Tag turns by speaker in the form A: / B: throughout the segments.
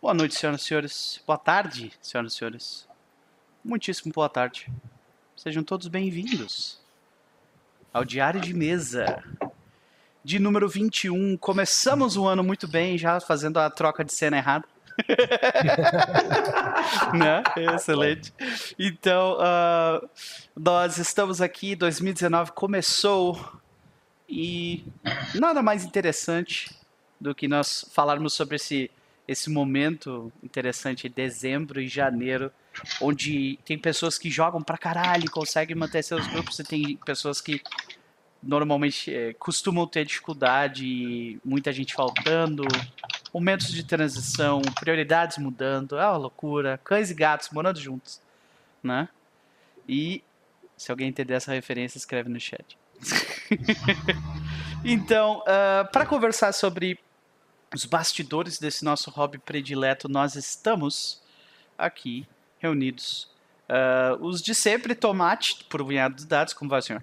A: Boa noite, senhoras e senhores. Boa tarde, senhoras e senhores. Muitíssimo boa tarde. Sejam todos bem-vindos ao Diário de Mesa de número 21. Começamos o ano muito bem, já fazendo a troca de cena errada. né? Excelente. Então, uh, nós estamos aqui, 2019 começou e nada mais interessante do que nós falarmos sobre esse, esse momento interessante, dezembro e janeiro, onde tem pessoas que jogam pra caralho conseguem manter seus grupos, e tem pessoas que normalmente é, costumam ter dificuldade, muita gente faltando, momentos de transição, prioridades mudando, é uma loucura, cães e gatos morando juntos, né? E se alguém entender essa referência, escreve no chat. então, uh, ah, para conversar sobre os bastidores desse nosso hobby predileto, nós estamos aqui reunidos. Uh, os de sempre, Tomate, por um punhado de dados, como vai, senhor?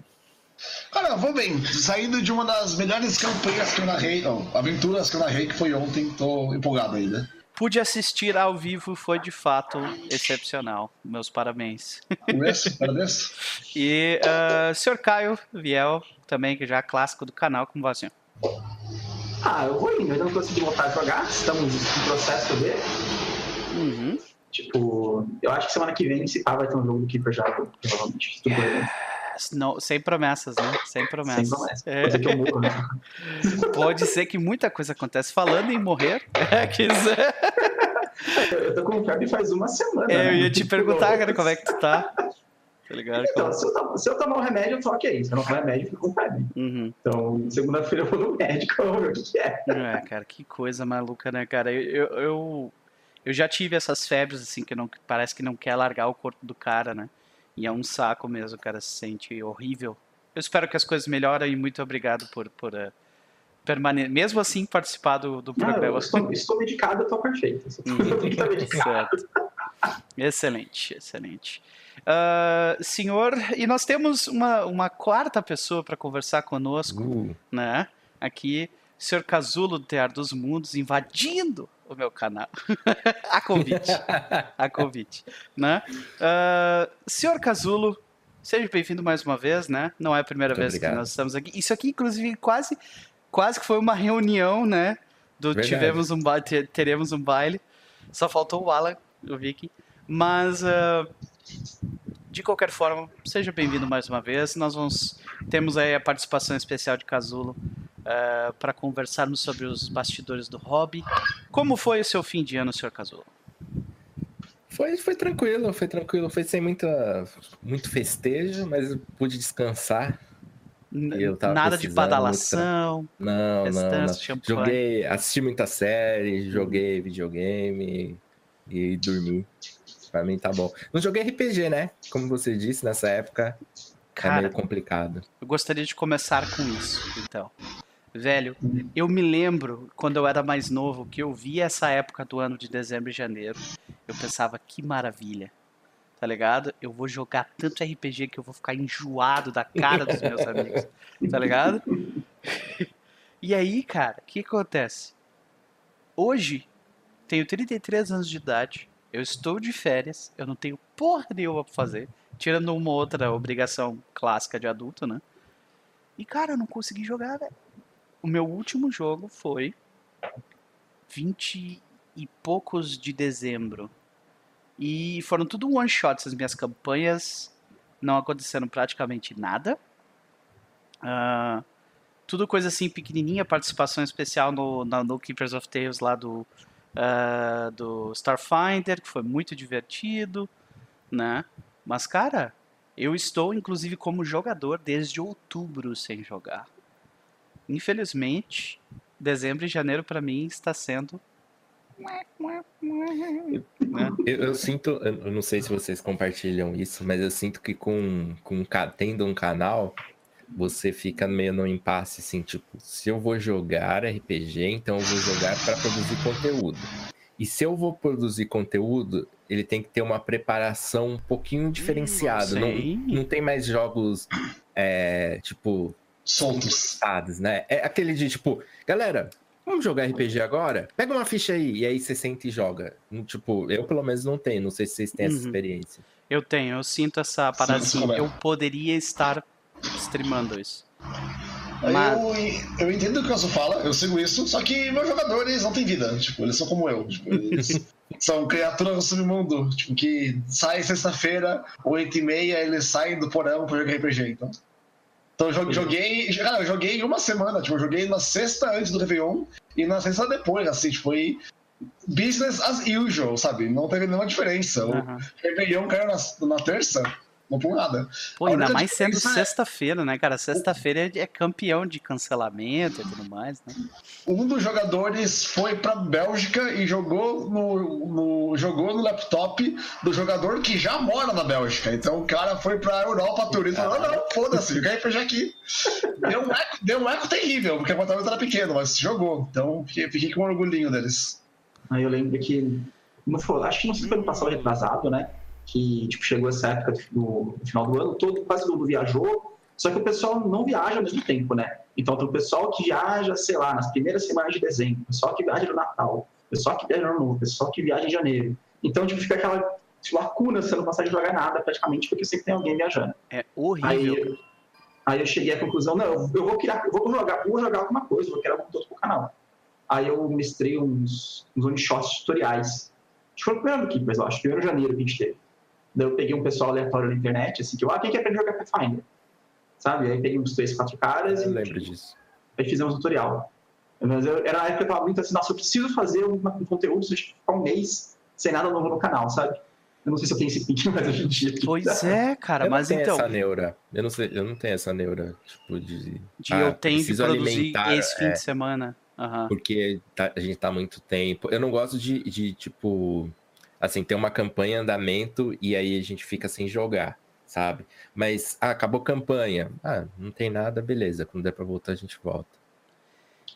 B: Cara, vou bem. Saindo de uma das melhores campanhas que eu narrei, ó, aventuras que eu narrei, que foi ontem, tô empolgado ainda.
A: Pude assistir ao vivo, foi de fato excepcional. Meus parabéns.
B: Parabéns, parabéns.
A: e uh, senhor Caio Viel, também, que já é clássico do canal, como vai, senhor?
C: Ah, eu vou indo, ainda não consegui voltar a jogar, estamos em processo também.
A: Uhum.
C: Tipo, eu acho que semana que vem, se pá, vai ter um jogo do Keeper já, provavelmente.
A: Não, sem promessas, né? Sem promessas. Sem
C: promessas. É. Pode ser que eu né?
A: Pode ser que muita coisa acontece. Falando em morrer, é, quiser.
C: Eu tô com febre faz uma semana.
A: É, eu né? ia te perguntar, cara, como é que tu tá? Tá ligado?
C: Então, se eu, se eu tomar um remédio, eu tô ok. Se eu não tomar remédio, eu fico com febre.
A: Uhum.
C: Então, segunda-feira eu vou no médico, eu vou ver o que, é. É,
A: cara, que coisa maluca, né, cara? Eu, eu, eu, já tive essas febres, assim, que não, parece que não quer largar o corpo do cara, né? E é um saco mesmo, o cara se sente horrível. Eu espero que as coisas melhorem e muito obrigado por, por uh, permanecer, mesmo assim, participar do, do
C: Não,
A: programa.
C: estou, estou medicado, estou perfeito.
A: certo. Excelente, excelente. Uh, senhor, e nós temos uma, uma quarta pessoa para conversar conosco, uh. né? Aqui, senhor Casulo do Teatro dos Mundos, invadindo o meu canal. a convite. a convite. Né? Uh, senhor Casulo, seja bem-vindo mais uma vez, né? Não é a primeira Muito vez obrigado. que nós estamos aqui. Isso aqui, inclusive, quase, quase que foi uma reunião, né? Do tivemos um baile, teremos um baile. Só faltou o Alan, o Vicky. Mas, uh, de qualquer forma, seja bem-vindo mais uma vez. Nós vamos temos aí a participação especial de Casulo uh, eh, para conversarmos sobre os bastidores do hobby. Como foi o seu fim de ano, Sr. Casulo?
D: Foi, foi tranquilo, foi tranquilo. Foi sem muita, muito festejo, mas pude descansar.
A: Nada de badalação.
D: Não, não, não. Joguei, assisti muita série, joguei videogame e dormi. Pra mim tá bom. Não joguei RPG, né? Como você disse, nessa época Cara, é meio complicado.
A: Eu gostaria de começar com isso, então. Velho, eu me lembro quando eu era mais novo que eu via essa época do ano de dezembro e janeiro. Eu pensava, que maravilha. Tá ligado? Eu vou jogar tanto RPG que eu vou ficar enjoado da cara dos meus amigos. Tá ligado? E aí, cara, o que acontece? Hoje, tenho 33 anos de idade, eu estou de férias, eu não tenho porra nenhuma pra fazer, tirando uma outra obrigação clássica de adulto, né? E, cara, eu não consegui jogar, velho o meu último jogo foi 20 e poucos de dezembro. E foram tudo one shots as minhas campanhas. Não aconteceram praticamente nada. Uh, tudo coisa assim pequenininha, participação especial no, no Keepers of Tales lá do, uh, do Starfinder, que foi muito divertido, né? Mas, cara, eu estou, inclusive, como jogador desde outubro sem jogar infelizmente, dezembro e janeiro para mim está sendo.
D: Eu, eu, sinto, eu não sei se vocês compartilham isso, mas eu sinto que com, com tendo um canal, você fica meio no impasse assim, tipo, se eu vou jogar RPG, então eu vou jogar para produzir conteúdo. E se eu vou produzir conteúdo, ele tem que ter uma preparação um pouquinho diferenciada. Não, não, tem mais jogos é, tipo
B: soltos.
D: né? É aquele de tipo, galera, Vamos jogar RPG agora? Pega uma ficha aí. E aí você senta e joga. Hum, Tipo, eu pelo menos não tenho. Não sei se vocês têm essa
A: Uhum.
D: experiência.
A: Eu tenho, eu sinto essa parada
B: Sim,
A: assim.
B: é.
A: Eu poderia estar streamando isso. Mas-
B: Eu, eu entendo o que você fala, eu sigo isso, só que meus jogadores não têm vida, tipo, eles são como eu. Tipo, eles são criaturas do submundo, tipo, que saem sexta-feira, 8 e meia, eles saem do porão pra jogar RPG, então. Então eu jo- joguei. Cara, eu joguei uma semana, tipo, eu joguei na sexta antes do Réveillon e na sexta depois, assim, tipo, foi business as usual, sabe? Não teve nenhuma diferença. O
A: Aham.
B: Réveillon caiu na, na terça, não por nada.
A: Pô,
B: A
A: ainda mais sendo
B: é-
A: sexta-feira, né, cara? Sexta-feira é é campeão de cancelamento e tudo mais, né?
B: um dos jogadores foi pra Bélgica e jogou no, no- jogou no laptop do jogador que já mora na Bélgica. Então o cara foi pra Europa turismo e falou: não, não, foda-se, joguei RPG aqui. Deu um, eco, deu um eco terrível, porque o apartamento era pequeno, mas jogou. Então fiquei, fiquei com orgulhinho deles.
C: Aí eu lembro que, não foi, acho que não sei se foi no passado retrasado, né? Que tipo, chegou essa época do, no final do ano, todo, quase todo mundo viajou, só que o pessoal não viaja ao mesmo tempo, né? Então tem o pessoal que viaja, sei lá, nas primeiras semanas de dezembro, o pessoal que viaja no Natal, o pessoal que viaja no Novo, o pessoal que viaja em janeiro. Então, tipo, fica aquela tipo, lacuna, você não consegue jogar nada praticamente, porque sempre tem alguém viajando.
A: É horrível.
C: Aí, aí eu cheguei à conclusão, não, eu vou criar, eu vou jogar, vou jogar alguma coisa, vou criar algum conteúdo pro canal. Aí eu mestrei uns, uns one shots tutoriais. Acho que foi o primeiro do Keepers, eu acho, primeiro de janeiro que a gente teve. Daí eu peguei um pessoal aleatório na internet, assim, que eu, ah, quem quer aprender a jogar Pathfinder? Sabe? Aí peguei uns três, quatro caras
D: Eu
C: e
D: lembro disso.
C: aí fizemos um tutorial. Mas eu, era a época que eu tava muito assim, nossa, eu preciso fazer um, um conteúdo, se eu ficar um mês sem nada novo no canal, sabe? Eu não sei se eu tenho esse pique mais hoje em dia.
A: Pois é, cara,
D: eu não
A: mas
D: tenho
A: então,
D: essa neura. Eu não, sei, eu não tenho essa neura, tipo, de.
A: de
D: Ah,
A: eu tenho que produzir esse fim
D: é.
A: de semana. Aham.
D: Porque tá- a gente tá há muito tempo. Eu não gosto de, de, tipo, assim, ter uma campanha em andamento e aí a gente fica sem jogar, sabe? Mas ah, acabou a campanha. Ah, não tem nada, beleza. Quando der pra voltar, a gente volta.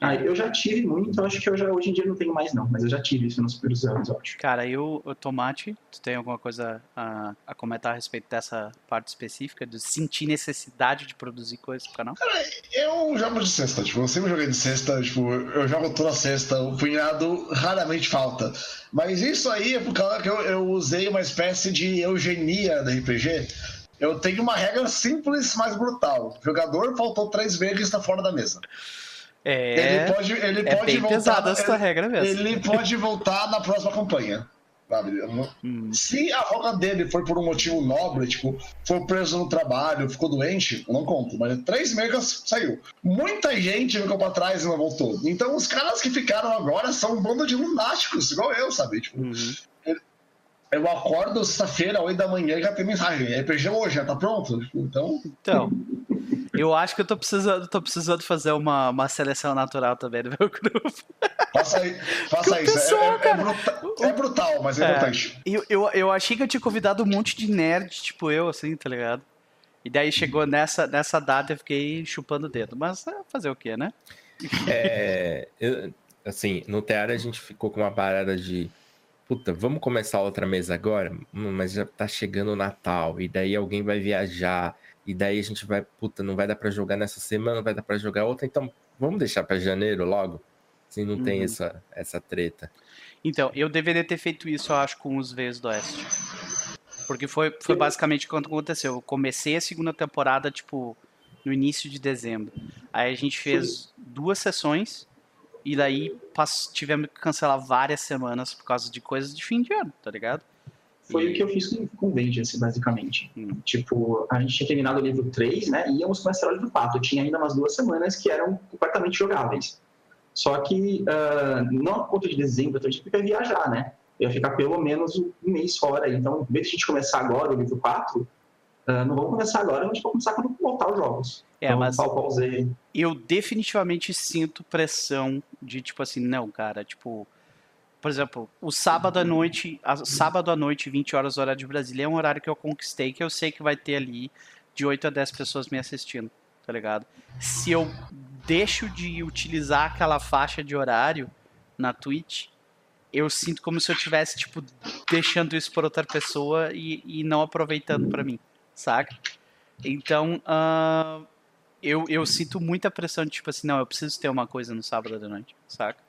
C: Ah, eu já tive muito, eu acho que eu já, hoje em dia não tenho mais não, mas eu já tive isso nos primeiros anos, eu acho.
A: Cara, eu, o Tomate, tu tem alguma coisa a, a comentar a respeito dessa parte específica, de sentir necessidade de produzir coisas pro canal?
B: Eu jogo de sexta, tipo, eu sempre joguei de sexta, tipo, eu jogo toda sexta, o punhado raramente falta. Mas isso aí é por causa que eu, eu usei uma espécie de eugenia da RPG. Eu tenho uma regra simples, mas brutal. O jogador faltou três vezes e está fora da mesa.
A: É,
B: ele pode, ele
A: é
B: pode voltar.
A: pesada essa
B: ele,
A: regra mesmo.
B: ele pode voltar na próxima campanha.
A: Hum,
B: Se a roga dele foi por um motivo nobre, tipo, foi preso no trabalho, ficou doente, eu não conto. Mas três megas saiu. Muita gente ficou pra trás e não voltou. Então os caras que ficaram agora são um bando de lunáticos, igual eu, sabe? Tipo,
A: uhum.
B: Eu acordo sexta-feira, 8 da manhã e já tem mensagem. RPG hoje, já tá pronto? Então,
A: Então, eu acho que eu tô precisando, tô precisando fazer uma, uma seleção natural também no meu grupo.
B: faça, aí- faça isso. É-
A: pessoal,
B: é, é
A: cara.
B: bruta- é brutal, mas é,
A: É.
B: importante.
A: Eu, eu, eu achei que eu tinha convidado um monte de nerd, tipo eu, assim, tá ligado? E daí chegou nessa, nessa data e eu fiquei chupando o dedo. Mas é, fazer o quê, né?
D: É, eu- assim, no Teara a gente ficou com uma parada de. Puta, vamos começar outra mesa agora? Hum, mas já tá chegando o Natal, e daí alguém vai viajar, e daí a gente vai, puta, não vai dar pra jogar nessa semana, não vai dar pra jogar outra, então vamos deixar pra janeiro logo? Assim não tem
A: Uhum.
D: essa, essa treta.
A: Então, eu deveria ter feito isso, eu acho, com os Veios do Oeste. Porque foi, foi basicamente o que aconteceu. Eu comecei a segunda temporada, tipo, no início de dezembro. Aí a gente fez duas sessões e daí tivemos que cancelar várias semanas por causa de coisas de fim de ano, tá ligado?
C: Foi
A: E-
C: o que eu fiz com, com Vengeance, basicamente.
A: Hum.
C: Tipo, a gente tinha terminado o livro 3, né? E íamos começar o livro 4. Tinha ainda umas duas semanas que eram completamente jogáveis. Só que, ah, não conta de dezembro, a gente ia viajar, né? Eu ia ficar pelo menos um mês fora. Então, em vez de a gente começar agora o livro 4, ah, não vamos começar agora, a gente vai começar quando voltar os jogos.
A: É,
C: então,
A: mas eu definitivamente sinto pressão de tipo assim, não, cara, tipo, por exemplo, o sábado à noite, a- sábado à noite, 20 horas horário de Brasília, é um horário que eu conquistei, que eu sei que vai ter ali de 8 a 10 pessoas me assistindo, tá ligado? Se eu deixo de utilizar aquela faixa de horário na Twitch, eu sinto como se eu tivesse, tipo, deixando isso por outra pessoa e, e não aproveitando pra mim, saca? Então, ah, eu, eu sinto muita pressão de tipo assim, não, eu preciso ter uma coisa no sábado da noite, saca?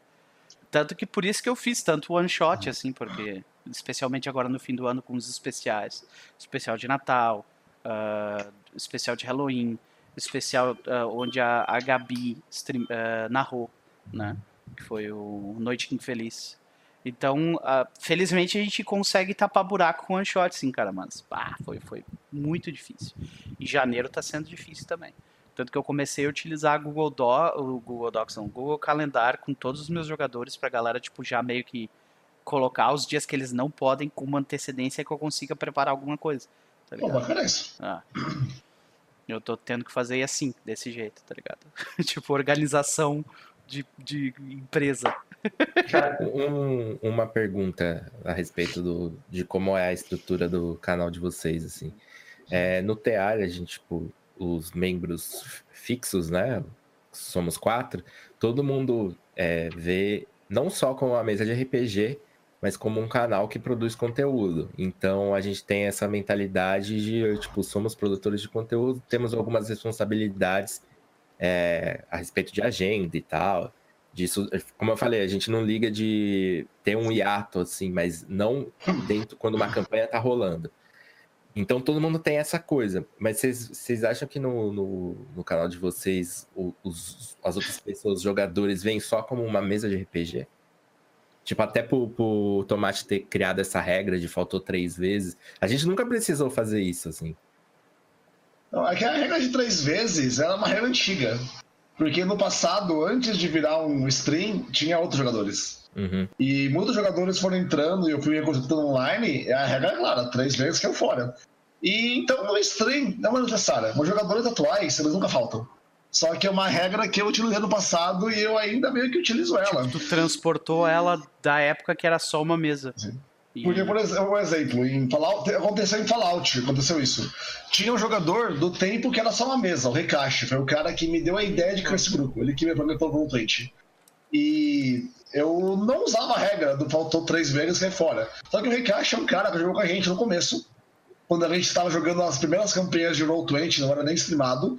A: Tanto que por isso que eu fiz tanto one shot, assim, porque especialmente agora no fim do ano com os especiais. Especial de Natal, uh, especial de Halloween, especial uh, onde a, a Gabi stream, uh, narrou, né? Que foi o Noite Infeliz. Então, felizmente a gente consegue tapar buraco com one shot, sim, cara, mas pá, foi, foi muito difícil. E janeiro tá sendo difícil também. Tanto que eu comecei a utilizar Google, Do, o Google Docs, não, Google Calendar com todos os meus jogadores pra galera, tipo, já meio que colocar os dias que eles não podem com uma antecedência que eu consiga preparar alguma coisa. Tá
B: Pô, bacana isso.
A: Ah. Eu tô tendo que fazer assim, desse jeito, tá ligado? tipo, organização de, de empresa.
D: um, uma pergunta a respeito do, de como é a estrutura do canal de vocês, assim. É, no TA, a gente, tipo, os membros fixos, né? Somos quatro. Todo mundo é, vê não só como uma mesa de RPG, mas como um canal que produz conteúdo. Então a gente tem essa mentalidade de, tipo, somos produtores de conteúdo, temos algumas responsabilidades é, a respeito de agenda e tal. Disso, como eu falei, a gente não liga de ter um hiato, assim, mas não dentro quando uma campanha tá rolando. Então todo mundo tem essa coisa. Mas vocês acham que no, no, no, canal de vocês os, as outras pessoas, os jogadores, veem só como uma mesa de RPG? Tipo, até pro, pro Tomate ter criado essa regra de faltou três vezes. A gente nunca precisou fazer isso, assim.
B: Não, é que a regra de três vezes era uma regra antiga. Porque no passado, antes de virar um stream, tinha outros jogadores.
D: Uhum.
B: E muitos jogadores foram entrando e eu fui contratando online, a regra é clara, três vezes que eu fora. E então no stream não é necessário. Os jogadores atuais, eles nunca faltam. Só que é uma regra que eu utilizei no passado e eu ainda meio que utilizo ela.
A: Tipo, tu transportou ela da época que era só uma mesa.
B: Sim. E... Porque, por exemplo, um exemplo, em Fallout, aconteceu em Fallout, aconteceu isso. Tinha um jogador do tempo que era só uma mesa, o Recache, foi o cara que me deu a ideia de criar esse grupo, ele que me apresentou o Twitch. E eu não usava a regra do faltou três vezes e fora. Só que o Recache é um cara que jogou com a gente no começo, quando a gente estava jogando as primeiras campanhas de Roll20, não era nem streamado,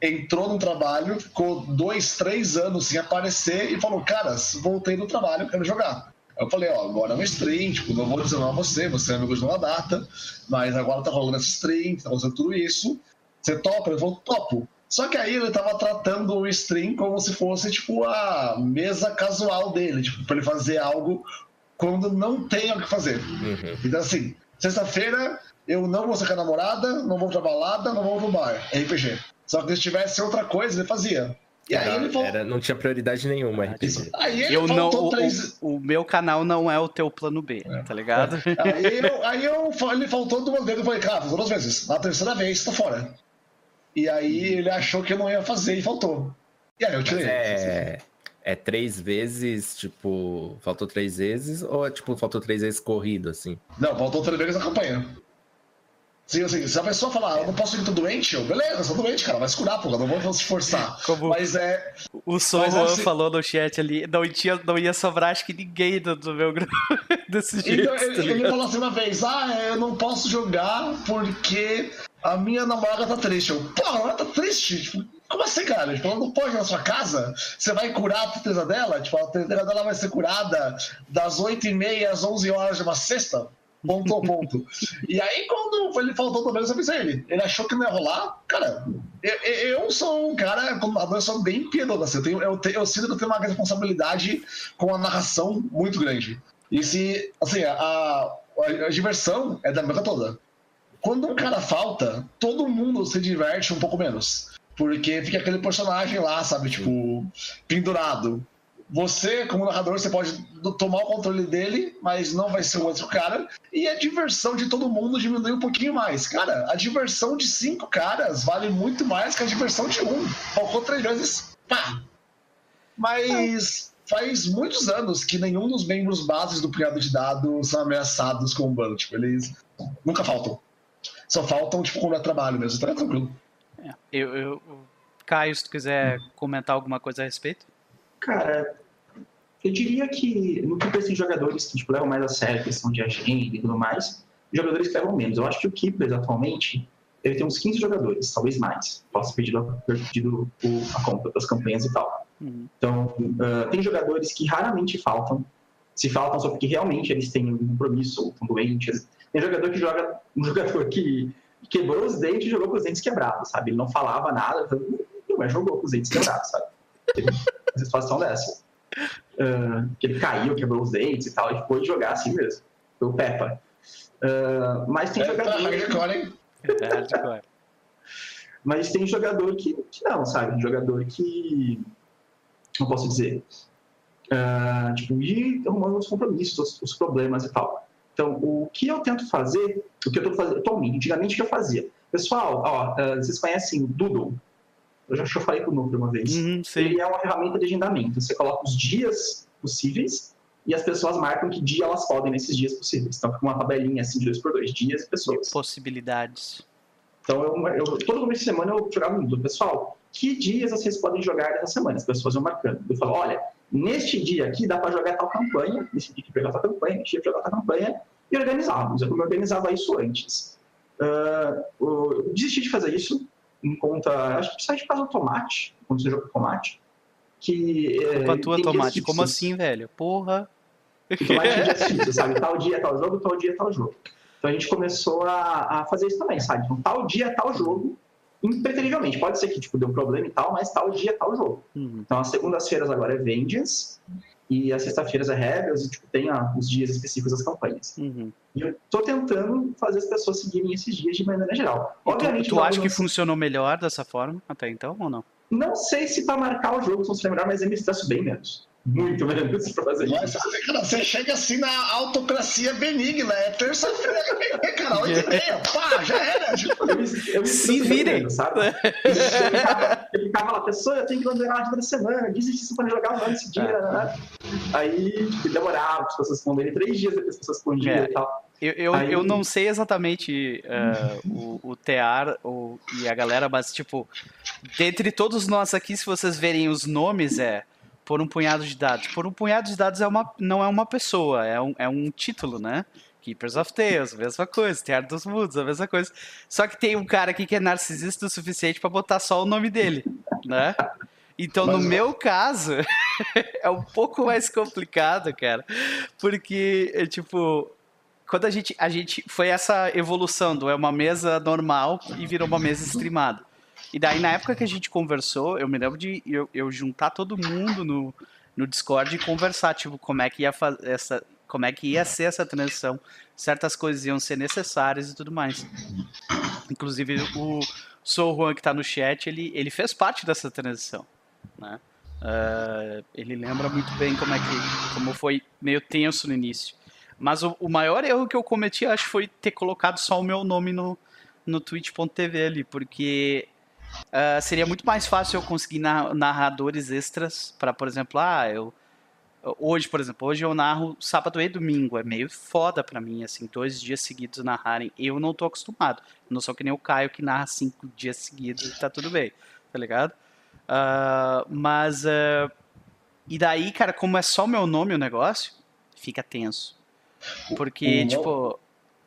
B: entrou no trabalho, ficou dois, três anos sem aparecer e falou: Cara, voltei no trabalho, quero jogar. Eu falei: Ó, agora é um stream, tipo, não vou a você, você é amigo de uma data, mas agora tá rolando esse stream, tá fazendo tudo isso. Você topa? Ele falou: Topo. Só que aí ele tava tratando o stream como se fosse, tipo, a mesa casual dele, tipo, pra ele fazer algo quando não tem o que fazer. Uhum. Então, assim, sexta-feira eu não vou sacar namorada, não vou pra balada, não vou pro bar. RPG. Só que se tivesse outra coisa, ele fazia.
D: E aí ele falou... Era, não tinha prioridade nenhuma. RPG.
A: Aí ele eu não, o, três... o, o, meu canal não é o teu plano B, é. tá ligado?
B: É. Aí, eu, aí eu, ele faltou duas vezes, eu falei, cara, duas vezes. Na terceira vez, tá fora. E aí ele achou que eu não ia fazer e faltou. E aí eu tirei. Mas
D: é... É três vezes, tipo, faltou três vezes, ou é tipo, faltou três vezes corrido, assim?
B: Não, faltou três vezes a campanha. Sim, assim, se a pessoa falar, eu não posso ir, tô doente, eu, beleza, eu sou doente, cara, vai se curar, pô, não vou se forçar. Como mas é.
A: O Sorro assim, falou no chat ali, não, tinha, não ia sobrar, acho que ninguém do, do meu grupo desse jeito. Então,
B: ele, tá ele, falou assim uma vez: ah, é, eu não posso jogar porque a minha namorada tá triste. Eu, pô, ela tá triste? Tipo, como assim, cara? Tipo, ela não pode ir na sua casa? Você vai curar a tristeza dela? Tipo, a tristeza dela vai ser curada das 8h30 às 11 horas de uma sexta? ponto a ponto. e aí, quando ele faltou também, eu avisei ele. Ele achou que não ia rolar. Cara, eu, eu sou um cara, como eu sou bem piedoso. Assim, eu, tenho, eu, eu sinto que eu tenho uma responsabilidade com a narração muito grande. E se, assim, a, a, a diversão é da mesa toda. Quando um cara falta, todo mundo se diverte um pouco menos. Porque fica aquele personagem lá, sabe, tipo, pendurado você, como narrador, você pode tomar o controle dele, mas não vai ser o outro cara. E a diversão de todo mundo diminui um pouquinho mais. Cara, a diversão de cinco caras vale muito mais que a diversão de um. Falcou três vezes, pá! Mas faz muitos anos que nenhum dos membros bases do punhado de dados são ameaçados com o ban. Tipo, eles nunca faltam. Só faltam, tipo, quando é trabalho mesmo. Então é tranquilo.
A: É, eu, eu, Caio, se tu quiser comentar alguma coisa a respeito.
C: Cara, eu diria que no que esses jogadores que tipo, levam mais a sério a questão de agenda e tudo mais, jogadores que levam menos. Eu acho que o Keepers atualmente Ele tem uns 15 jogadores, talvez mais. Posso pedir perdido a conta das campanhas e tal. Uhum. Então, uh, tem jogadores que raramente faltam. Se faltam só porque realmente eles têm um compromisso ou estão doentes. Tem jogador que joga, um jogador que quebrou os dentes e jogou com os dentes quebrados, sabe? Ele não falava nada, mas jogou com os dentes quebrados, sabe? Uma situação dessa. Uh, que ele caiu, quebrou os dentes e tal, e ficou de jogar assim mesmo. Foi o Peppa. Uh, mas tem é, jogador. Tá hardcore, hein? É hardcore. Mas tem jogador que, que não, sabe? Jogador que. Não posso dizer. Uh, tipo, ir arrumando os compromissos, os, os, problemas e tal. Então, o que eu tento fazer, o que eu estou fazendo atualmente, antigamente o que eu fazia? Pessoal, ó, uh, vocês conhecem Doodle? Eu já, eu falei com o núcleo uma vez. Uhum, Ele é uma ferramenta de agendamento. Você coloca os dias possíveis e as pessoas marcam que dia elas podem nesses dias possíveis. Então, fica uma tabelinha assim de dois por dois, dias e pessoas.
A: Possibilidades.
C: Então, eu, eu, todo começo de semana eu jogava no Doodle. Pessoal, que dias vocês podem jogar essa semana? As pessoas vão marcando. Eu falo, olha, neste dia aqui dá para jogar tal campanha, nesse dia que jogar tal campanha, nesse dia jogar tal campanha, e organizávamos. Eu organizava isso antes. Uh, eu desisti de fazer isso em conta, acho que principalmente por causa do tomate, quando você joga tomate. Que,
A: é, Culpa tua, tomate. Como assim, velho? Porra.
C: tomate é sabe? Tal dia, tal jogo, tal dia, tal jogo. Então a gente começou a, a fazer isso também, sabe? Então, tal dia, tal jogo, impreterivelmente. Pode ser que tipo, deu um problema e tal, mas tal dia, tal jogo. Uhum. Então as segundas-feiras agora é Vengeance, e as sexta-feiras é Rebels, e tipo, tem ah, os dias específicos das campanhas. Uhum. E eu tô tentando fazer as pessoas seguirem esses dias de maneira geral.
A: Obviamente, tu, tu acha que funcionou melhor dessa forma até então ou não?
C: Não sei se para marcar o jogo funciona melhor, mas eu me estresso bem menos muito menos pra fazer
B: Mas, isso. Cara, você chega assim na autocracia benigna, é terça-feira, cara, 8 e meia, pá, já era. Eu,
A: eu Se virem.
C: Sabe? Ele ficava, ele ficava lá, pessoa, eu tenho que mandar toda semana, diz isso para jogar um esse dia, é. né? Aí demorava, as pessoas responderem três dias depois as pessoas respondiam é. e tal.
A: Eu, eu, Aí... eu não sei exatamente uh, o, o TEAR o, e a galera, mas, tipo, dentre todos nós aqui, se vocês verem os nomes, é por um punhado de dados. Por um punhado de dados é uma, não é uma pessoa, é um, é um título, né? Keepers of Tales, mesma coisa. Teatro dos Mundos, a mesma coisa. Só que tem um cara aqui que é narcisista o suficiente para botar só o nome dele, né? Então, Mas, no meu caso, é um pouco mais complicado, cara. Porque, é, tipo, quando a gente, a gente. Foi essa evolução do é uma mesa normal e virou uma mesa streamada. E daí, na época que a gente conversou, eu me lembro de eu, eu juntar todo mundo no, no Discord e conversar, tipo, como é que ia essa. Como é que ia ser essa transição? Certas coisas iam ser necessárias e tudo mais. Inclusive, o Sou Juan que está no chat, ele, ele fez parte dessa transição. Né? Uh, ele lembra muito bem como é que como foi meio tenso no início. Mas o, o maior erro que eu cometi, acho, foi ter colocado só o meu nome no, no twitch.tv ali, porque Uh, seria muito mais fácil eu conseguir narradores extras para, por exemplo, ah, eu hoje, por exemplo, hoje eu narro sábado e domingo, é meio foda para mim, assim, dois dias seguidos narrarem. Eu não tô acostumado. não sou que nem o Caio que narra cinco dias seguidos e tá tudo bem, tá ligado? Uh, mas uh, e daí, cara, como é só meu nome o negócio, fica tenso. Porque, o, tipo,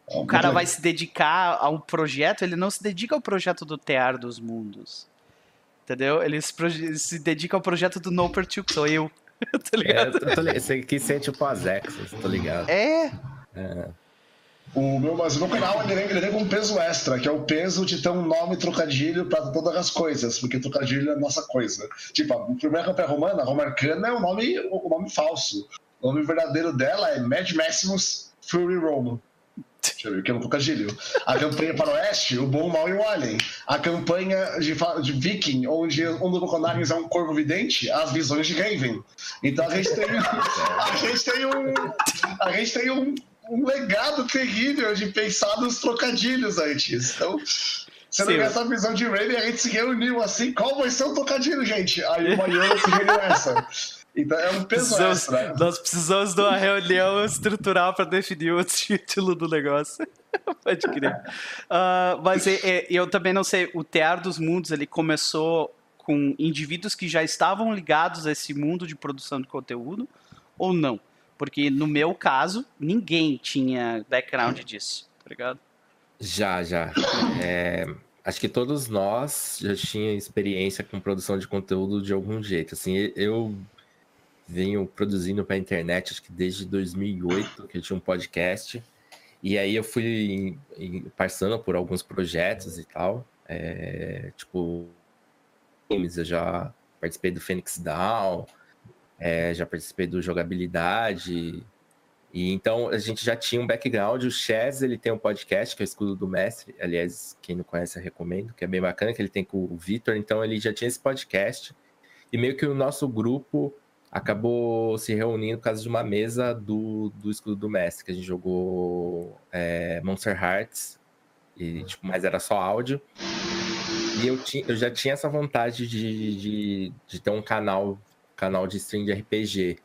A: o cara vai se dedicar a um projeto, ele não se dedica ao projeto do Tear dos Mundos. Entendeu? Ele se, ele se dedica ao projeto do No Pertu, que sou eu. tá ligado?
D: É, tô, esse aqui sente o Azexas, tô ligado.
A: É.
B: é. O meu, mas o meu canal ele vem, ele vem com um peso extra, que é o peso de ter um nome trocadilho para todas as coisas, porque trocadilho é a nossa coisa. Tipo, a primeira campanha romana, a Romarcana, é um nome, um nome falso. O nome verdadeiro dela é Mad Maximus Fury Rome. Deixa eu ver, que é um trocadilho. A campanha para o oeste, o bom, o mal e o alien. A campanha de, de Viking, onde um dos personagens é um corvo vidente, as visões de Raven. Então a gente tem, a gente tem um. A gente tem um, um legado terrível de pensar nos trocadilhos antes. Então. Você não essa visão de Raven, a gente se reuniu assim, qual vai ser o trocadilho, gente? Aí o Mariano sugeriu essa. Então é um peso precisamos, extra.
A: Nós precisamos de uma reunião estrutural para definir o título do negócio. Pode crer. Uh, mas é, é, eu também não sei, o Tear dos Mundos ele começou com indivíduos que já estavam ligados a esse mundo de produção de conteúdo ou não? Porque no meu caso, ninguém tinha background disso, tá ligado?
D: Já, já. É, acho que todos nós já tinha experiência com produção de conteúdo de algum jeito. Assim, eu venho produzindo para a internet acho que desde 2008, que eu tinha um podcast. E aí eu fui passando por alguns projetos e tal. É, tipo, eu já participei do Phoenix Down, é, já participei do Jogabilidade. E então a gente já tinha um background. O Chess ele tem um podcast que é o Escudo do Mestre. Aliás, quem não conhece, eu recomendo, que é bem bacana, que ele tem com o Vitor. Então ele já tinha esse podcast. E meio que o nosso grupo acabou se reunindo por causa de uma mesa do, do Escudo do Mestre, que a gente jogou é, Monster Hearts, e, tipo, mas era só áudio. E eu, tinha, eu já tinha essa vontade de, de, de, ter um canal, canal de stream de RPG.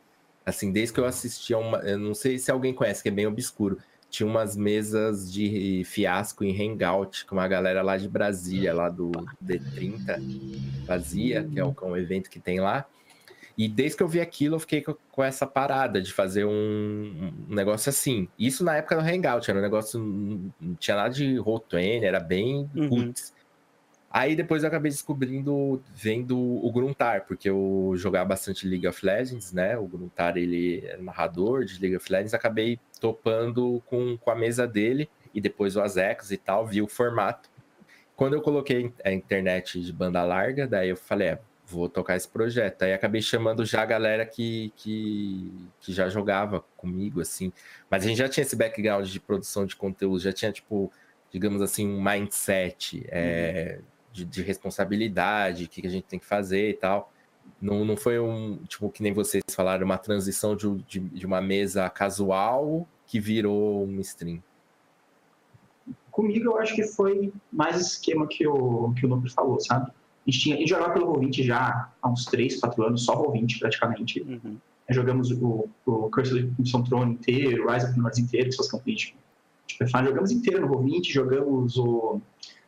D: Assim, desde que eu assistia uma. Eu não sei se alguém conhece, que é bem obscuro. Tinha umas mesas de fiasco em Hangout, com uma galera lá de Brasília, lá do D30, fazia, que é que é um evento que tem lá. E desde que eu vi aquilo, eu fiquei com, essa parada de fazer um, um, negócio assim. Isso na época do Hangout, era um negócio. Não tinha nada de roll era bem uhum. putz. Aí depois eu acabei descobrindo, vendo o Gruntar, porque eu jogava bastante League of Legends, né? O Gruntar, ele é narrador de League of Legends, acabei topando com, com a mesa dele, e depois o Azecos e tal, vi o formato. Quando eu coloquei a internet de banda larga, daí eu falei, é, vou tocar esse projeto. Aí acabei chamando já a galera que, que, que já jogava comigo, assim. Mas a gente já tinha esse background de produção de conteúdo, já tinha, tipo, digamos assim, um mindset é, de, de, responsabilidade, o que, que a gente tem que fazer e tal. Não, não foi um, tipo, que nem vocês falaram, uma transição de, de, de uma mesa casual que virou um stream.
C: Comigo, eu acho que foi mais esquema que o, que o Nuno falou, sabe? A gente, tinha, a gente jogava pelo Roll20 já há uns 3, 4 anos, só Roll20 praticamente. Uhum. Jogamos o, o Curse of Crimson Throne inteiro, Rise of the North inteiro, que são as campanhas de tipo, jogamos inteiro no Roll20, jogamos o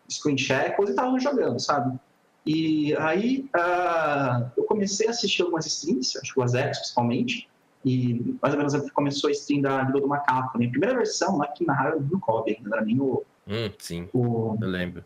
C: Screen Shackles e estávamos jogando, sabe? E aí uh, eu comecei a assistir algumas streams, acho que o Azex principalmente, e mais ou menos começou a stream da Vida do Macaco, né? A primeira versão lá que narraram no Kobe, ainda era nem o...
D: Hum, sim, o, eu lembro.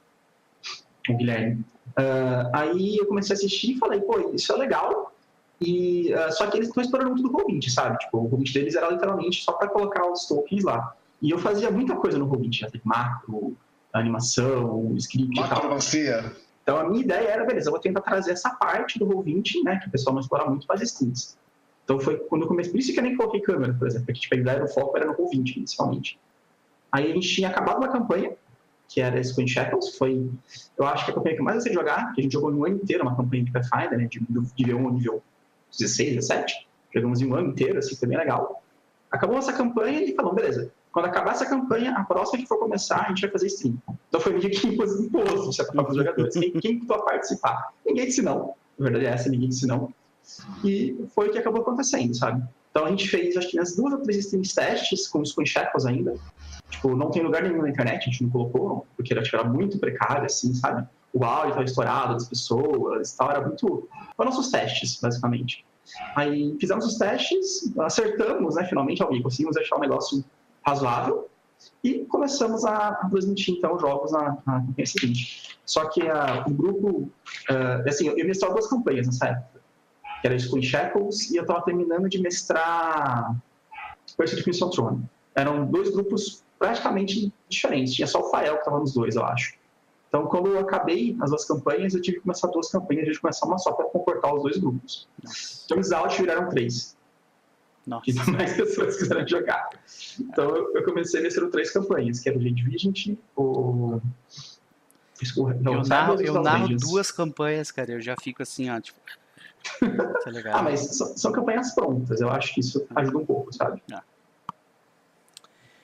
C: O Guilherme. Uh, aí eu comecei a assistir e falei, pô, isso é legal. E, uh, só que eles estão explorando muito do Roll20, sabe? Tipo, o Roll20 deles era literalmente só para colocar os tokens lá. E eu fazia muita coisa no Roll20, né? macro, animação, script
B: Macromancia.
C: Então a minha ideia era, beleza, eu vou tentar trazer essa parte do Roll20, né? Que o pessoal não explora muito para as skins. Então foi quando eu comecei, por isso que eu nem coloquei câmera, por exemplo, porque tipo, a ideia do foco era no Roll20, inicialmente. Aí a gente tinha acabado uma campanha, que era Squint Shackles, foi, eu acho que a campanha que mais eu jogar, que a gente jogou um ano inteiro, uma campanha de Pathfinder, né, de, nível 1 nível 16, 17, jogamos um ano inteiro, assim, foi bem legal. Acabou essa campanha e falou, beleza, quando acabar essa campanha, a próxima que for começar, a gente vai fazer stream. Então foi meio que imposto certo, para os jogadores. Quem, quem a participar? Ninguém disse não. Na verdade é essa, ninguém disse não. E foi o que acabou acontecendo, sabe? Então a gente fez, acho que nas duas ou três streams testes, com os Shackles ainda, Tipo, não tem lugar nenhum na internet, a gente não colocou, porque era, tipo, era muito precário, assim, sabe? O áudio estava estourado das pessoas tal, era muito... Foram nossos testes, basicamente. Aí fizemos os testes, acertamos, né, finalmente, alguém conseguimos deixar o negócio razoável e começamos a, a transmitir, então, jogos na, na campanha seguinte. Só que uh, o grupo... Uh, assim, eu mestrava duas campanhas nessa época, que era School Shackles, e eu estava terminando de mestrar Crimson Throne. Eram dois grupos praticamente diferentes. Tinha só o Fael que estava nos dois, eu acho. Então, quando eu acabei as duas campanhas, eu tive que começar duas campanhas, a gente começar uma só para comportar os dois grupos. Então, os out viraram três. Nossa. E mais pessoas quiseram jogar. Então, eu comecei a vencer três campanhas, que era o Jade Vigent, o...
A: Não, eu narro, eu narro duas campanhas, cara, eu já fico assim, ó, tipo...
C: Tá ah, mas são, são, campanhas prontas, eu acho que isso ajuda um pouco, sabe? Ah.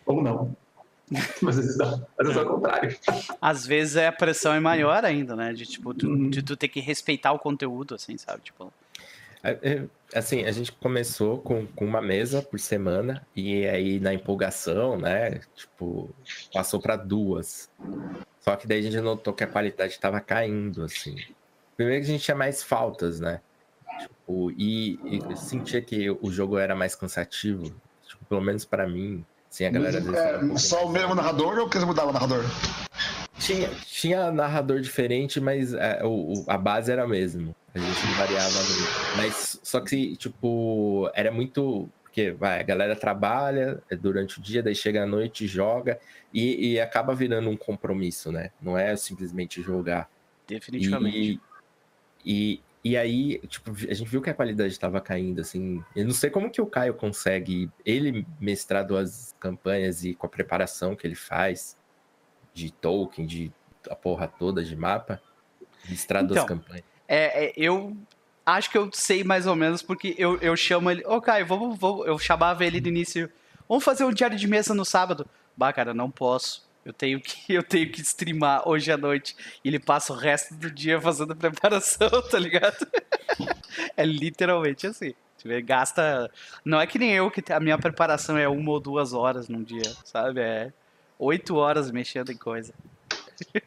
C: Ou não. Mas às vezes, às vezes é o contrário.
A: Às vezes a pressão é maior ainda, né? De, tipo, tu, uhum. de tu ter que respeitar o conteúdo, assim, sabe? Tipo...
D: É, é, assim, a gente começou com, com uma mesa por semana e aí na empolgação, né? Tipo, passou para duas. Só que daí a gente notou que a qualidade estava caindo, assim. Primeiro que a gente tinha mais faltas, né? Tipo, e, e sentia que o jogo era mais cansativo. Tipo, pelo menos para mim, Sim, a galera
B: é, Só o mesmo narrador ou quer mudar o narrador?
D: Tinha, tinha narrador diferente, mas é, o, a base era a mesma. A gente não variava muito. Mas só que, tipo, era muito. Porque vai, a galera trabalha durante o dia, daí chega à noite, joga e, e acaba virando um compromisso, né? Não é simplesmente jogar.
A: Definitivamente.
D: E, e, e aí, tipo, a gente viu que a qualidade estava caindo, assim. Eu não sei como que o Caio consegue, ele mestrar duas campanhas e com a preparação que ele faz de token, de a porra toda de mapa, mestrar então, duas campanhas.
A: É, é, eu acho que eu sei mais ou menos, porque eu, eu chamo ele. Ô, oh, Caio, vamos, vamos, eu chamava ele de início. Vamos fazer um diário de mesa no sábado. Bah, cara, não posso. Eu tenho que eu tenho que streamar hoje à noite. E ele passa o resto do dia fazendo preparação, tá ligado? é literalmente assim. Ele gasta. Não é que nem eu, que a minha preparação é uma ou duas horas num dia, sabe? É oito horas mexendo em coisa.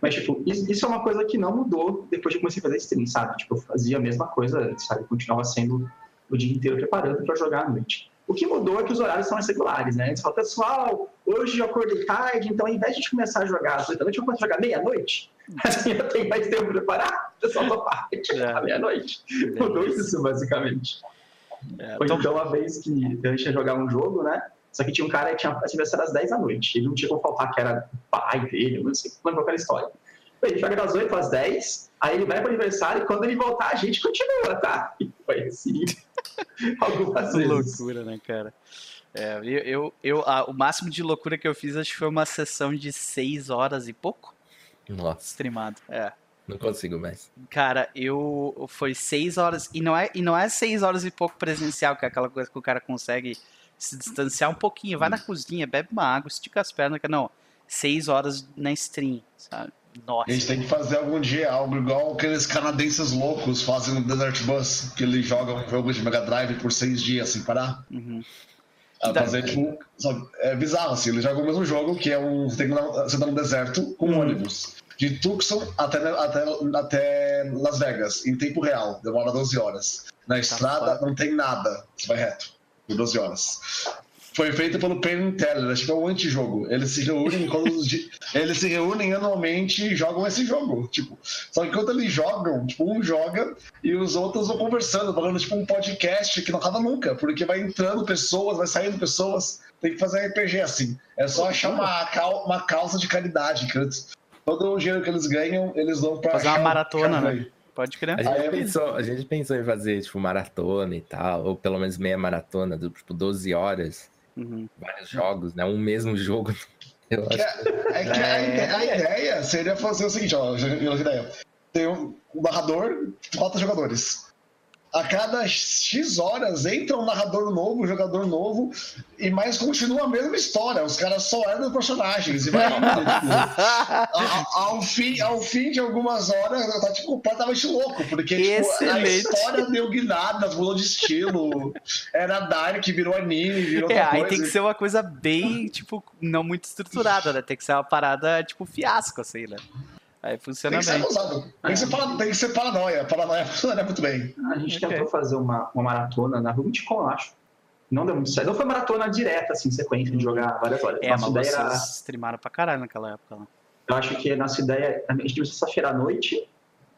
C: Mas, tipo, isso é uma coisa que não mudou depois que comecei a fazer stream, sabe? Tipo, eu fazia a mesma coisa, sabe? Continuava sendo o dia inteiro preparando para jogar à noite. O que mudou é que os horários são mais regulares, né? A gente fala, pessoal, hoje eu acordei tarde, então ao invés de a gente começar a jogar às 8 da noite, eu começo a jogar meia-noite. Assim eu tenho mais tempo para preparar, o pessoal só parte é. à meia-noite. Mudou isso, basicamente. É, Ou então, uma vez que a gente ia jogar um jogo, né? Só que tinha um cara que tinha aniversário às 10 da noite. Ele não tinha como faltar que era pai dele, não sei, não lembro qual história. Ele joga das 8 às 10, aí ele vai pro aniversário e quando ele voltar a gente continua, tá? E foi assim. algumas vezes.
A: Loucura, né, cara? É, eu, eu, eu a, o máximo de loucura que eu fiz acho que foi uma sessão de 6 horas e pouco.
D: Nossa.
A: Streamado, é.
D: Não consigo mais.
A: Cara, eu. Foi 6 horas. E não, é, e não é 6 horas e pouco presencial, que é aquela coisa que o cara consegue se distanciar um pouquinho. Vai na cozinha, bebe uma água, estica as pernas. Não, 6 horas na stream, sabe?
B: Nossa. A gente tem que fazer algum dia algo igual aqueles canadenses loucos fazem no Desert Bus, que eles jogam um jogo de Mega Drive por seis dias sem parar. Uhum. fazer, tipo, sabe, é bizarro, assim, eles jogam o mesmo jogo, que é um. Você, tem que, você tá no deserto com um ônibus. De Tucson até, até, até Las Vegas, em tempo real, demora 12 horas. Na tá estrada não tem nada, você vai reto, por 12 horas foi feito pelo Penn Teller, acho que é um antijogo. Eles se reúnem eles se reúnem anualmente e jogam esse jogo. Tipo, só que enquanto eles jogam, tipo, um joga e os outros vão conversando, falando tipo um podcast que não acaba nunca, porque vai entrando pessoas, vai saindo pessoas. Tem que fazer RPG assim. É só achar uma, uma causa de caridade, que todo o dinheiro que eles ganham, eles dão pra.
A: Fazer uma maratona, né? Pode crer.
D: A gente, pensou, a gente pensou em fazer, tipo, maratona e tal, ou pelo menos meia maratona, do, tipo, 12 horas. Uhum. Vários jogos, né? Um mesmo jogo.
B: Eu acho. É, que a, é. a, ideia seria fazer o seguinte, ó, ideia. Tem um narrador, quatro jogadores a cada X horas entra um narrador novo, um jogador novo, e mais continua a mesma história. Os caras só eram personagens. E vai indo, tipo, ao, fim, ao fim de algumas horas, tá tipo, completamente louco, porque tipo, a história deu guinada, mudou de estilo. Era Dark, virou anime, virou. É,
A: aí tem que ser uma coisa bem, tipo, não muito estruturada, né? Tem que ser uma parada, tipo, fiasco, assim, né? Aí funciona
B: tem
A: bem.
B: Usado. Tem, que ser para, tem que ser paranoia. Paranoia funciona muito bem.
C: A gente okay. tentou fazer uma, uma maratona na Rubiticon, acho. Não deu muito certo. Não foi maratona direta, assim, sequência de jogar várias horas.
A: É, nossa mas ideia era... streamaram pra caralho naquela época. Né?
C: Eu acho que a nossa ideia... A gente começou sexta-feira à noite,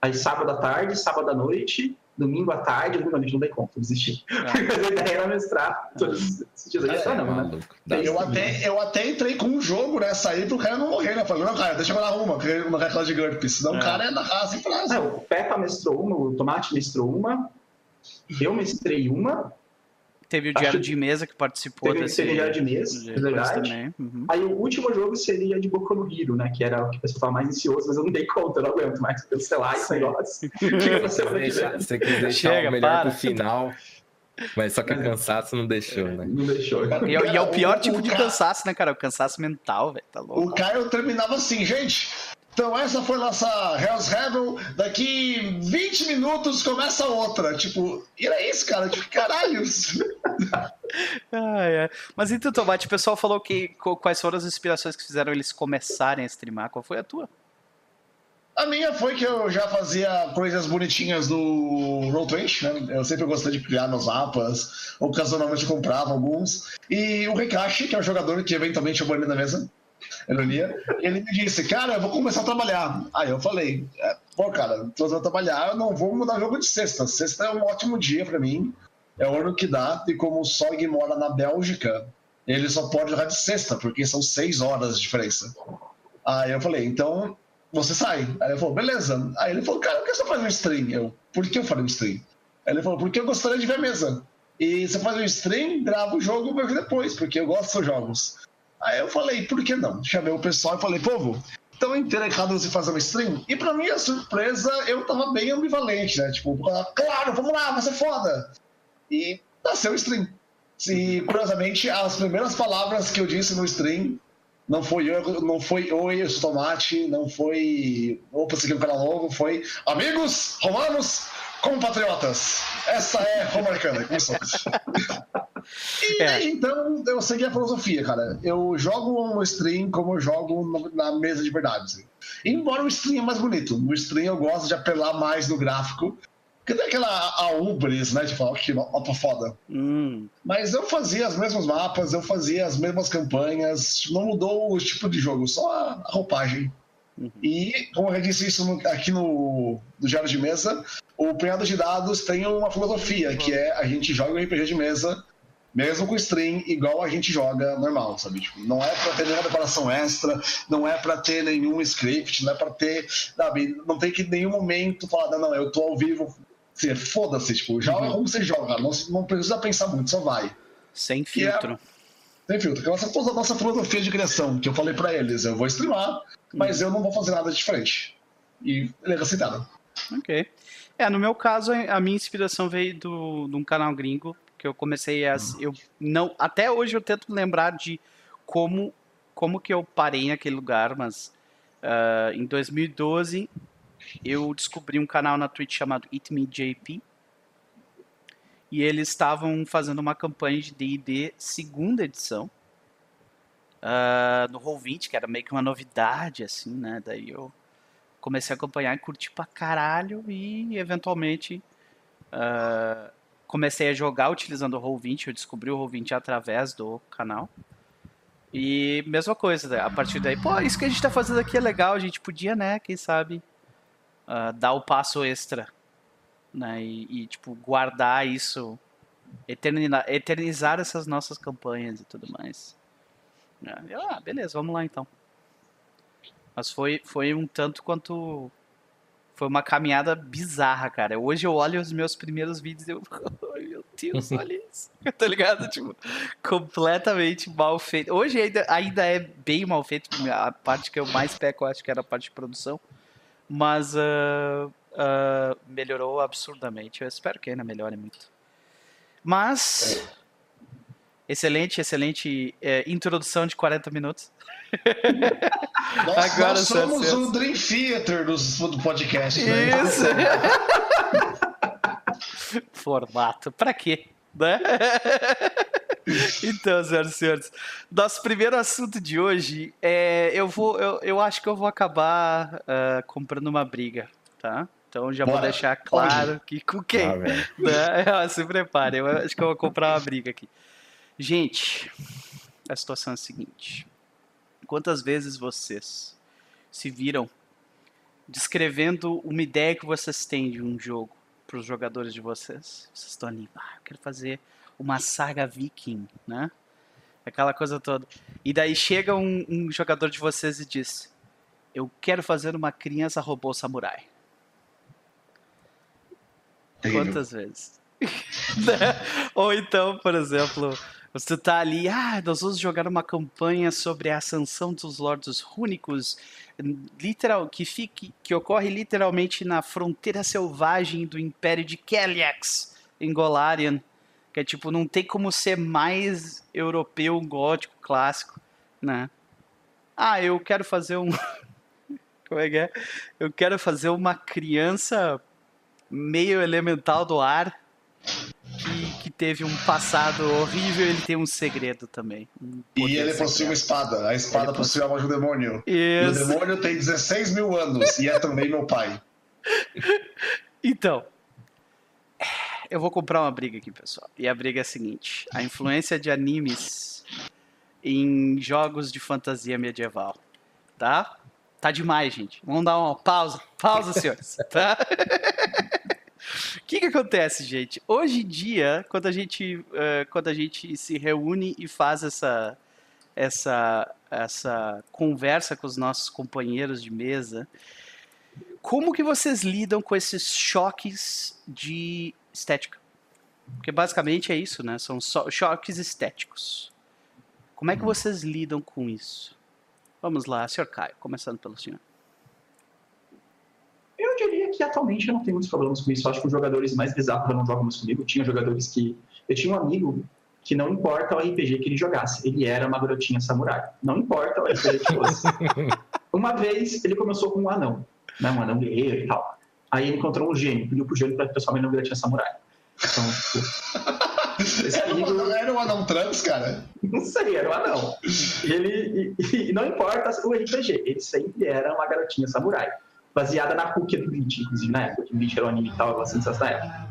C: aí sábado à tarde, sábado à noite, domingo à tarde, domingo à noite não dei conta, desisti. É. Mas a ideia era mestrar todos esses dias. É, não, né?
B: Eu até, eu até entrei com um jogo nessa aí pro cara não morrer, né? Falei, não, cara, deixa eu dar uma, porque uma aquela de GURPS. Senão é. o cara é da raça e frase.
C: É, o Peppa mestrou uma, o Tomate mestrou uma, eu mestrei uma,
A: Teve o Diário de Mesa que participou
C: teve, desse. Teve o Diário de Mesa, é verdade. Também. Uhum. Aí o último jogo seria de Boku no Hero, né? Que era o que o pessoal estava mais ansioso, mas eu não dei conta, eu não aguento mais cancelar esse negócio.
D: Você quis deixar Chega, o melhor para. pro final. Mas só que o cansaço não deixou, né?
C: Não deixou.
A: E, e é o pior tipo de cansaço, né, cara? O cansaço mental, velho. Tá louco.
B: O Caio terminava assim, gente. Então essa foi nossa Hell's Rebel. Daqui 20 minutos começa outra. Tipo, e era isso, cara. Tipo, caralho.
A: ah, é. Mas então, Tomate, o pessoal falou que quais foram as inspirações que fizeram eles começarem a streamar. Qual foi a tua?
B: A minha foi que eu já fazia coisas bonitinhas do Roll20, né? Eu sempre gostei de criar meus mapas, ocasionalmente comprava alguns. E o Rekashi, que é o jogador que eventualmente eu banei da mesa, E ele me disse, cara, eu vou começar a trabalhar. Aí eu falei, é, pô, cara, tô a trabalhar, eu não vou mudar jogo de sexta. Sexta é um ótimo dia para mim. É o ano que dá. E como o Sog mora na Bélgica, ele só pode jogar de sexta, porque são seis horas de diferença. Aí eu falei, então você sai. Aí ele falou, beleza. Aí ele falou, cara, por que você faz um stream? Eu, por que eu faria um stream? Aí ele falou, porque eu gostaria de ver a mesa. E você faz um stream, grava o jogo e depois, porque eu gosto dos jogos. Aí eu falei, por que não? Chamei o pessoal e falei, povo, tão interessado você fazer uma stream? E pra minha surpresa, eu tava bem ambivalente, né? Tipo, claro, vamos lá, vai ser foda. E nasceu o stream. E curiosamente, as primeiras palavras que eu disse no stream não foi eu, não foi oi, eu sou tomate, não foi opa, seguir um canal novo, foi amigos romanos, compatriotas. Essa é Romarcana, como somos. E é. então eu segui a filosofia, cara. Eu jogo no stream como eu jogo na mesa de verdade. Assim. Embora o stream é mais bonito. No stream eu gosto de apelar mais no gráfico. Porque tem aquela a Ubris, né? De falar, que mapa foda.
A: Hum.
B: Mas eu fazia os mesmos mapas, eu fazia as mesmas campanhas. Não mudou o tipo de jogo, só a roupagem. Uhum. E, como eu disse isso no, aqui no, no Diário de Mesa, o Punhado de Dados tem uma filosofia, que é a gente joga um RPG de mesa, mesmo com stream, igual a gente joga normal, sabe? Tipo, não é pra ter nenhuma decoração extra, não é pra ter nenhum script, não é pra ter, sabe? Não tem que em nenhum momento falar, não, não eu tô ao vivo. Foda-se, tipo, joga uhum. como você joga, não, não precisa pensar muito, só vai.
A: Sem é filtro.
B: É, sem filtro. Que é a nossa, filosofia de criação, que eu falei pra eles, eu vou streamar, mas eu não vou fazer nada diferente. E eles aceitaram.
A: Ok. É, no meu caso, a minha inspiração veio do, de um canal gringo, que eu comecei a. Eu não, até hoje eu tento lembrar de como, como que eu parei naquele lugar, mas uh, em 2012 eu descobri um canal na Twitch chamado Eat Me JP. E eles estavam fazendo uma campanha de D&D segunda edição. Uh, no Roll20, que era meio que uma novidade, assim, né? Daí eu comecei a acompanhar e curti pra caralho e eventualmente uh, comecei a jogar utilizando o Roll20, eu descobri o Roll20 através do canal. E mesma coisa, né? a partir daí, pô, isso que a gente tá fazendo aqui é legal, a gente podia, né, quem sabe, uh, dar o passo extra, né, e, e tipo, guardar isso, eternizar, eternizar essas nossas campanhas e tudo mais. Eu, ah, beleza, vamos lá então. Mas foi, foi um tanto quanto. Foi uma caminhada bizarra, cara. Hoje eu olho os meus primeiros vídeos e eu. Ai, meu Deus, olha isso. tá ligado? Tipo, completamente mal feito. Hoje ainda, ainda é bem mal feito. A parte que eu mais peco, eu acho que era a parte de produção. Mas uh, uh, melhorou absurdamente. Eu espero que ainda melhore muito. Mas. Excelente, excelente é, introdução de 40 minutos.
B: Nós, Agora nós somos o Dream Theater do, do podcast. Né?
A: Isso. Formato. Pra quê? Né? então, senhoras e senhores, nosso primeiro assunto de hoje é. Eu, vou, eu, eu acho que eu vou acabar uh, comprando uma briga, tá? Então já Bora. vou deixar claro que com quem. Ah, né? Se prepare, eu acho que eu vou comprar uma briga aqui. Gente, a situação é a seguinte. Quantas vezes vocês se viram descrevendo uma ideia que vocês têm de um jogo para os jogadores de vocês? Vocês estão ali, ah, eu quero fazer uma saga viking, né? Aquela coisa toda. E daí chega um, um jogador de vocês e diz: Eu quero fazer uma criança robô samurai. Quantas vezes? Ou então, por exemplo, você tá ali, ah, nós vamos jogar uma campanha sobre a ascensão dos lordos rúnicos, literal, que, fique, que ocorre literalmente na fronteira selvagem do Império de Keliax, em Golarion. Que é tipo, não tem como ser mais europeu, gótico, clássico, né? Ah, eu quero fazer um. como é que é? Eu quero fazer uma criança meio elemental do ar que teve um passado horrível, ele tem um segredo também. Um
B: e ele possui uma espada. A espada ele possui a alma de um demônio. Isso. E o demônio tem 16 mil anos e é também meu pai.
A: Então, eu vou comprar uma briga aqui, pessoal. E a briga é a seguinte: a influência de animes em jogos de fantasia medieval, tá? Tá demais, gente. Vamos dar uma pausa. Pausa, senhores. Tá? O que, que acontece, gente? Hoje em dia, quando a gente, uh, quando a gente se reúne e faz essa, essa, essa conversa com os nossos companheiros de mesa, como que vocês lidam com esses choques de estética? Porque basicamente é isso, né? São choques estéticos. Como é que vocês lidam com isso? Vamos lá, Sr. Caio, começando pelo senhor.
C: Eu diria que atualmente eu não tenho muitos problemas com isso. Eu acho que os jogadores mais bizarros não jogam mais comigo. Tinha jogadores que. Eu tinha um amigo que não importa o RPG que ele jogasse, ele era uma garotinha samurai. Não importa o RPG que fosse. uma vez ele começou com um anão, né? um anão guerreiro e tal. Aí ele encontrou um gênio, pediu pro gênio para transformar ele numa garotinha samurai. Então,
B: tipo, esse era, amigo... um, era um anão trans, cara?
C: Não sei, era um anão. Ele, e, e, não importa o RPG, ele sempre era uma garotinha samurai baseada na Rukia do Bleach, inclusive, na época, que o Bleach era um anime e tal, ela sensação na época.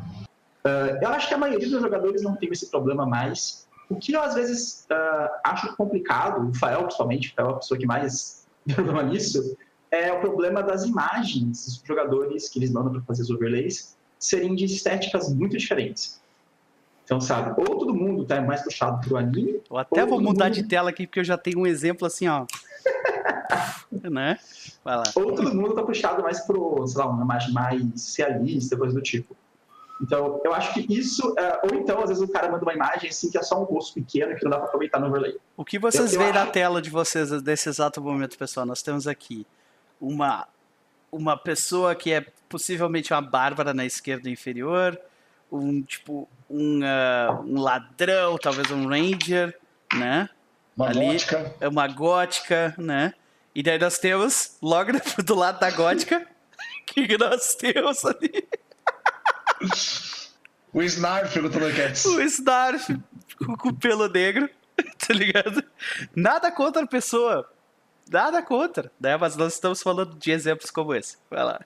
C: Uh, eu acho que a maioria dos jogadores não tem esse problema mais. O que eu, às vezes, uh, acho complicado, o Fael, principalmente, o Fael é a pessoa que mais tem problema nisso, é o problema das imagens dos jogadores que eles mandam para fazer os overlays serem de estéticas muito diferentes. Então, sabe, ou todo mundo tá mais puxado pro anime.
A: Eu até vou mudar mundo... de tela aqui, porque eu já tenho um exemplo assim, ó. né?
C: Vai lá. Ou todo mundo tá puxado mais pro, sei lá, uma imagem mais realista, coisa do tipo. Então, eu acho que isso. É, ou então, às vezes, o cara manda uma imagem assim que é só um rosto pequeno que não dá pra aproveitar no overlay.
A: O que vocês veem na tela de vocês nesse exato momento, pessoal? Nós temos aqui uma, uma pessoa que é possivelmente uma bárbara na esquerda inferior, um tipo um, uh, um ladrão, talvez um ranger, né?
B: Uma Ali, gótica.
A: É uma gótica, né? E daí nós temos, logo do lado da gótica, que nós temos ali?
B: O Snarf perguntando Cats.
A: O Snarf com, com pelo negro, tá ligado? Nada contra a pessoa. Nada contra, né? Mas nós estamos falando de exemplos como esse. Vai lá.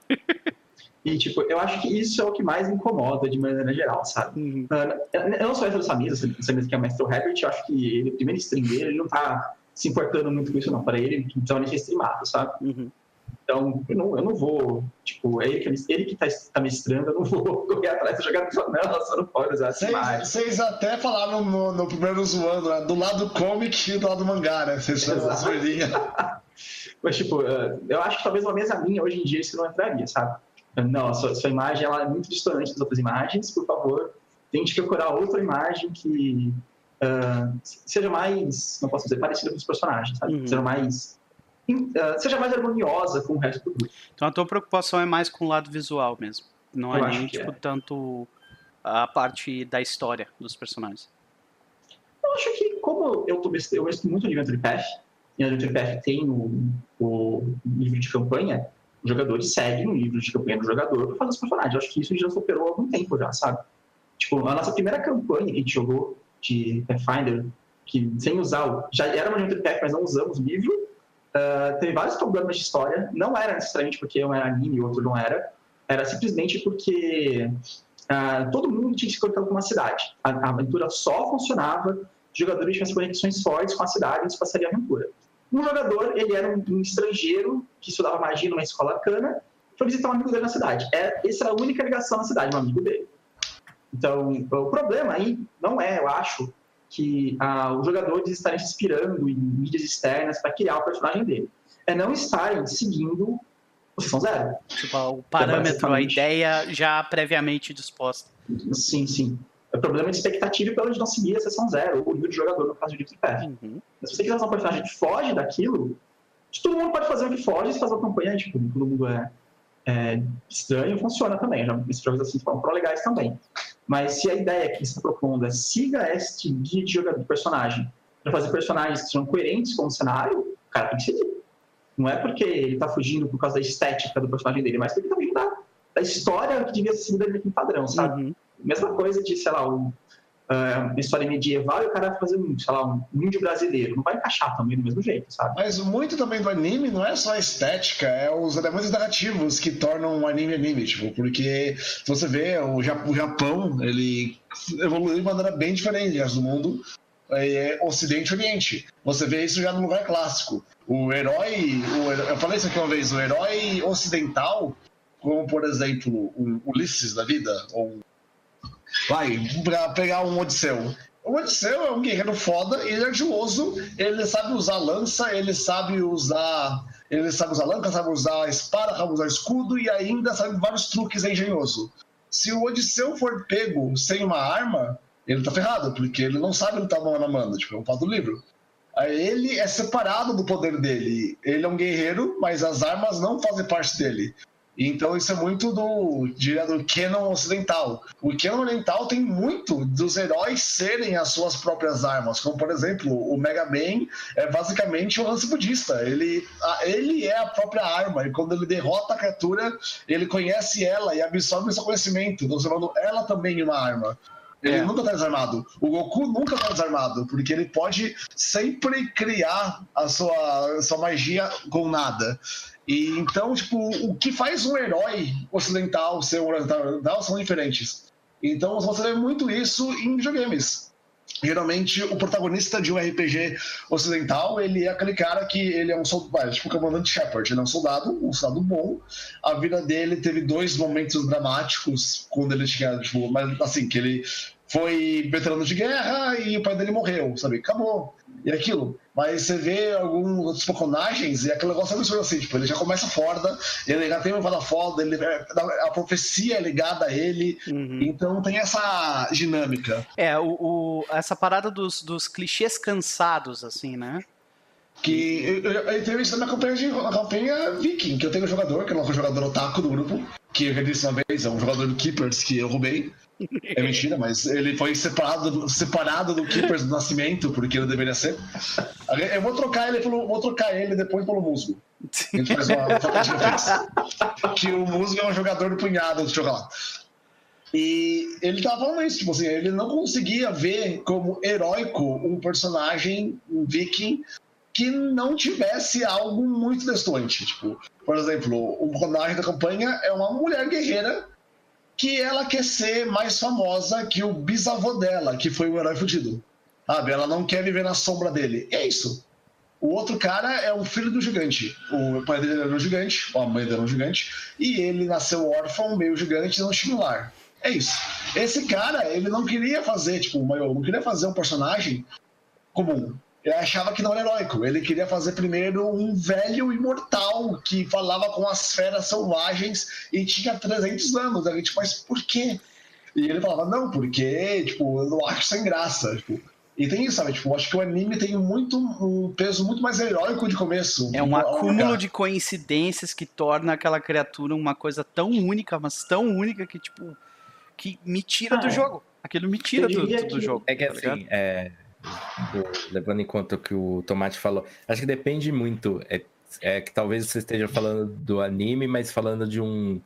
C: E, tipo, eu acho que isso é o que mais incomoda de maneira geral, sabe? Uhum. Uh, eu não sou essa Samir, Samir que é o Mestre Herbert, eu acho que ele, primeiro stream dele, ele não tá se importando muito com isso, não. Para ele, então ele é streamado, sabe? Uhum. Então, eu não, eu não vou, tipo, é ele que, ele que tá, tá mestrando, eu não vou correr atrás do jogador e falar, não, você não pode usar assim mais.
B: Vocês até falaram no, no primeiro zoando, né? do lado do comic e do lado do mangá, né? Vocês são
C: Mas, tipo, eu acho que talvez uma mesa minha hoje em dia isso não entraria, sabe? Não, sua, sua imagem ela é muito distante das outras imagens, por favor, tente procurar outra imagem que uh, seja mais, não posso dizer, parecida com os personagens, sabe? Uhum. Seja mais uh, seja mais harmoniosa com o resto do grupo.
A: Então a tua preocupação é mais com o lado visual mesmo. Não é nem tipo, é. tanto a parte da história dos personagens.
C: Eu acho que como eu, tô, eu gosto muito de Adventure Path, e a Adventure Path tem o, o livro de campanha, os jogadores seguem o livro de campanha do jogador para fazer os personagens. Eu acho que isso já superou há algum tempo já, sabe? Tipo, a nossa primeira campanha que a gente jogou de Pathfinder, que sem usar. Já era uma Adventure Path, mas não usamos o livro. Uh, teve vários problemas de história. Não era necessariamente porque um era anime e o outro não era. Era simplesmente porque uh, todo mundo tinha que se conectar com uma cidade. A, a aventura só funcionava se jogadores tivessem conexões fortes com a cidade e passariam a aventura. Um jogador, ele era um, um estrangeiro que estudava magia numa escola cana, foi visitar um amigo dele na cidade. É, essa era a única ligação na cidade, um amigo dele. Então, o problema aí não é, eu acho, que ah, os jogadores estarem se inspirando em mídias externas para criar o personagem dele. É não estarem seguindo o Sessão Zero.
A: Tipo, o parâmetro, a ideia já previamente disposta.
C: Sim, sim. É problema de expectativa pela de não seguir a sessão zero, ou o nível de jogador no caso de Deep. Uhum. Se você quiser fazer um personagem que foge daquilo, todo mundo pode fazer o que foge e fazer uma campanha, tipo, todo mundo é, é estranho, funciona também. Já esses jogos assim foram legais também. Mas se a ideia que está propondo é siga este guia de jogador personagem para fazer personagens que sejam coerentes com o cenário, o cara tem que seguir. Não é porque ele está fugindo por causa da estética do personagem dele, mas porque ele está fugindo da, da história que devia ser seguida naquele padrão, sabe? Uhum. Mesma coisa de, sei lá, um, uh, história medieval e o cara fazer um, sei lá, um índio brasileiro. Não vai encaixar também do mesmo jeito, sabe?
B: Mas muito também do anime não é só a estética, é os elementos narrativos que tornam o anime anime, tipo, porque se você vê, o Japão, ele evoluiu de maneira bem diferente do mundo. é Ocidente e Oriente. Você vê isso já no lugar clássico. O herói, o eu falei isso aqui uma vez, o herói ocidental, como por exemplo o Ulisses da vida, ou vai, pra pegar um Odisseu. O Odisseu é um guerreiro foda, ele é ardiloso, ele sabe usar lança, ele sabe usar. Ele sabe usar lança, sabe usar espada, sabe usar escudo e ainda sabe vários truques, é engenhoso. Se o Odisseu for pego sem uma arma, ele tá ferrado, porque ele não sabe lutar mano a mano, tipo, é um fato do livro. Ele é separado do poder dele. Ele é um guerreiro, mas as armas não fazem parte dele. Então isso é muito do, do canon ocidental. O canon oriental tem muito dos heróis serem as suas próprias armas, como por exemplo, o Mega Man é basicamente um lance budista. Ele, ele é a própria arma, e quando ele derrota a criatura, ele conhece ela e absorve seu conhecimento, transformando ela também em uma arma. Ele é. nunca tá desarmado. O Goku nunca tá desarmado, porque ele pode sempre criar a sua, a sua magia com nada. E então, tipo, o que faz um herói ocidental ser um ocidental são diferentes. Então você vê muito isso em videogames. Geralmente o protagonista de um RPG ocidental, ele é aquele cara que ele é um soldado, tipo o comandante Shepard, ele é um soldado, um soldado bom. A vida dele teve dois momentos dramáticos quando ele tinha, tipo, mas assim, que ele foi veterano de guerra e o pai dele morreu, sabe? Acabou. E aquilo. Mas você vê alguns personagens e aquele negócio é absurdo assim, tipo, ele já começa foda, ele já tem uma fada foda, ele, a profecia é ligada a ele, uhum. então tem essa dinâmica.
A: É, o, o, essa parada dos, dos clichês cansados, assim, né?
B: Que eu, eu, eu isso na campanha, de, na campanha Viking, que eu tenho um jogador, que é um jogador otaku do grupo, que eu já disse uma vez, é um jogador do Keepers que eu roubei. É mentira, mas ele foi separado, separado do Keepers do Nascimento, porque ele deveria ser. Eu vou trocar ele pelo, vou trocar ele depois pelo Musgo. A gente faz uma Que o Musgo é um jogador do punhado de lá. E ele tava falando isso, tipo assim, ele não conseguia ver como heróico um personagem um viking que não tivesse algo muito destoante. Tipo, por exemplo, o personagem da campanha é uma mulher guerreira que ela quer ser mais famosa que o bisavô dela, que foi o herói fudido. Sabe? Ela não quer viver na sombra dele. é isso. O outro cara é o filho do gigante. O pai dele era um gigante, a mãe dele era um gigante, e ele nasceu órfão, meio gigante, não tinha um lar. É isso. Esse cara, ele não queria fazer, tipo, não queria fazer um personagem comum ele achava que não era heróico. Ele queria fazer primeiro um velho imortal que falava com as feras selvagens e tinha 300 anos. A gente, mas por quê? E ele falava, não, porque, tipo, eu não acho sem graça. Tipo, e tem isso, sabe? Tipo, eu acho que o anime tem muito um peso muito mais heróico de começo.
A: É um acúmulo de coincidências que torna aquela criatura uma coisa tão única, mas tão única que, tipo, que me tira ah, do é. jogo. Aquilo me tira do, do, do, jogo.
D: É que tá assim, é levando em conta o que o Tomate falou, acho que depende muito. É, é que talvez você esteja falando do anime, mas falando de um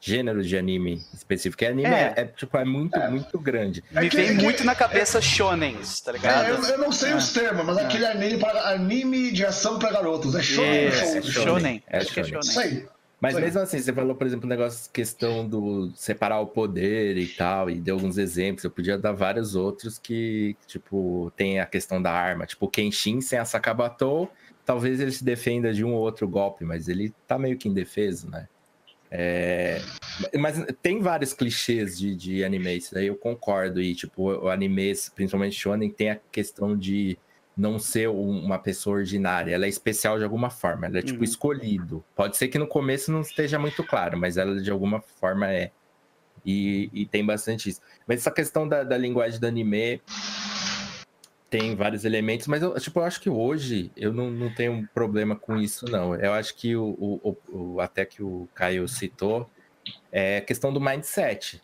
D: gênero de anime específico. E anime é, é, é tipo, é muito, é. muito grande.
A: Me vem muito na cabeça shonen, tá ligado?
B: É, eu, eu, não sei os termos, mas aquele anime, para, anime de ação para garotos. É shonen.
A: É, shonen. shonen. É shonen.
B: Isso aí.
D: Mas mesmo assim, você falou, por exemplo, um negócio, questão do separar o poder e tal, e deu alguns exemplos. Eu podia dar vários outros que, tipo, tem a questão da arma. Tipo, Kenshin sem a Sakabatou, talvez ele se defenda de um ou outro golpe, mas ele tá meio que indefeso, né? É... Mas tem vários clichês de, de anime, isso daí eu concordo. E, tipo, o anime, principalmente Shonen, tem a questão de não ser uma pessoa ordinária, ela é especial de alguma forma, ela é tipo uhum. escolhido. Pode ser que no começo não esteja muito claro, mas ela de alguma forma é. E, e tem bastante isso. Mas essa questão da, da, linguagem do anime tem vários elementos, mas eu, tipo, eu acho que hoje eu não, não tenho um problema com isso, não. Eu acho que o, o, o até que o Caio citou é a questão do mindset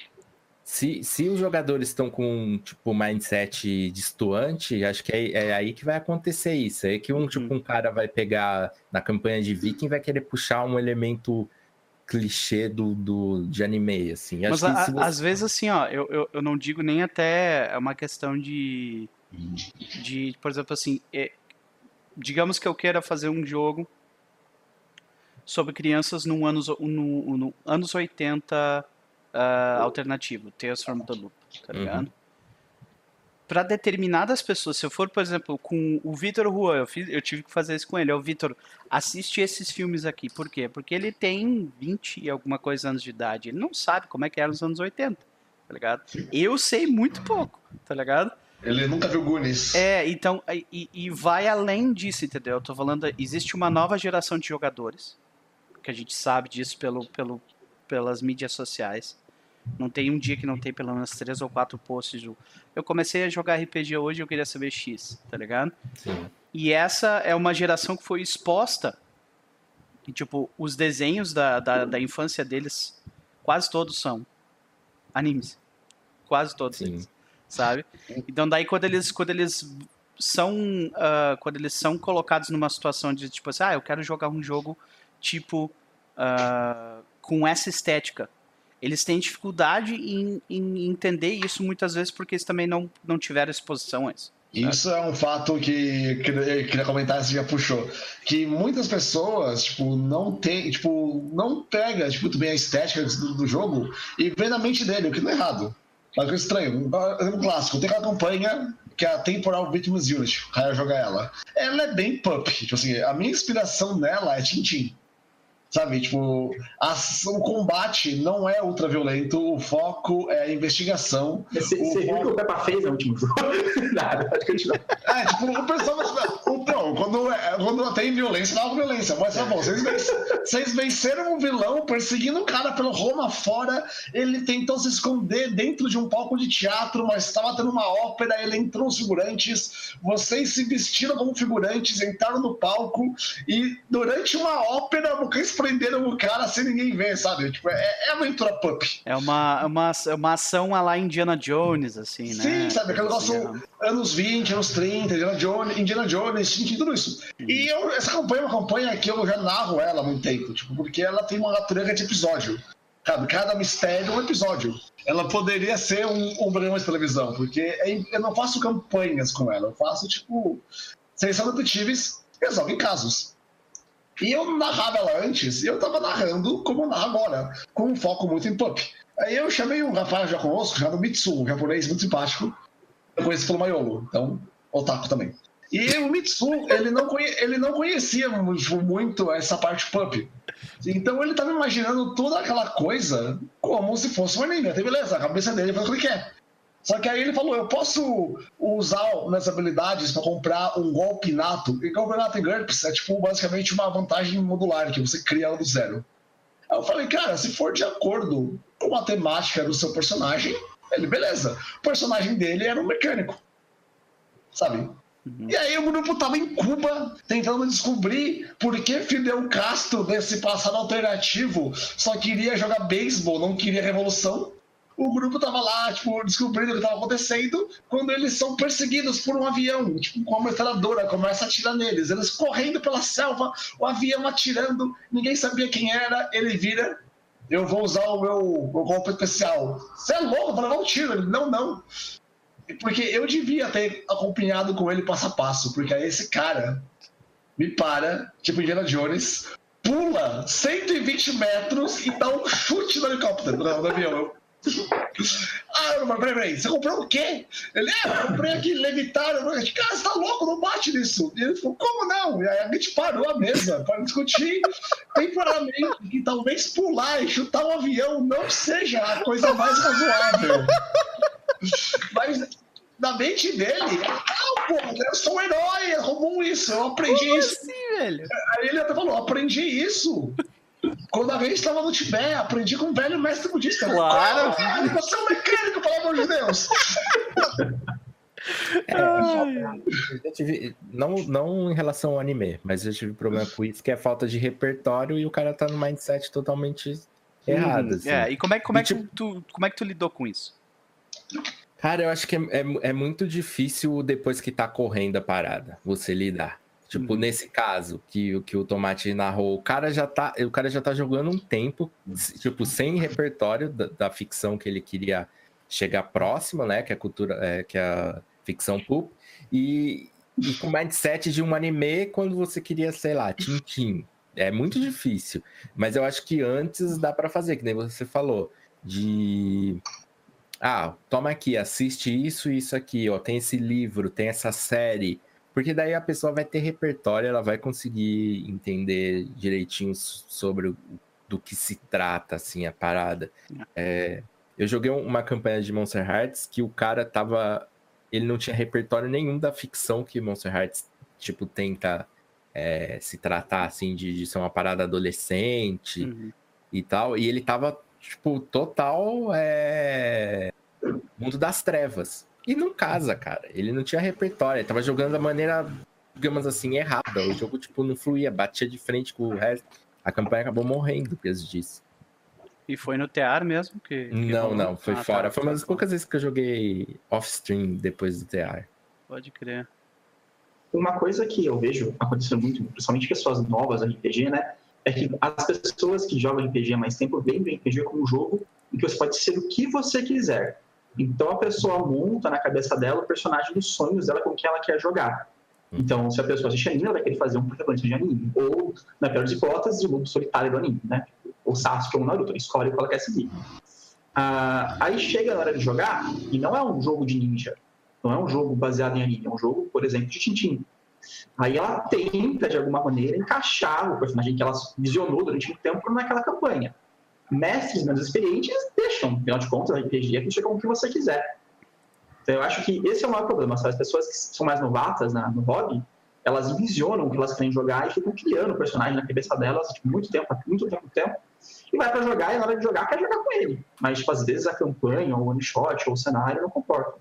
D: se, se os jogadores estão com tipo mindset distoante, acho que é, é, aí que vai acontecer isso. É que um tipo uhum. um cara vai pegar na campanha de Viking vai querer puxar um elemento clichê do, do de anime, assim.
A: Mas a, você... às vezes assim, ó, eu, eu, eu, não digo nem até é uma questão de de, por exemplo, assim, é, digamos que eu queira fazer um jogo sobre crianças no anos no, no anos 80 uh, alternativo, Tales from the Loop, tá uhum. ligado? Uhum. para determinadas pessoas, se eu for, por exemplo, com o Vitor Juan, eu, fiz, eu tive que fazer isso com ele. O Vitor, assiste esses filmes aqui. Por quê? Porque ele tem 20 e alguma coisa anos de idade. Ele não sabe como é que era nos anos 80, tá ligado? Eu sei muito pouco, tá ligado?
B: Ele nunca viu Goonies.
A: É, então, e, e vai além disso, entendeu? Eu tô falando, existe uma nova geração de jogadores, que a gente sabe disso pelo, pelo, pelas mídias sociais. Não tem um dia que não tem pelo menos três ou quatro posts. Do... Eu comecei a jogar RPG hoje e eu queria saber X, tá ligado?
D: Sim.
A: E essa é uma geração que foi exposta. E, tipo, os desenhos da, da, da infância deles, quase todos são animes. Quase todos
D: Sim.
A: eles, sabe? Então daí quando eles, quando eles são ah, quando eles são colocados numa situação de tipo assim, ah, eu quero jogar um jogo tipo ah, com essa estética. Eles têm dificuldade em, em entender isso muitas vezes porque eles também não, não tiveram exposição a isso.
B: Isso é um fato que, que eu queria comentar, você já puxou. Que muitas pessoas, tipo, não tem, tipo, não pega, tipo, também a estética do, do jogo e vê na mente dele, o que não é errado. Mas é estranho. Um exemplo clássico, tem aquela campanha que é a Temporal Victims Unit, o cara joga ela. Ela é bem pup, tipo assim, a minha inspiração nela é Tintin. Sabe, tipo, a- o combate não é ultra violento, o foco é a investigação.
C: Você, viu o que o Peppa fez no último jogo? Nada, pode continuar.
B: É, tipo, o pessoal. O, não, quando, é- quando tem violência, não há violência. Mas tá bom, vocês, venc- vocês venceram um vilão perseguindo o cara pelo Roma fora. Ele tentou se esconder dentro de um palco de teatro, mas estava tendo uma ópera. Ele entrou os figurantes. Vocês se vestiram como figurantes, entraram no palco. E durante uma ópera, vocês prenderam o cara sem ninguém ver, sabe? Tipo, é, é aventura pup.
A: É uma, uma, uma ação a lá Indiana Jones, assim, né?
B: Sim, sabe? Aquele
A: assim,
B: negócio anos 20, anos 30, Indiana Jones, Indiana Jones, tudo isso. E eu- essa campanha é uma campanha que eu já narro ela há muito tempo, tipo, porque ela tem uma natureza de episódio. Sabe? Cada mistério é um episódio. Ela poderia ser um, um programa de televisão, porque é- eu não faço campanhas com ela, eu faço, tipo, seleção de detetives resolvem casos. E eu narrava ela antes, e eu tava narrando como eu narro agora, com um foco muito em pup. Aí eu chamei um rapaz já conosco, chamado Mitsu, um japonês muito simpático. Eu conheci pelo Maiolo, então, otaku também. E o Mitsu, ele não, conhe- ele não conhecia mu- muito essa parte pup. Então ele tava imaginando toda aquela coisa como se fosse um anime. Até beleza, a cabeça dele foi o que ele quer. Só que aí ele falou, eu posso usar minhas habilidades para comprar um golpe nato. E golpe nato em GURPS é tipo basicamente uma vantagem modular que você cria ela do zero. Aí eu falei, cara, se for de acordo com a temática do seu personagem, ele, beleza. O personagem dele era um mecânico. Sabe?
A: Uhum.
B: E aí o grupo tava em Cuba tentando descobrir por que Fidel Castro, desse passado alternativo, só queria jogar beisebol, não queria revolução. O grupo tava lá, tipo, descobrindo o que tava acontecendo, quando eles são perseguidos por um avião, tipo, com uma metralhadora, começa a atirar neles. Eles correndo pela selva, o avião atirando, ninguém sabia quem era, ele vira. Eu vou usar o meu, meu golpe especial. Você é louco para levar um tiro? Ele, não, não. Porque eu devia ter acompanhado com ele passo a passo, porque aí esse cara me para, tipo Indiana Jones, pula 120 metros e dá um chute no helicóptero, no, avião. Ah, mas peraí, peraí, você comprou o quê? Ele, é, comprei aqui, levitar. Eu falei, cara, você tá louco, não bate nisso. E ele falou, como não? E aí a gente parou a mesa para discutir temporariamente que talvez pular e chutar um avião não seja a coisa mais razoável. Mas na mente dele, não, pô, eu sou um herói, é comum isso, eu aprendi
A: Como
B: isso.
A: assim, velho?
B: Aí ele até falou, aprendi isso. Quando a gente estava no Tibete, aprendi com um velho mestre budista.
A: Claro.
B: Caralho, você é um mecânico, pelo amor de Deus.
D: É, eu tive, não, não em relação ao anime, mas eu tive problema com isso, que é falta de repertório e o cara tá no mindset totalmente errado. assim.
A: É, e como é, como, é
D: E,
A: que
D: tipo-
A: tu, como é que tu lidou com isso?
D: Cara, eu acho que é, é, é muito difícil depois que tá correndo a parada, você lidar. Tipo,
A: Uhum.
D: nesse caso que, o- que o Tomate narrou, o cara já tá, o cara já tá jogando um tempo, tipo, sem repertório da, da ficção que ele queria chegar próximo, né? Que é a cultura, é, que é a ficção pulp, e, e com mindset de um anime quando você queria, sei lá, Tintin. É muito difícil. Mas eu acho que antes dá pra fazer, que nem você falou, de Ah, toma aqui, assiste isso e isso aqui, ó. Tem esse livro, tem essa série. Porque daí a pessoa vai ter repertório, ela vai conseguir entender direitinho sobre o, do que se trata, assim, a parada. É, eu joguei uma campanha de Monster Hearts que o cara tava. Ele não tinha repertório nenhum da ficção que Monster Hearts, tipo, tenta é, se tratar, assim, de, de, ser uma parada adolescente uhum. e tal. E ele tava, tipo, total. É... Mundo das trevas. E não casa, cara. Ele não tinha repertório. Ele tava jogando da maneira, digamos assim, errada. O jogo, tipo, não fluía, batia de frente com o resto. A campanha acabou morrendo por causa disso.
A: E foi no TR mesmo? Que, que
D: não, rolou? não, foi ah, fora. Tá, foi uma das poucas vezes que eu joguei off-stream depois do TR.
A: Pode crer.
C: Uma coisa que eu vejo acontecendo muito, principalmente pessoas novas no RPG, né? É que as pessoas que jogam RPG há mais tempo veem o RPG como um jogo em que você pode ser o que você quiser. Então a pessoa monta na cabeça dela o personagem dos sonhos dela com quem ela quer jogar. Hum. Então, se a pessoa assiste anime, ela vai querer fazer um protagonista de anime. Ou, na pior das hipóteses, o lobo solitário do anime, né? O Sasuke ou o Naruto, escolhe que ela quer seguir. Ah, aí chega a hora de jogar, e não é um jogo de ninja. Não é um jogo baseado em anime. É um jogo, por exemplo, de Tintin. Aí ela tenta, de alguma maneira, encaixar o personagem que ela visionou durante muito tempo naquela campanha. Mestres menos experientes deixam, afinal de contas, a RPG é que chega com o que você quiser. Então, eu acho que esse é o maior problema. Sabe? As pessoas que são mais novatas na, no hobby, elas envisionam o que elas querem jogar e ficam criando o personagem na cabeça delas tipo, muito tempo, muito tempo, tempo. E vai para jogar e na hora de jogar quer jogar com ele. Mas, tipo, às vezes a campanha, ou o one shot, ou o cenário não comportam.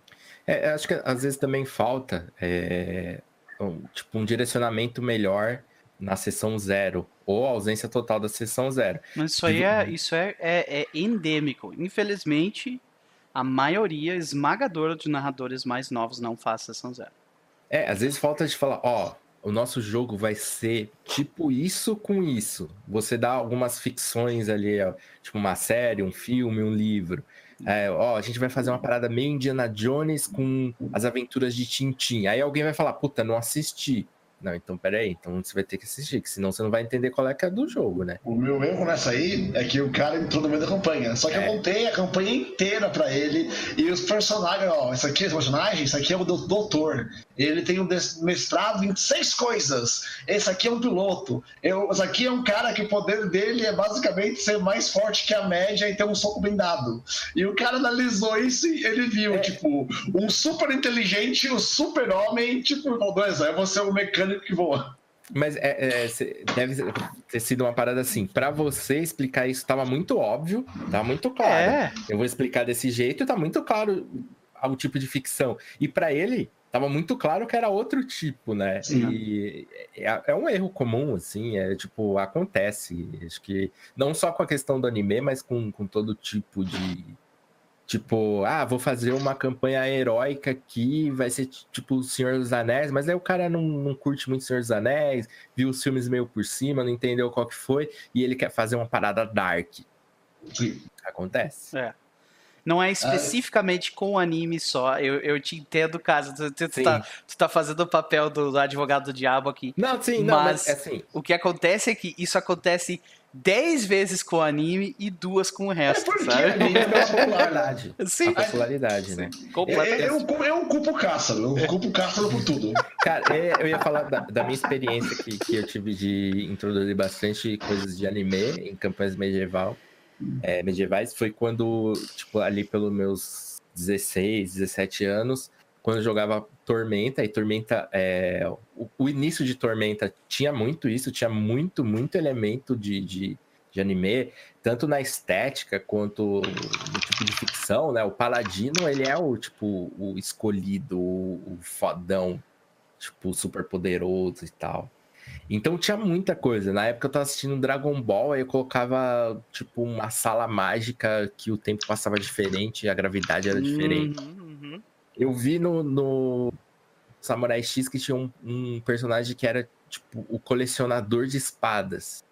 D: É, acho que às vezes também falta é, um, tipo, um direcionamento melhor na sessão zero, ou ausência total da sessão zero.
A: Mas isso aí é, isso é, é, é endêmico. Infelizmente, a maioria esmagadora de narradores mais novos não faz sessão zero.
D: É, às vezes falta de falar, ó, o nosso jogo vai ser tipo isso com isso. Você dá algumas ficções ali, ó, tipo uma série, um filme, um livro. É, ó, a gente vai fazer uma parada meio Indiana Jones com as aventuras de Tintin. Aí alguém vai falar, puta, não assisti. Não, então peraí, então você vai ter que assistir, que senão você não vai entender qual é que é do jogo, né?
B: O meu erro nessa aí é que o cara entrou no meio da campanha. Só que é. eu montei a campanha inteira pra ele e os personagens, ó, esse aqui é esse personagem, esse aqui é o doutor. Ele tem um mestrado em seis coisas. Esse aqui é um piloto. Eu, esse aqui é um cara que o poder dele é basicamente ser mais forte que a média e ter um soco bem dado. E o cara analisou isso e ele viu, é. tipo, um super inteligente, o um super homem, tipo, dois, é você o mecânico que voa.
D: Mas é, é, deve ter sido uma parada assim. Para você explicar isso, tava muito óbvio, tá muito claro. É. Eu vou explicar desse jeito, tá muito claro o tipo de ficção. E para ele, tava muito claro que era outro tipo, né? Sim. E é, é, um erro comum, assim, é tipo, acontece. Acho que não só com a questão do anime, mas com, com todo tipo de, Tipo, ah, vou fazer uma campanha heróica aqui, vai ser tipo o Senhor dos Anéis, mas aí o cara não, não curte muito o Senhor dos Anéis, viu os filmes meio por cima, não entendeu qual que foi, e ele quer fazer uma parada dark. Sim. Acontece.
A: É. Não é especificamente ah, com anime só. Eu, eu te entendo, caso tu, tu, tu, tá, tu tá fazendo o papel do, advogado do diabo aqui.
D: Não, sim, não, mas, mas
A: é assim. o que acontece é que isso acontece 10 vezes com o anime e duas com o resto, é porque sabe? Anime é
D: popularidade. Sim. A popularidade, né?
B: É, eu, eu, eu culpo o Cássaro, eu culpo o Cássaro por tudo.
D: Cara, é, eu ia falar da, da minha experiência que, que eu tive de introduzir bastante coisas de anime em campanhas medieval, é, medievais. Foi quando, tipo, ali pelos meus 16, 17 anos, quando eu jogava Tormenta, e Tormenta, é, o, o, início de Tormenta tinha muito isso, tinha muito, muito elemento de, de, de, anime, tanto na estética quanto no tipo de ficção, né? O Paladino, ele é o, tipo, o escolhido, o, o fodão, tipo, super poderoso e tal. Então tinha muita coisa. Na época eu tava assistindo Dragon Ball, aí eu colocava, tipo, uma sala mágica que o tempo passava diferente, a gravidade era diferente. Uhum. Eu vi no, no Samurai X que tinha um, um, personagem que era tipo o colecionador de espadas.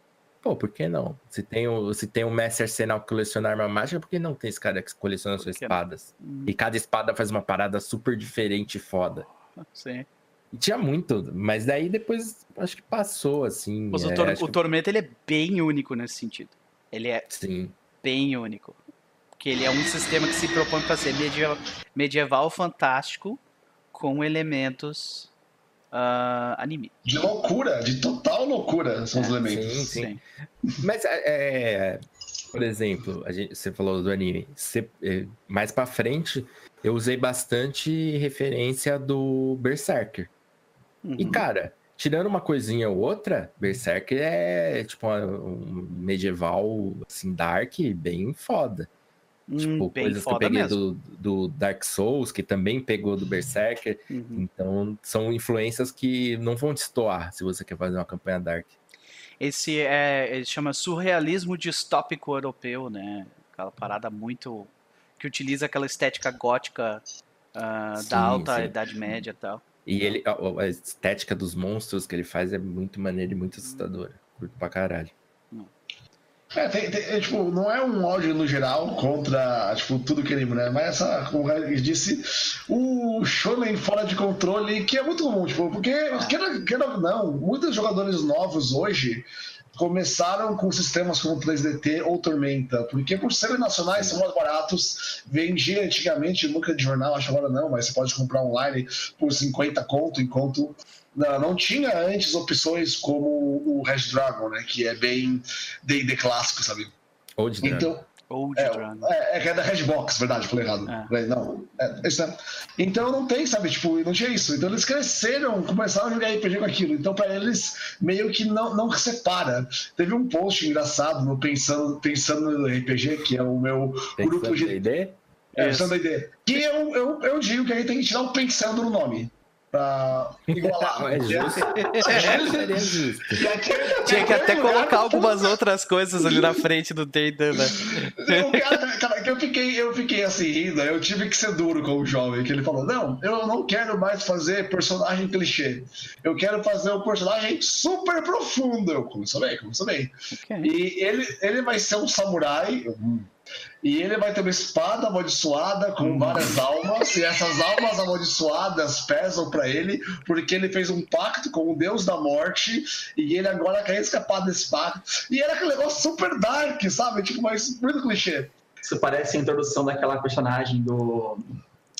D: Pô, por que não? Se tem o, se tem o Mestre Arsenal que coleciona arma mágica, por que não tem esse cara que coleciona suas espadas? Hum. E cada espada faz uma parada super diferente e foda.
A: Sim.
D: E tinha muito, mas daí depois acho que passou, assim.
A: Mas é, o, tor o que... Tormento ele é bem único nesse sentido. Ele é
D: Sim.
A: bem único. Porque ele é um sistema que se propõe para ser medieval, medieval fantástico com elementos uh, anime.
B: De loucura, de total loucura são
A: É,
B: os elementos.
D: Sim, sim. Mas, é, é, por exemplo, a gente, você falou do anime. Você, é, mais pra frente, eu usei bastante referência do Berserker. E,
A: Uhum.
D: cara, tirando uma coisinha ou outra, Berserker é, tipo, um medieval, assim, dark, bem foda.
A: Hum,
D: Tipo,
A: bem
D: coisas que eu peguei do, do Dark Souls, que também pegou do Berserker.
A: Uhum.
D: Então, são influências que não vão destoar se você quer fazer uma campanha dark.
A: Esse é, ele chama surrealismo distópico europeu, né? Aquela parada muito que utiliza aquela estética gótica ah,
D: Sim,
A: da alta
D: sim.
A: Idade Média e tal.
D: E ele, a, a estética dos monstros que ele faz é muito maneira e muito assustadora. Curto pra caralho.
B: É, tem, tem- é, tipo, não é um ódio no geral contra tipo, tudo que anime, né? Mas essa, como Gabriel disse, o shonen fora de controle, que é muito comum, tipo, porque, queira, queira não, muitos jogadores novos hoje começaram com sistemas como 3DT ou Tormenta, porque por serem nacionais são mais baratos, vendia antigamente nunca de jornal, acho agora não, mas você pode comprar online por 50 conto, enquanto não, não tinha antes opções como o Red Dragon, né, que é bem D&D clássico, sabe?
D: Ou de drama.
B: Então,
A: Ou de
B: é,
A: Dragon.
B: é, é que é da Redbox, verdade, falei errado.
A: É.
B: Não, é, isso é. Então não tem, sabe, tipo, não tinha isso. Então eles cresceram, começaram a jogar RPG com aquilo. Então pra eles, meio que não, não separa. Teve um post engraçado no Pensando, Pensando no RPG, que é o meu grupo
D: Pensando
B: de.
D: na ideia?
B: É. Pensando ideia. Que eu, eu, eu digo que aí tem que tirar o Pensando no nome. Pra igualar.
D: É justo. Seria justo.
A: Tinha que até colocar algumas outras coisas ali na frente do D&D, né?
B: Cara, cara, eu fiquei, eu fiquei assim rindo, eu tive que ser duro com o jovem, que ele falou: Não, eu não quero mais fazer personagem clichê. Eu quero fazer um personagem super profundo. Eu começou bem, começou bem.
A: Ok.
B: E ele, ele vai ser um samurai. E ele vai ter uma espada amaldiçoada com várias almas, e essas almas amaldiçoadas pesam pra ele, porque ele fez um pacto com o deus da morte, e ele agora quer escapar desse pacto. E era aquele negócio super dark, sabe? Tipo, mas muito clichê.
C: Isso parece a introdução daquela personagem do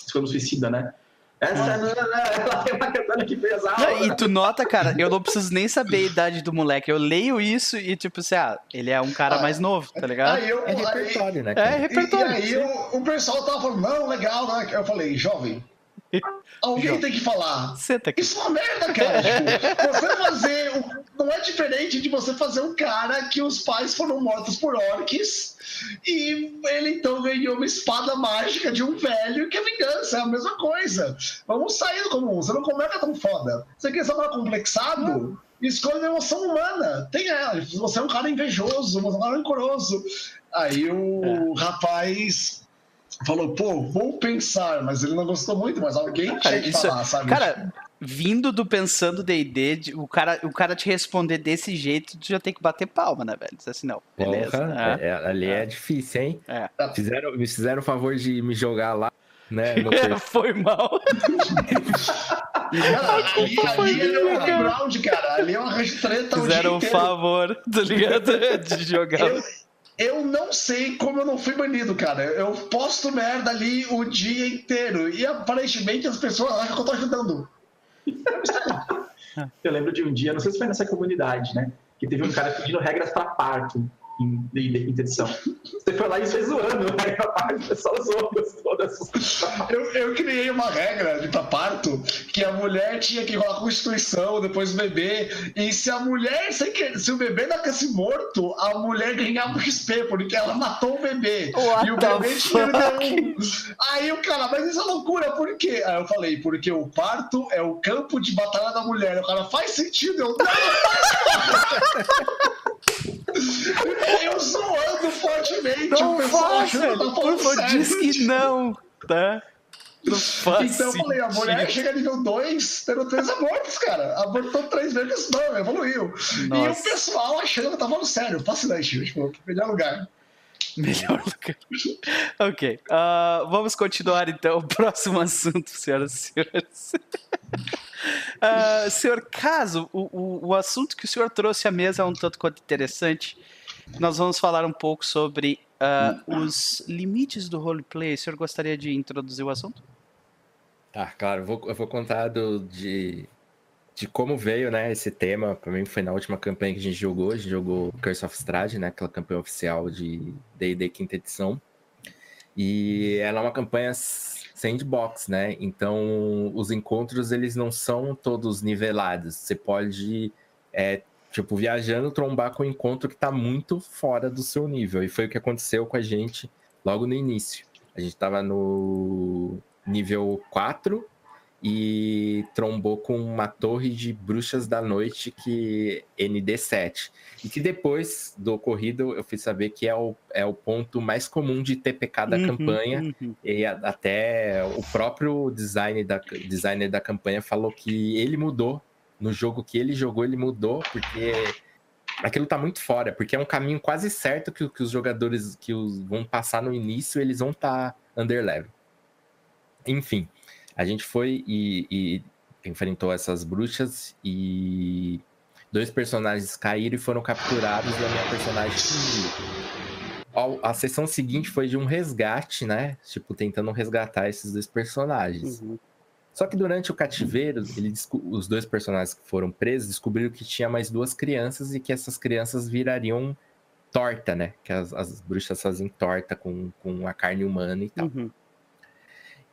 C: Escolha Suicida, né? Essa menina, ela tem uma katana que pesada.
A: Não, e tu nota, cara, eu não preciso nem saber a idade do moleque. Eu leio isso e, tipo assim, ah, ele é um cara
B: Ah,
A: mais novo, tá ligado?
B: Aí eu,
D: É
B: aí,
D: repertório, né?
A: É
D: cara?
B: e, e
A: repertório.
B: aí o, o pessoal tava falando, não, legal, né? Eu falei, jovem, alguém tem que falar. Isso é uma merda, cara. Tipo, você fazer. Não é diferente de você fazer um cara que os pais foram mortos por orques e ele então ganhou uma espada mágica de um velho que é vingança. É a mesma coisa. Vamos sair do comum. Você não começa tão foda. Você quer ser mais complexado? Escolha a emoção humana. Tem ela. Você é um cara invejoso, você é um cara rancoroso. Aí o rapaz falou, pô, vou pensar, mas ele não gostou muito, mas alguém
A: Cara,
B: tinha que
A: isso-
B: falar, sabe?
A: Cara, vindo do pensando D&D, de- o cara, o cara te responder desse jeito, tu já tem que bater palma, né, velho? Diz assim, não, beleza.
D: Porra,
A: é.
D: é- é- ali é difícil, hein?
A: É.
D: Fizeram, me fizeram o favor de me jogar lá, né? No
A: Foi mal.
B: Cara, ali, ali é um
A: cara.
B: background, cara. Ali é uma treta o dia
A: Fizeram um favor, tá ligado? De jogar.
B: Eu, eu não sei como eu não fui banido, cara. Eu posto merda ali o dia inteiro. E aparentemente as pessoas acham que eu tô ajudando.
C: Eu lembro de um dia, não sei se foi nessa comunidade, né? Que teve um cara pedindo regras para parto em D&D quinta edição. Você foi lá e fez zoando, parto, o pessoal zoou,
B: Eu, eu criei uma regra de pra parto que a mulher tinha que rolar constituição depois do bebê. E se a mulher, sem que, se o bebê nascesse morto, a mulher ganhava um XP, porque ela matou o bebê.
A: What
B: e o bebê tinha um. Aí o cara, mas isso é loucura, por quê? Aí eu falei, porque o parto é o campo de batalha da mulher. O cara faz sentido, eu não faz. Eu zoando fortemente,
A: Não
B: o
A: faz, velho.
B: tô
A: Por favor, diz que não, tá? Não faz
B: Então eu falei, a mulher chega nível 2, tendo três abortos, cara. Abortou três vezes, não, evoluiu. E
A: Nossa.
B: o pessoal achando que eu tava falando sério, fascinante, tipo, melhor lugar.
A: Melhor lugar. ok. ah, vamos continuar então. Próximo assunto, senhoras e senhores. Ah, senhor Caso, o, o, o assunto que o senhor trouxe à mesa é um tanto quanto interessante. Nós vamos falar um pouco sobre Uh, os limites do roleplay, o senhor gostaria de introduzir o assunto?
D: Ah, claro, eu vou, eu vou contar do, de, de como veio né, esse tema. Para mim foi na última campanha que a gente jogou. A gente jogou Curse of Strahd, né, aquela campanha oficial de D&D quinta edição. E ela é uma campanha sandbox, né? Então os encontros eles não são todos nivelados. Você pode é, tipo, viajando, trombar com um encontro que tá muito fora do seu nível. E foi o que aconteceu com a gente logo no início. A gente tava no nível 4 e trombou com uma torre de bruxas da noite que ND7. E que depois do ocorrido eu fui saber que é o, é o ponto mais comum de TPK da uhum, campanha. Uhum. E a, até o próprio design da, designer da campanha falou que ele mudou no jogo que ele jogou, ele mudou, porque aquilo tá muito fora, porque é um caminho quase certo que, que os jogadores que os, vão passar no início, eles vão estar tá underlevel. Enfim, a gente foi e, e enfrentou essas bruxas e dois personagens caíram e foram capturados e a minha personagem fugiu. A sessão seguinte foi de um resgate, né? Tipo, tentando resgatar esses dois personagens. Uhum. Só que durante o cativeiro, ele, os dois personagens que foram presos descobriram que tinha mais duas crianças e que essas crianças virariam torta, né? Que as, as bruxas fazem torta com, com a carne humana e tal. Uhum.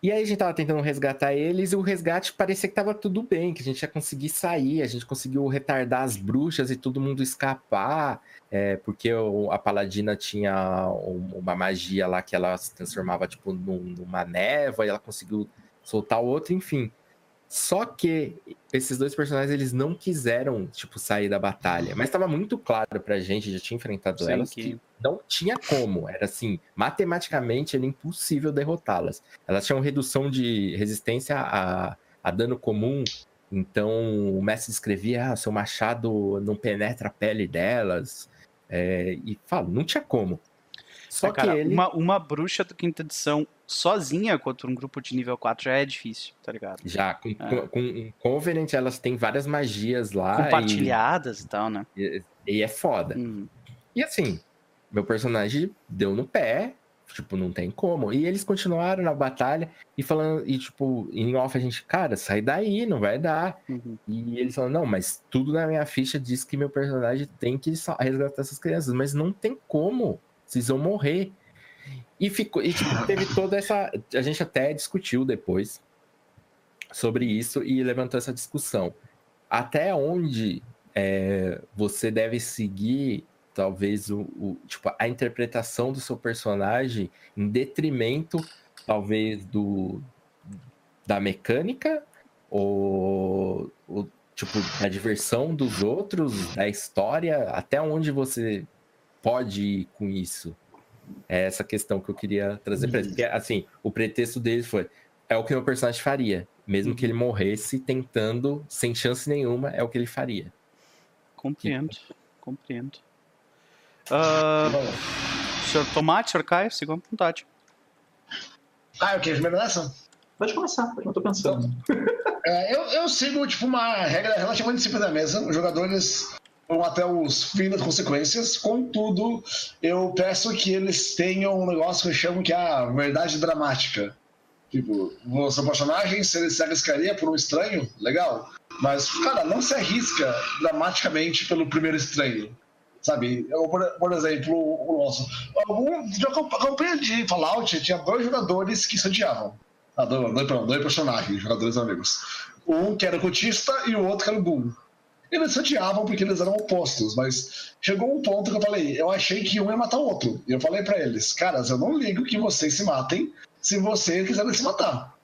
D: E aí a gente tava tentando resgatar eles e o resgate parecia que tava tudo bem, que a gente ia conseguir sair, a gente conseguiu retardar as bruxas e todo mundo escapar, é, porque o, a paladina tinha uma magia lá que ela se transformava tipo num, numa névoa e ela conseguiu soltar o outro, enfim. Só que esses dois personagens eles não quiseram, tipo, sair da batalha. Mas estava muito claro pra gente, já tinha enfrentado Sim, elas, que... que... não tinha como. Era assim, matematicamente era impossível derrotá-las. Elas tinham redução de resistência a, a dano comum. Então o mestre escrevia: ah, seu machado não penetra a pele delas. É, e fala, não tinha como.
A: Só é, cara, que ele... uma, uma bruxa do quinta edição sozinha contra um grupo de nível 4 já é difícil, tá ligado?
D: Já, com, é. com, Covenant elas têm várias magias lá.
A: Compartilhadas e, e tal, né?
D: E, e é foda. Uhum. E assim, meu personagem deu no pé, tipo, não tem como. E eles continuaram na batalha e falando, e tipo, em off a gente, cara, sai daí, não vai dar. Uhum. E eles falam, não, mas tudo na minha ficha diz que meu personagem tem que resgatar essas crianças, mas não tem como. Vocês vão morrer. E ficou, e tipo, teve toda essa. A gente até discutiu depois sobre isso e levantou essa discussão. Até onde é, você deve seguir, talvez, o, o, tipo, a interpretação do seu personagem em detrimento, talvez, do da mecânica ou, ou tipo, da diversão dos outros, da história, até onde você pode ir com isso? É essa questão que eu queria trazer para ele. Porque, assim, o pretexto dele foi: é o que meu personagem faria. Mesmo que ele uhum. morresse tentando, sem chance nenhuma, é o que ele faria.
A: Compreendo, compreendo. Uh, senhor Tomate, senhor Caio, sigam à vontade.
B: Ah, eu quero primeiro nessa?
C: Pode começar, eu tô pensando.
B: É, eu, eu sigo, tipo, uma regra relativamente simples da mesa. Os jogadores vão até os fins das consequências. Contudo, eu peço que eles tenham um negócio que eu chamo que é a verdade dramática. Tipo, seu personagem, se ele se arriscaria por um estranho, legal. Mas, cara, não se arrisca dramaticamente pelo primeiro estranho. Sabe? Eu, por, exemplo, o nosso. Algum, a campanha de Fallout tinha dois jogadores que se odiavam. Ah, dois, dois, personagens, jogadores amigos. Um que era cotista e o outro que era o Doom. Eles se odiavam porque eles eram opostos, mas chegou um ponto que eu falei, eu achei que um ia matar o outro. E eu falei para eles, caras, eu não ligo que vocês se matem se vocês quiserem se matar.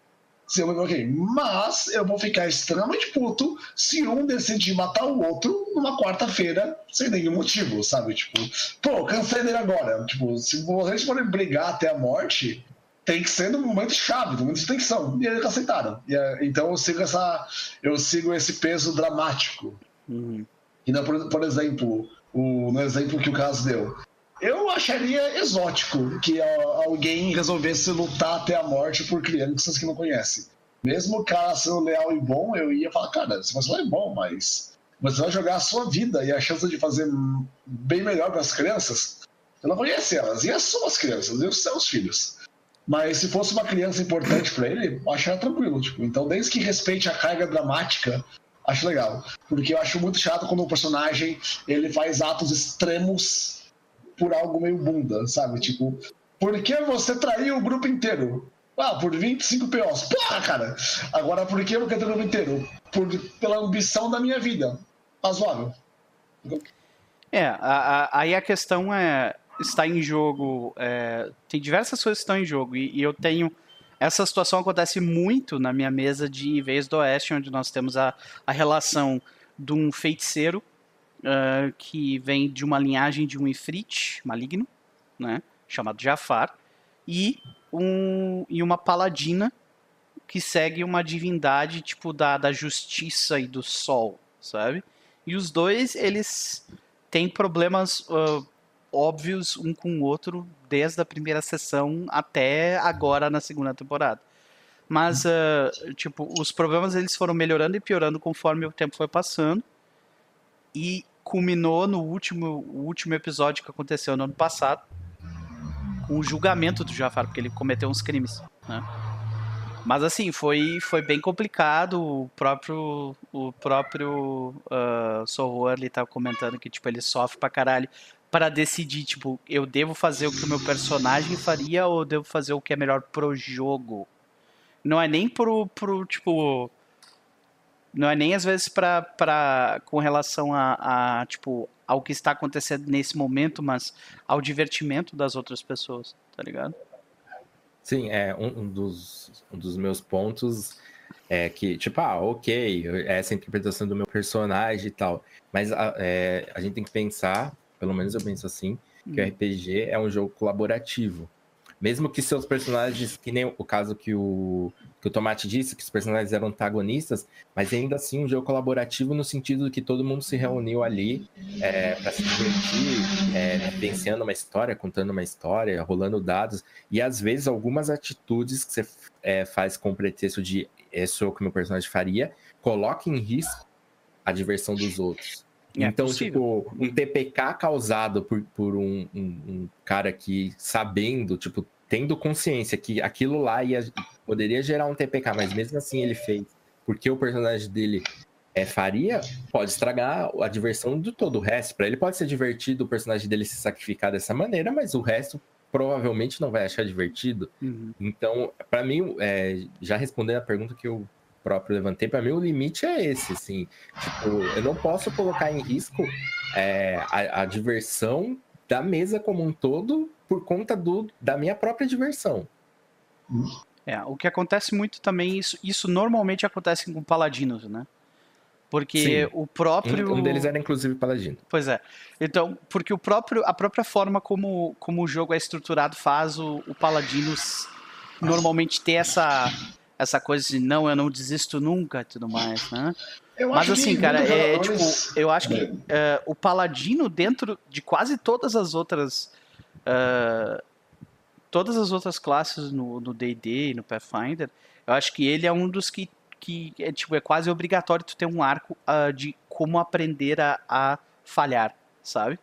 B: Se eu, okay, mas eu vou ficar extremamente puto se um decidir matar o outro numa quarta-feira sem nenhum motivo, sabe? Tipo, pô, cansei dele agora. Tipo, se vocês forem brigar até a morte, tem que ser no momento chave, no momento de tensão. E eles aceitaram. E, então eu sigo essa, eu sigo esse peso dramático Uhum. E não, por, por, exemplo, o, no exemplo que o caso deu, eu acharia exótico que alguém resolvesse lutar até a morte por crianças que não conhece. Mesmo o cara sendo leal e bom, eu ia falar, cara, você vai ser bom, mas você vai jogar a sua vida e a chance de fazer bem melhor para as crianças. Ela conhece elas, e as crianças, e os seus filhos. Mas se fosse uma criança importante para ele, eu acho tranquilo. Tipo, então, desde que respeite a carga dramática, acho legal. Porque eu acho muito chato quando o personagem ele faz atos extremos por algo meio bunda, sabe? Tipo, por que você traiu o grupo inteiro? Ah, por 25 POs. Porra, cara! Agora, por que eu quero ter o grupo inteiro? Por, pela ambição da minha vida. Razoável.
A: É, a, a, aí a questão é está em jogo. É, tem diversas coisas que estão em jogo. E, e, eu tenho. Essa situação acontece muito na minha mesa de Vez do Oeste, onde nós temos a, a relação de um feiticeiro uh, que vem de uma linhagem de um Ifrit maligno, né, chamado Jafar, e, um, e uma paladina que segue uma divindade tipo da, da justiça e do sol, sabe? E os dois, eles têm problemas uh, óbvios um com o outro desde a primeira sessão até agora na segunda temporada. Mas, uh, tipo, os problemas eles foram melhorando e piorando conforme o tempo foi passando. E culminou no último, último episódio que aconteceu no ano passado, com o julgamento do Jafar, porque ele cometeu uns crimes. Né? Mas assim, foi, foi bem complicado. O próprio, o próprio uh, Sorro ele tá comentando que tipo, ele sofre pra caralho para decidir, tipo, eu devo fazer o que o meu personagem faria ou devo fazer o que é melhor pro jogo. Não é nem pro, pro tipo. Não é nem às vezes pra, pra, com relação a, a, tipo, ao que está acontecendo nesse momento, mas ao divertimento das outras pessoas, tá ligado?
D: Sim, é um, um dos, um dos meus pontos é que, tipo, ah, ok, essa é a interpretação do meu personagem e tal, mas a, é, a gente tem que pensar pelo menos eu penso assim, que o hum. RPG é um jogo colaborativo. Mesmo que seus personagens, que nem o caso que o, que o Tomate disse, que os personagens eram antagonistas, mas ainda assim um jogo colaborativo no sentido de que todo mundo se reuniu ali é, para se divertir, é, vivenciando uma história, contando uma história, rolando dados, e às vezes algumas atitudes que você é, faz com o pretexto de é o que meu personagem faria, coloca em risco a diversão dos outros. É então, tipo, um TPK causado por, por um, um, um, cara que, sabendo, tipo, tendo consciência que aquilo lá ia, poderia gerar um TPK, mas mesmo assim ele fez, porque o personagem dele é, faria, pode estragar a diversão de todo o resto. Para ele pode ser divertido o personagem dele se sacrificar dessa maneira, mas o resto provavelmente não vai achar divertido. Uhum. Então, para mim, é, já respondendo a pergunta que eu próprio levantei, para mim o limite é esse, assim. Tipo, eu não posso colocar em risco é, a, a, diversão da mesa como um todo por conta do, da minha própria diversão.
A: É, o que acontece muito também, isso, isso normalmente acontece com paladinos, né? Porque Sim. o próprio.
D: Um, deles era inclusive paladino.
A: Pois é. Então, porque o próprio, a própria forma como, como o jogo é estruturado faz o, o paladinos normalmente ter essa essa coisa de não, eu não desisto nunca e tudo mais, né? Eu Mas assim, cara, é tipo, eu acho que uh, o Paladino, dentro de quase todas as outras. Uh, todas as outras classes no DD e no Pathfinder, eu acho que ele é um dos que, que é, tipo, é quase obrigatório tu ter um arco uh, de como aprender a, a falhar, sabe?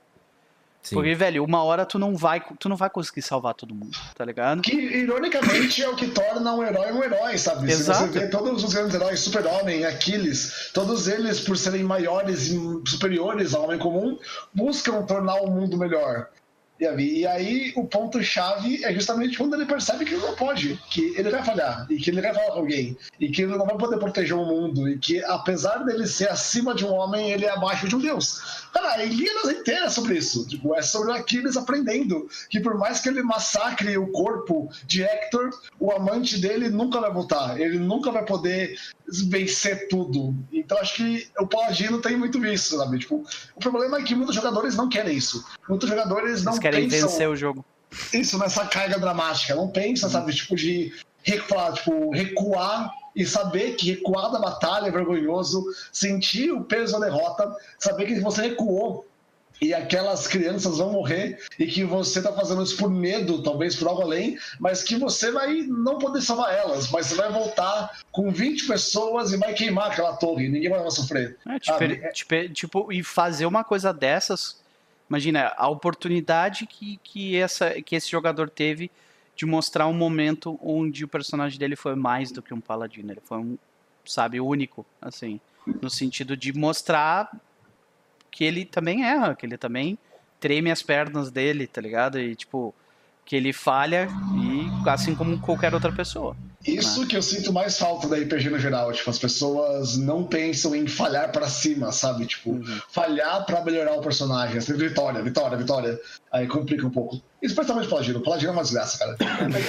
A: Sim. Porque, velho, uma hora tu não vai, tu não vai conseguir salvar todo mundo, tá ligado?
B: Que, ironicamente, é o que torna um herói um herói, sabe? Exato. Se você vê todos os grandes heróis, Super-Homem, Aquiles, todos eles, por serem maiores e superiores ao homem comum, buscam tornar o mundo melhor. E aí o ponto-chave é justamente quando ele percebe que ele não pode, que ele vai falhar, e que ele vai falar com alguém, e que ele não vai poder proteger o mundo, e que apesar dele ser acima de um homem, ele é abaixo de um deus. Cara, a Ilíadas inteira é sobre isso. Tipo, é sobre o Aquiles aprendendo que por mais que ele massacre o corpo de Hector, o amante dele nunca vai voltar. Ele nunca vai poder vencer tudo. Então acho que o Paladino tem muito isso, sabe? Tipo, o problema é que muitos jogadores não querem isso. Muitos jogadores não
A: querem pensam vencer o jogo.
B: Isso, nessa carga dramática. Não pensa, sabe, tipo, de recuar, tipo, recuar e saber que recuar da batalha é vergonhoso, sentir o peso da derrota, saber que você recuou e aquelas crianças vão morrer e que você está fazendo isso por medo, talvez por algo além, mas que você vai não poder salvar elas, mas você vai voltar com 20 pessoas e vai queimar aquela torre, ninguém vai sofrer.
A: É, tipo, tipo, tipo, e fazer uma coisa dessas Imagina a oportunidade que, que, essa, que esse jogador teve de mostrar um momento onde o personagem dele foi mais do que um paladino. Ele foi um, sabe, único, assim. No sentido de mostrar que ele também erra, que ele também treme as pernas dele, tá ligado? E, tipo, que ele falha e assim como qualquer outra pessoa.
B: Isso né? que eu sinto mais falta da RPG no geral, tipo, as pessoas não pensam em falhar para cima, sabe? Tipo, uhum. falhar para melhorar o personagem, assim, vitória, vitória, vitória. Aí complica um pouco. Especialmente Paladino, Paladino é uma desgraça, cara.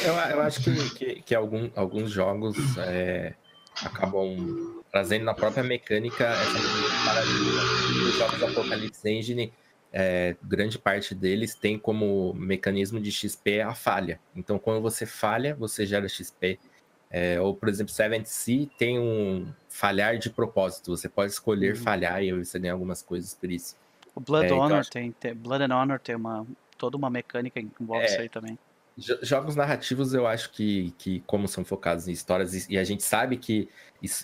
D: eu, eu acho que, que, que algum, alguns jogos é, acabam trazendo na própria mecânica essa maravilha. Os jogos Apocalypse Engine é, grande parte deles tem como mecanismo de XP a falha. Então, quando você falha, você gera XP. É, ou, por exemplo, 7C tem um falhar de propósito. Você pode escolher uhum. falhar e você ganha algumas coisas por isso.
A: O Blood é, Honor então, tem, tem, Blood and Honor tem uma, toda uma mecânica que envolve é, isso aí também.
D: Jogos narrativos eu acho que, que como são focados em histórias, e a gente sabe que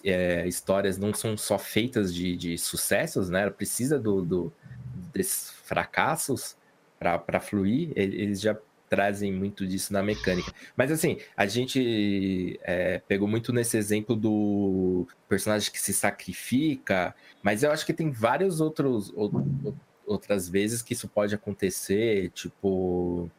D: é, histórias não são só feitas de, de sucessos, né? Precisa do, do desses fracassos para fluir, eles já trazem muito disso na mecânica. Mas assim, a gente é, pegou muito nesse exemplo do personagem que se sacrifica, mas eu acho que tem vários outros outras vezes que isso pode acontecer, tipo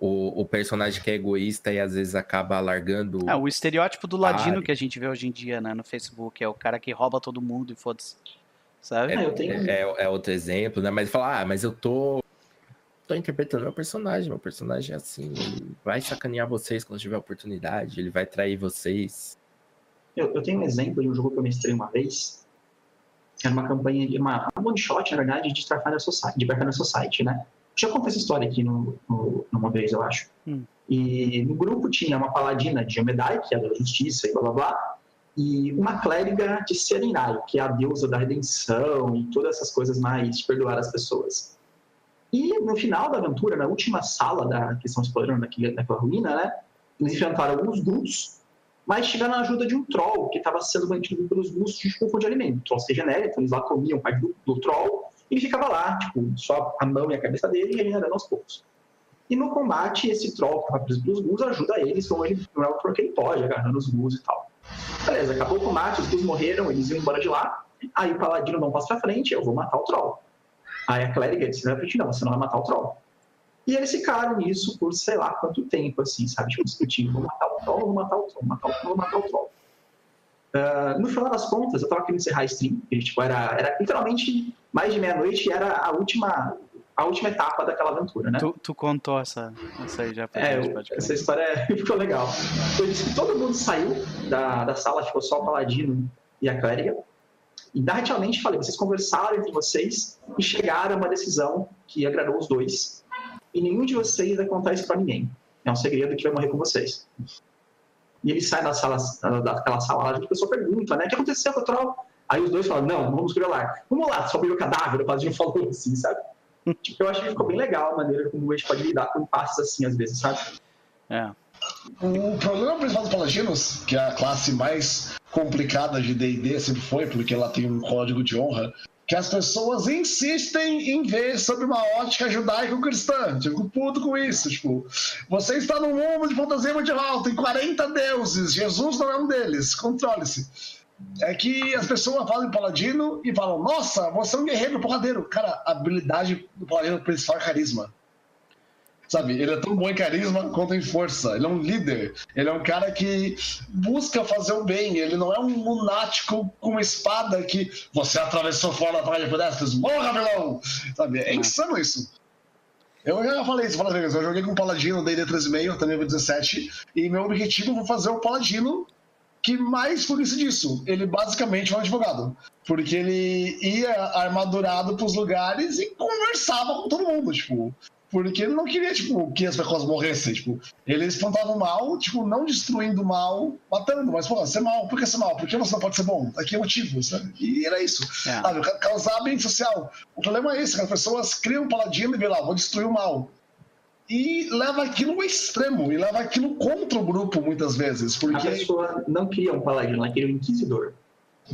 D: o, o, personagem que é egoísta e às vezes acaba largando.
A: É, o estereótipo do ladino que a gente vê hoje em dia, né, no Facebook, é o cara que rouba todo mundo e foda-se. Sabe?
D: É, tenho... é, é, outro exemplo, né? Mas falar, ah, mas eu tô. Tô interpretando meu personagem. Meu personagem é assim. Ele vai sacanear vocês quando tiver oportunidade, ele vai trair vocês.
C: Eu, eu tenho um exemplo de um jogo que eu mestrei uma vez. Era uma campanha de uma, uma one shot, na verdade, de Starfinder Society, de Pathfinder Society, né? Já contei essa história aqui no, no, numa vez, eu acho. Hum. E no grupo tinha uma paladina de Omedai, que é da justiça e blá blá blá e uma clériga de Serenai, que é a deusa da redenção e todas essas coisas mais de perdoar as pessoas. E no final da aventura, na última sala da, que estão explorando naquele, naquela ruína, né, eles enfrentaram alguns ghouls, mas tiveram a ajuda de um troll que estava sendo mantido pelos ghouls de tipo de alimento. O troll se regenera, então eles lá comiam parte do, do troll, e ele ficava lá, tipo, só a mão e a cabeça dele, regenerando aos poucos. E no combate, esse troll que estava preso pelos ghouls ajuda eles, como ele não é o que ele pode, agarrando os ghouls e tal. Beleza, acabou o combate, os dois morreram, eles iam embora de lá. Aí o paladino não passa pra frente, eu vou matar o troll. Aí a clériga disse, não, não, você não vai matar o troll. E eles ficaram nisso por sei lá quanto tempo, assim, sabe? Tipo, discutindo, vou matar o troll, vou matar o troll, vou matar o troll, vou matar o troll. Uh, no final das contas, eu tava querendo encerrar a stream, e, tipo, era, era literalmente mais de meia-noite e era a última, a última etapa daquela aventura, né?
A: Tu, tu contou essa, essa aí já
C: pra é, gente, Essa história ficou legal. Eu disse que todo mundo saiu da, da sala, ficou só o Paladino e a Clériga. E narrativamente falei, vocês conversaram entre vocês e chegaram a uma decisão que agradou os dois. E nenhum de vocês vai contar isso pra ninguém. É um segredo que vai morrer com vocês. E ele sai da sala, daquela sala, a pessoa pergunta, né? O que aconteceu com o troll? Aí os dois falam, não, vamos lá. Vamos lá, só o cadáver, o Paladino falou assim, sabe? Tipo, eu acho que ficou bem legal a maneira como a gente pode lidar com passos assim, às vezes, sabe?
A: É.
B: O problema principal dos Paladinos, que é a classe mais complicada de D&D sempre foi, porque ela tem um código de honra, que as pessoas insistem em ver sob uma ótica judaico-cristã. Tipo, puto com isso. Tipo, você está num mundo de fantasia medieval, tem 40 deuses, Jesus não é um deles, controle-se é que as pessoas falam em paladino e falam, nossa, você é um guerreiro porradeiro. Cara, a habilidade do paladino principal é carisma. Sabe, ele é tão bom em carisma quanto em força. Ele é um líder. Ele é um cara que busca fazer o bem. Ele não é um lunático com uma espada que você atravessou fora da de pedestres. Morra, vilão! Sabe, é insano isso. Eu já falei isso várias vezes. Eu joguei com o Paladino, D&D 13,5, também 17, e meu objetivo foi fazer o Paladino que mais isso disso. Ele basicamente é um advogado. Porque ele ia armadurado pros lugares e conversava com todo mundo, tipo. Porque ele não queria, tipo, que as pessoas morressem, tipo. Ele espantava o mal, tipo, não destruindo o mal, matando. Mas, pô, ser mal, por que ser mal? Por que você não pode ser bom? Aqui é o motivo, sabe? E era isso. É. Sabe? Causar bem social. O problema é esse, que as pessoas criam um paladino e vê lá, vou destruir o mal e leva aquilo ao extremo, e leva aquilo contra o grupo muitas vezes. Porque... A
C: pessoa não queria um paladino, ela queria um inquisidor.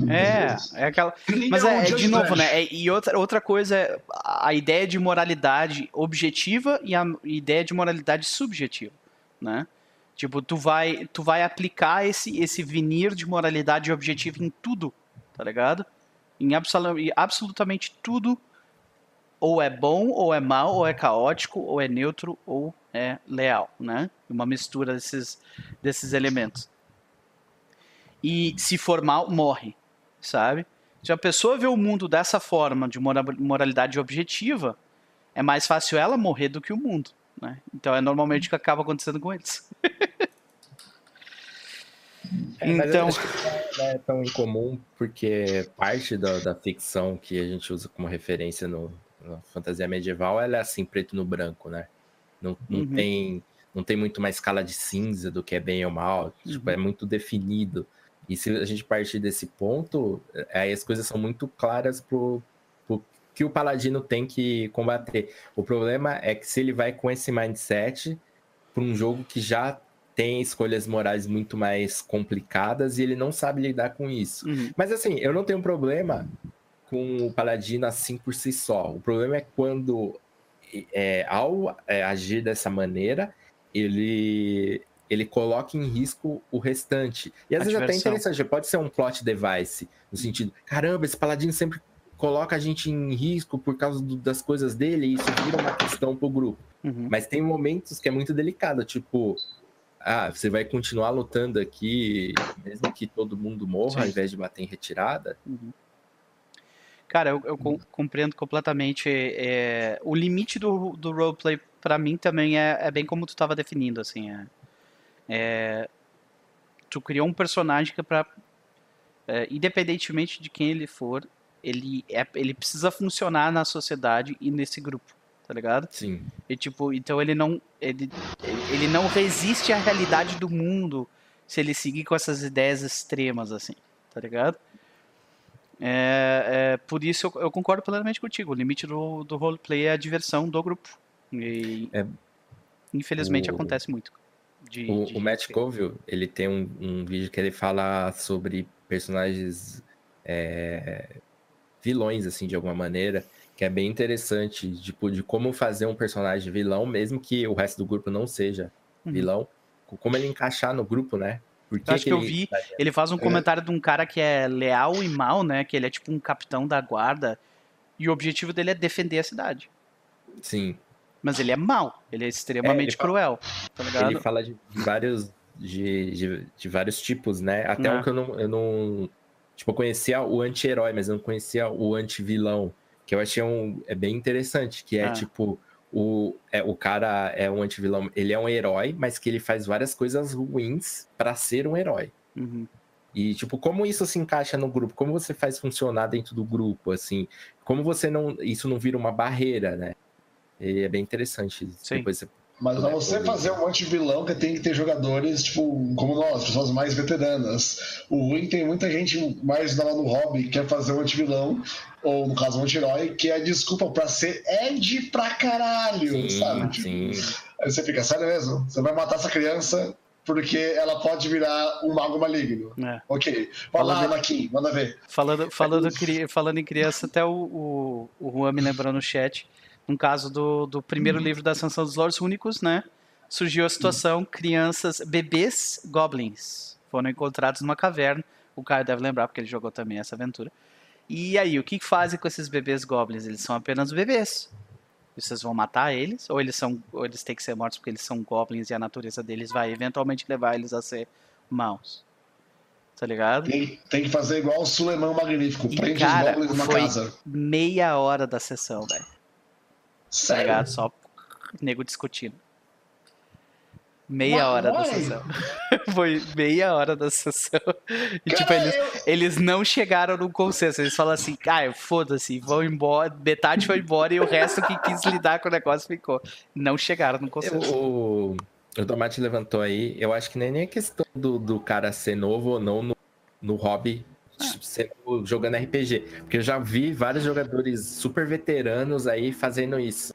A: É, é aquela. Mas é, é de novo, né? É, e outra, outra coisa é. a ideia de moralidade objetiva e a ideia de moralidade subjetiva, né? Tipo, tu vai, tu vai aplicar esse, esse vinir de moralidade objetiva em tudo, tá ligado? Em absolu absolutamente tudo, ou é bom, ou é mal, ou é caótico, ou é neutro, ou é leal, né? Uma mistura desses, desses elementos. E se for mal, morre, sabe? Se a pessoa vê o mundo dessa forma, de moralidade objetiva, é mais fácil ela morrer do que o mundo. Né? Então é normalmente o que acaba acontecendo com eles.
D: É, então não é tão incomum porque parte da, da, ficção que a gente usa como referência no, na fantasia medieval ela é assim preto no branco, né? Não, não uhum. tem não tem muito mais escala de cinza do que é bem ou mal, uhum. tipo, é muito definido. E se a gente partir desse ponto, aí as coisas são muito claras pro, pro que o paladino tem que combater. O problema é que se ele vai com esse mindset para um jogo que já tem escolhas morais muito mais complicadas e ele não sabe lidar com isso. Uhum. Mas assim, eu não tenho problema com o paladino assim por si só. O problema é quando, é, ao é, agir dessa maneira, ele ele coloca em risco o restante. E às a vezes diversão. até interessante, pode ser um plot device, no sentido, caramba, esse paladino sempre coloca a gente em risco por causa do, das coisas dele, e isso vira uma questão pro grupo. Uhum. Mas tem momentos que é muito delicado, tipo, ah, você vai continuar lutando aqui, mesmo que todo mundo morra, Sim. ao invés de bater em retirada.
A: Uhum. Cara, eu, eu compreendo completamente. É, o limite do, do roleplay, para mim, também é, é, bem como tu estava definindo, assim. É, é, tu criou um personagem que para é, independentemente de quem ele for, ele, é, ele precisa funcionar na sociedade e nesse grupo, tá ligado?
D: Sim.
A: E tipo, então ele não ele, ele não resiste à realidade do mundo se ele seguir com essas ideias extremas assim, tá ligado? É, é, por isso eu, eu, concordo plenamente contigo. O limite do, do roleplay é a diversão do grupo. E é, infelizmente o... acontece muito.
D: De, o, de o Matt Colville, ele tem um, um, vídeo que ele fala sobre personagens é, vilões, assim, de alguma maneira, que é bem interessante, tipo, de como fazer um personagem vilão, mesmo que o resto do grupo não seja uhum. vilão, como ele encaixar no grupo, né?
A: Porque acho que, que eu vi, ele faz um comentário de um cara que é leal e mal, né? Que ele é tipo um capitão da guarda, e o objetivo dele é defender a cidade.
D: Sim.
A: Mas ele é mal, ele é extremamente é, ele cruel.
D: Fala, tá ele fala de vários, de, de, de vários tipos, né? Até um que eu não, eu não. Tipo, eu conhecia o anti-herói, mas eu não conhecia o anti-vilão. Que eu achei um, é bem interessante, que é ah. tipo. O, é, o cara é um anti-vilão, ele é um herói, mas que ele faz várias coisas ruins para ser um herói.
A: Uhum.
D: E, tipo, como isso se encaixa no grupo? Como você faz funcionar dentro do grupo, assim? Como você não... Isso não vira uma barreira, né? E é bem interessante.
A: Sim.
D: Depois você
B: mas pra você fazer um anti-vilão que tem que ter jogadores, tipo, como nós, pessoas mais veteranas. O ruim tem muita gente mais lá no hobby que quer fazer um anti-vilão, ou no caso um anti-herói, que é desculpa pra ser Ed pra caralho, sim, sabe? Tipo,
D: sim.
B: Aí você fica, sério mesmo? Você vai matar essa criança porque ela pode virar um mago maligno. É. Ok. Vai lá, Anakin, manda ver.
A: Falando, falando, falando em criança, até o, o, o Juan me lembrou no chat no caso do, do primeiro uhum. livro da Ascensão dos Lords Únicos, né? Surgiu a situação, crianças, bebês goblins foram encontrados numa caverna. O Caio deve lembrar, porque ele jogou também essa aventura. E aí, o que fazem com esses bebês goblins? Eles são apenas bebês. Vocês vão matar eles, ou eles são, ou eles têm que ser mortos porque eles são goblins e a natureza deles vai eventualmente levar eles a ser maus. Tá ligado?
B: Tem, tem que fazer igual o Suleiman Magnífico, prende cara, os goblins numa casa.
A: Meia hora da sessão, velho. Tá ligado? Só nego discutindo. Meia hora da sessão. Foi meia hora da sessão. E, tipo, eles, eu... eles não chegaram no consenso. Eles falam assim, ah, foda-se, vão embora. Metade foi embora e o resto que quis lidar com o negócio ficou. Não chegaram no consenso.
D: O, o Tomate levantou aí. Eu acho que nem é questão do, do cara ser novo ou não no, no hobby jogando RPG. Porque eu já vi vários jogadores super veteranos aí fazendo isso.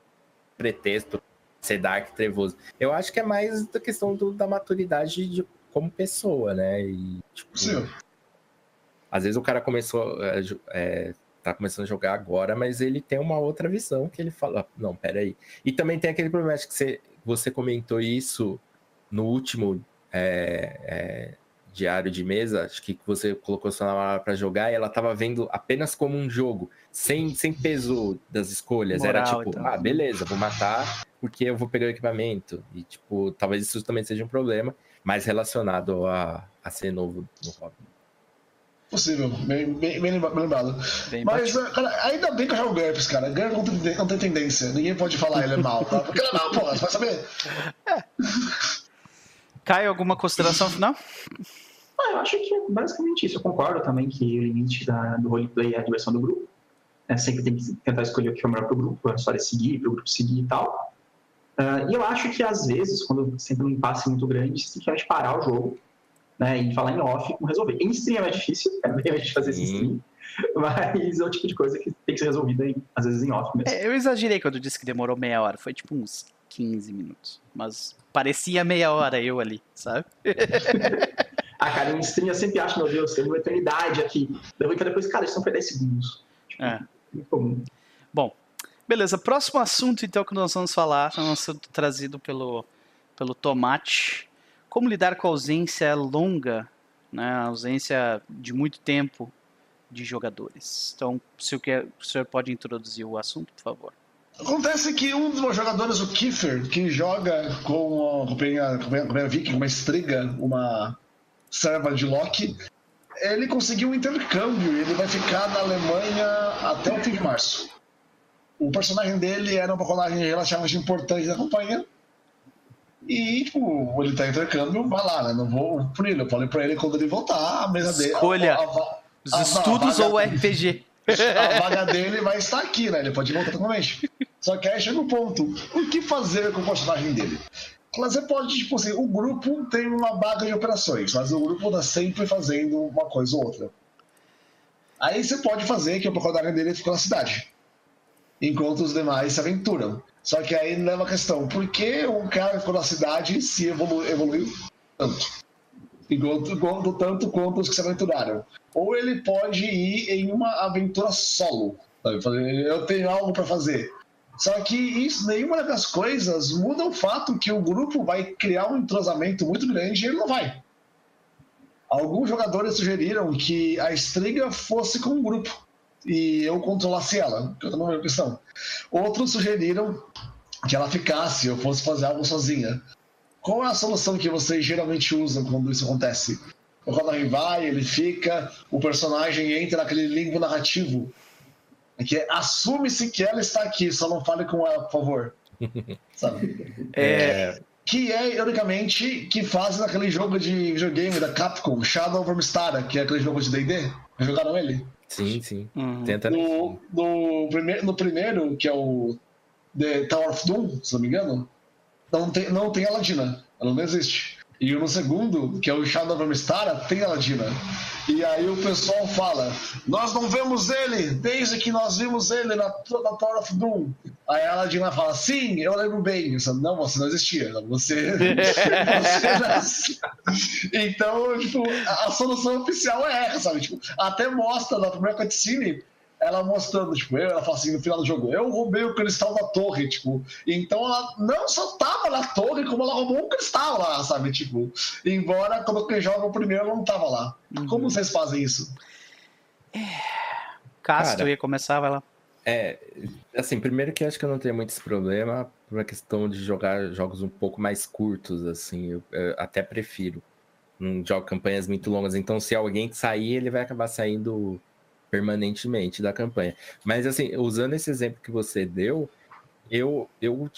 D: Pretexto ser Dark Trevoso. Eu acho que é mais da questão do, da maturidade de, como pessoa, né? E, tipo,
B: Sim.
D: Às vezes o cara começou. É, é, tá começando a jogar agora, mas ele tem uma outra visão que ele fala, não, peraí. E também tem aquele problema que você, você comentou isso no último é, é, diário de mesa, acho que você colocou sua namorada para jogar e ela tava vendo apenas como um jogo, sem, sem peso das escolhas. Moral, Era tipo, então. ah, beleza, vou matar porque eu vou pegar o equipamento. E, tipo, talvez isso também seja um problema, mais relacionado a, a ser novo no hobby.
B: Possível, bem, bem, bem lembrado. Bem Mas, cara, ainda bem que eu jogo GURPS, cara. GURPS não tem, não tem tendência. Ninguém pode falar ele é mal, tá? Porque ele é mal, porra, você vai saber. É.
A: Caio, alguma consideração final?
C: Ah, eu acho que é basicamente isso. Eu concordo também que o limite da, do roleplay é a diversão do grupo. É, sempre tem que tentar escolher o que é melhor para o grupo, a história seguir, para o grupo seguir e tal. Uh, e eu acho que às vezes, quando sempre um impasse muito grande, você tem que parar o jogo né, e falar em off como resolver. Em stream é mais difícil, é bem mais fazer esse stream, mas é o tipo de coisa que tem que ser resolvida em, às vezes em off mesmo.
A: É, eu exagerei quando disse que demorou meia hora, foi tipo uns 15 minutos, mas parecia meia hora eu ali, sabe?
C: Ah, cara, em stream eu sempre acho, meu Deus, tem uma eternidade aqui. Depois, cara, isso não foi 10 segundos. Tipo,
A: é. Muito comum. Bom, beleza. Próximo assunto, então, que nós vamos falar, é um assunto trazido pelo, pelo Tomate. Como lidar com a ausência longa, né, a ausência de muito tempo de jogadores. Então, se o, que, o senhor pode introduzir o assunto, por favor.
B: Acontece que um dos meus jogadores, o Kiefer, que joga com a companhia, companhia Viking, uma estriga, uma serva de Loki, ele conseguiu um intercâmbio e ele vai ficar na Alemanha até o fim de março. O personagem dele era um personagem relativamente importante da companhia. E, tipo, ele tá em intercâmbio, vai lá, né? Não vou punir ele. Eu falei pra ele quando ele voltar, a mesa dele.
A: Escolha a, a, os a, estudos ou o RPG.
B: A vaga dele vai estar aqui, né? Ele pode voltar totalmente. Só que aí chega um ponto: o que fazer com o personagem dele? Você pode, tipo assim, o grupo tem uma baga de operações, mas o grupo está sempre fazendo uma coisa ou outra. Aí você pode fazer que o personagem dele fique na cidade, enquanto os demais se aventuram. Só que aí leva a questão, por que um cara ficou na cidade se evolu evoluiu tanto? Enquanto, enquanto, tanto quanto os que se aventuraram. Ou ele pode ir em uma aventura solo. Sabe? Eu tenho algo para fazer. Só que isso, nenhuma das coisas muda o fato que o grupo vai criar um entrosamento muito grande e ele não vai. Alguns jogadores sugeriram que a Striga fosse com um grupo e eu controlasse ela, que eu não é questão. Outros sugeriram que ela ficasse ou fosse fazer algo sozinha. Qual é a solução que vocês geralmente usam quando isso acontece? O Rodarin vai, ele fica, o personagem entra naquele limbo narrativo que assume-se que ela está aqui, só não fale com ela, por favor. Sabe? É... é... Que é, ironicamente, que fazem aquele jogo de videogame da Capcom, Shadow of Star, que é aquele jogo de D&D. Jogaram ele?
D: Sim, sim.
B: Uhum. Tenta no, no, primeiro, no primeiro, que é o The Tower of Doom, se não me engano, não tem, não tem a Ladina. Ela não existe. E no segundo, que é o Shadow of Star, tem a Ladina. E aí o pessoal fala: Nós não vemos ele desde que nós vimos ele na, na Tower of Doom. Aí a Ladina fala: Sim, eu lembro bem. Eu, não, você não existia. Você. você então, tipo, a solução oficial é essa, sabe? Tipo, até mostra na primeira cutscene ela mostrando, tipo, eu, ela fala assim no final do jogo, eu roubei o cristal da torre, tipo. Então ela não só tava na torre, como ela roubou um cristal lá, sabe? Tipo, embora quando quem joga o primeiro ela não tava lá. Uhum. Como vocês fazem isso?
A: É... Cássio, tu ia começar, vai lá.
D: É, assim, primeiro que eu acho que eu não tenho muito esse problema por uma questão de jogar jogos um pouco mais curtos, assim, eu, eu até prefiro. Não jogo campanhas muito longas, então se alguém sair, ele vai acabar saindo permanentemente da campanha. Mas assim, usando esse exemplo que você deu, eu, eu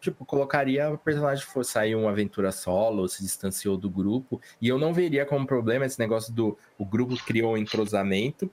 D: tipo, colocaria o personagem for sair uma aventura solo, se distanciou do grupo, e eu não veria como problema esse negócio do o grupo criou um entrosamento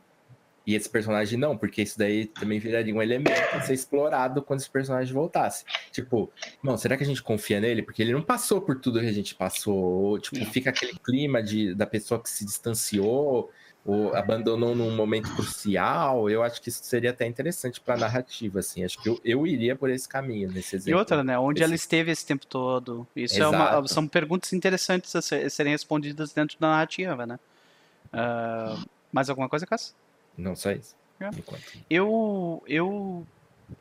D: e esse personagem não, porque isso daí também viraria um elemento a ser explorado quando esse personagem voltasse. Tipo, não, será que a gente confia nele? Porque ele não passou por tudo que a gente passou. Ou, tipo, fica aquele clima de, da pessoa que se distanciou ou abandonou num momento crucial, eu acho que isso seria até interessante para a narrativa, assim. Acho que eu, eu iria por esse caminho nesse exemplo.
A: E outra, né? Onde esse... ela esteve esse tempo todo? Isso é uma, são perguntas interessantes a serem respondidas dentro da narrativa, né? Uh, mais alguma coisa, Cássio?
D: Não, só isso. Enquanto...
A: Eu, eu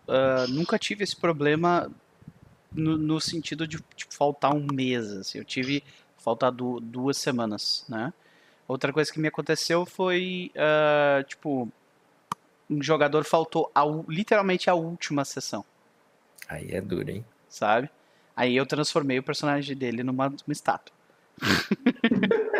A: ah, nunca tive esse problema no, no sentido de tipo, faltar um mês. Assim. Eu tive faltar du duas semanas, né? Outra coisa que me aconteceu foi, ah, tipo, um jogador faltou a literalmente a última sessão,
D: Aí é duro, hein?
A: sabe? Aí eu transformei o personagem dele numa, numa estátua.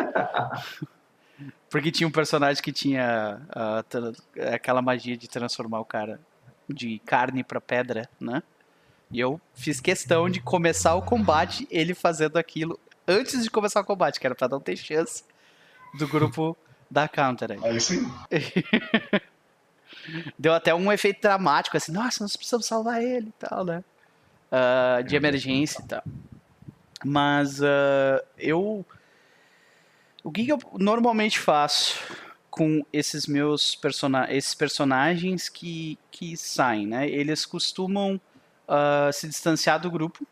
A: Porque tinha um personagem que tinha tra- aquela magia de transformar o cara de carne pra pedra, né? E eu fiz questão de começar o combate ele fazendo aquilo antes de começar o combate, que era pra não ter chance do grupo da counter aí.
B: Aí sim.
A: Deu até um efeito dramático, assim, nossa, nós precisamos salvar ele e tal, né? Ah, de emergência e tal. Mas ah, eu. O que, que eu normalmente faço com esses meus persona esses personagens que, que saem, né? Eles costumam ah, se distanciar do grupo.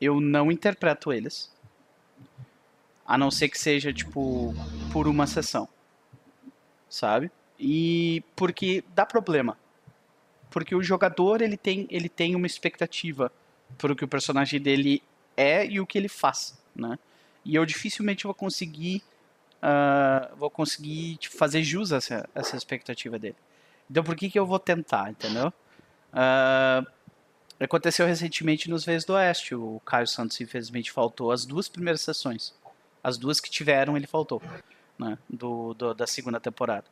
A: Eu não interpreto eles. A não ser que seja, tipo, por uma sessão. Sabe? E porque dá problema. Porque o jogador ele tem, ele tem uma expectativa pro que o personagem dele é e o que ele faz, né? E eu dificilmente vou conseguir ah, vou conseguir tipo, fazer jus a essa, essa expectativa dele. Então por que que eu vou tentar, entendeu? Ah, aconteceu recentemente nos Vezes do Oeste. O Caio Santos infelizmente faltou as duas primeiras sessões. As duas que tiveram ele faltou, né? Do, do- da segunda temporada.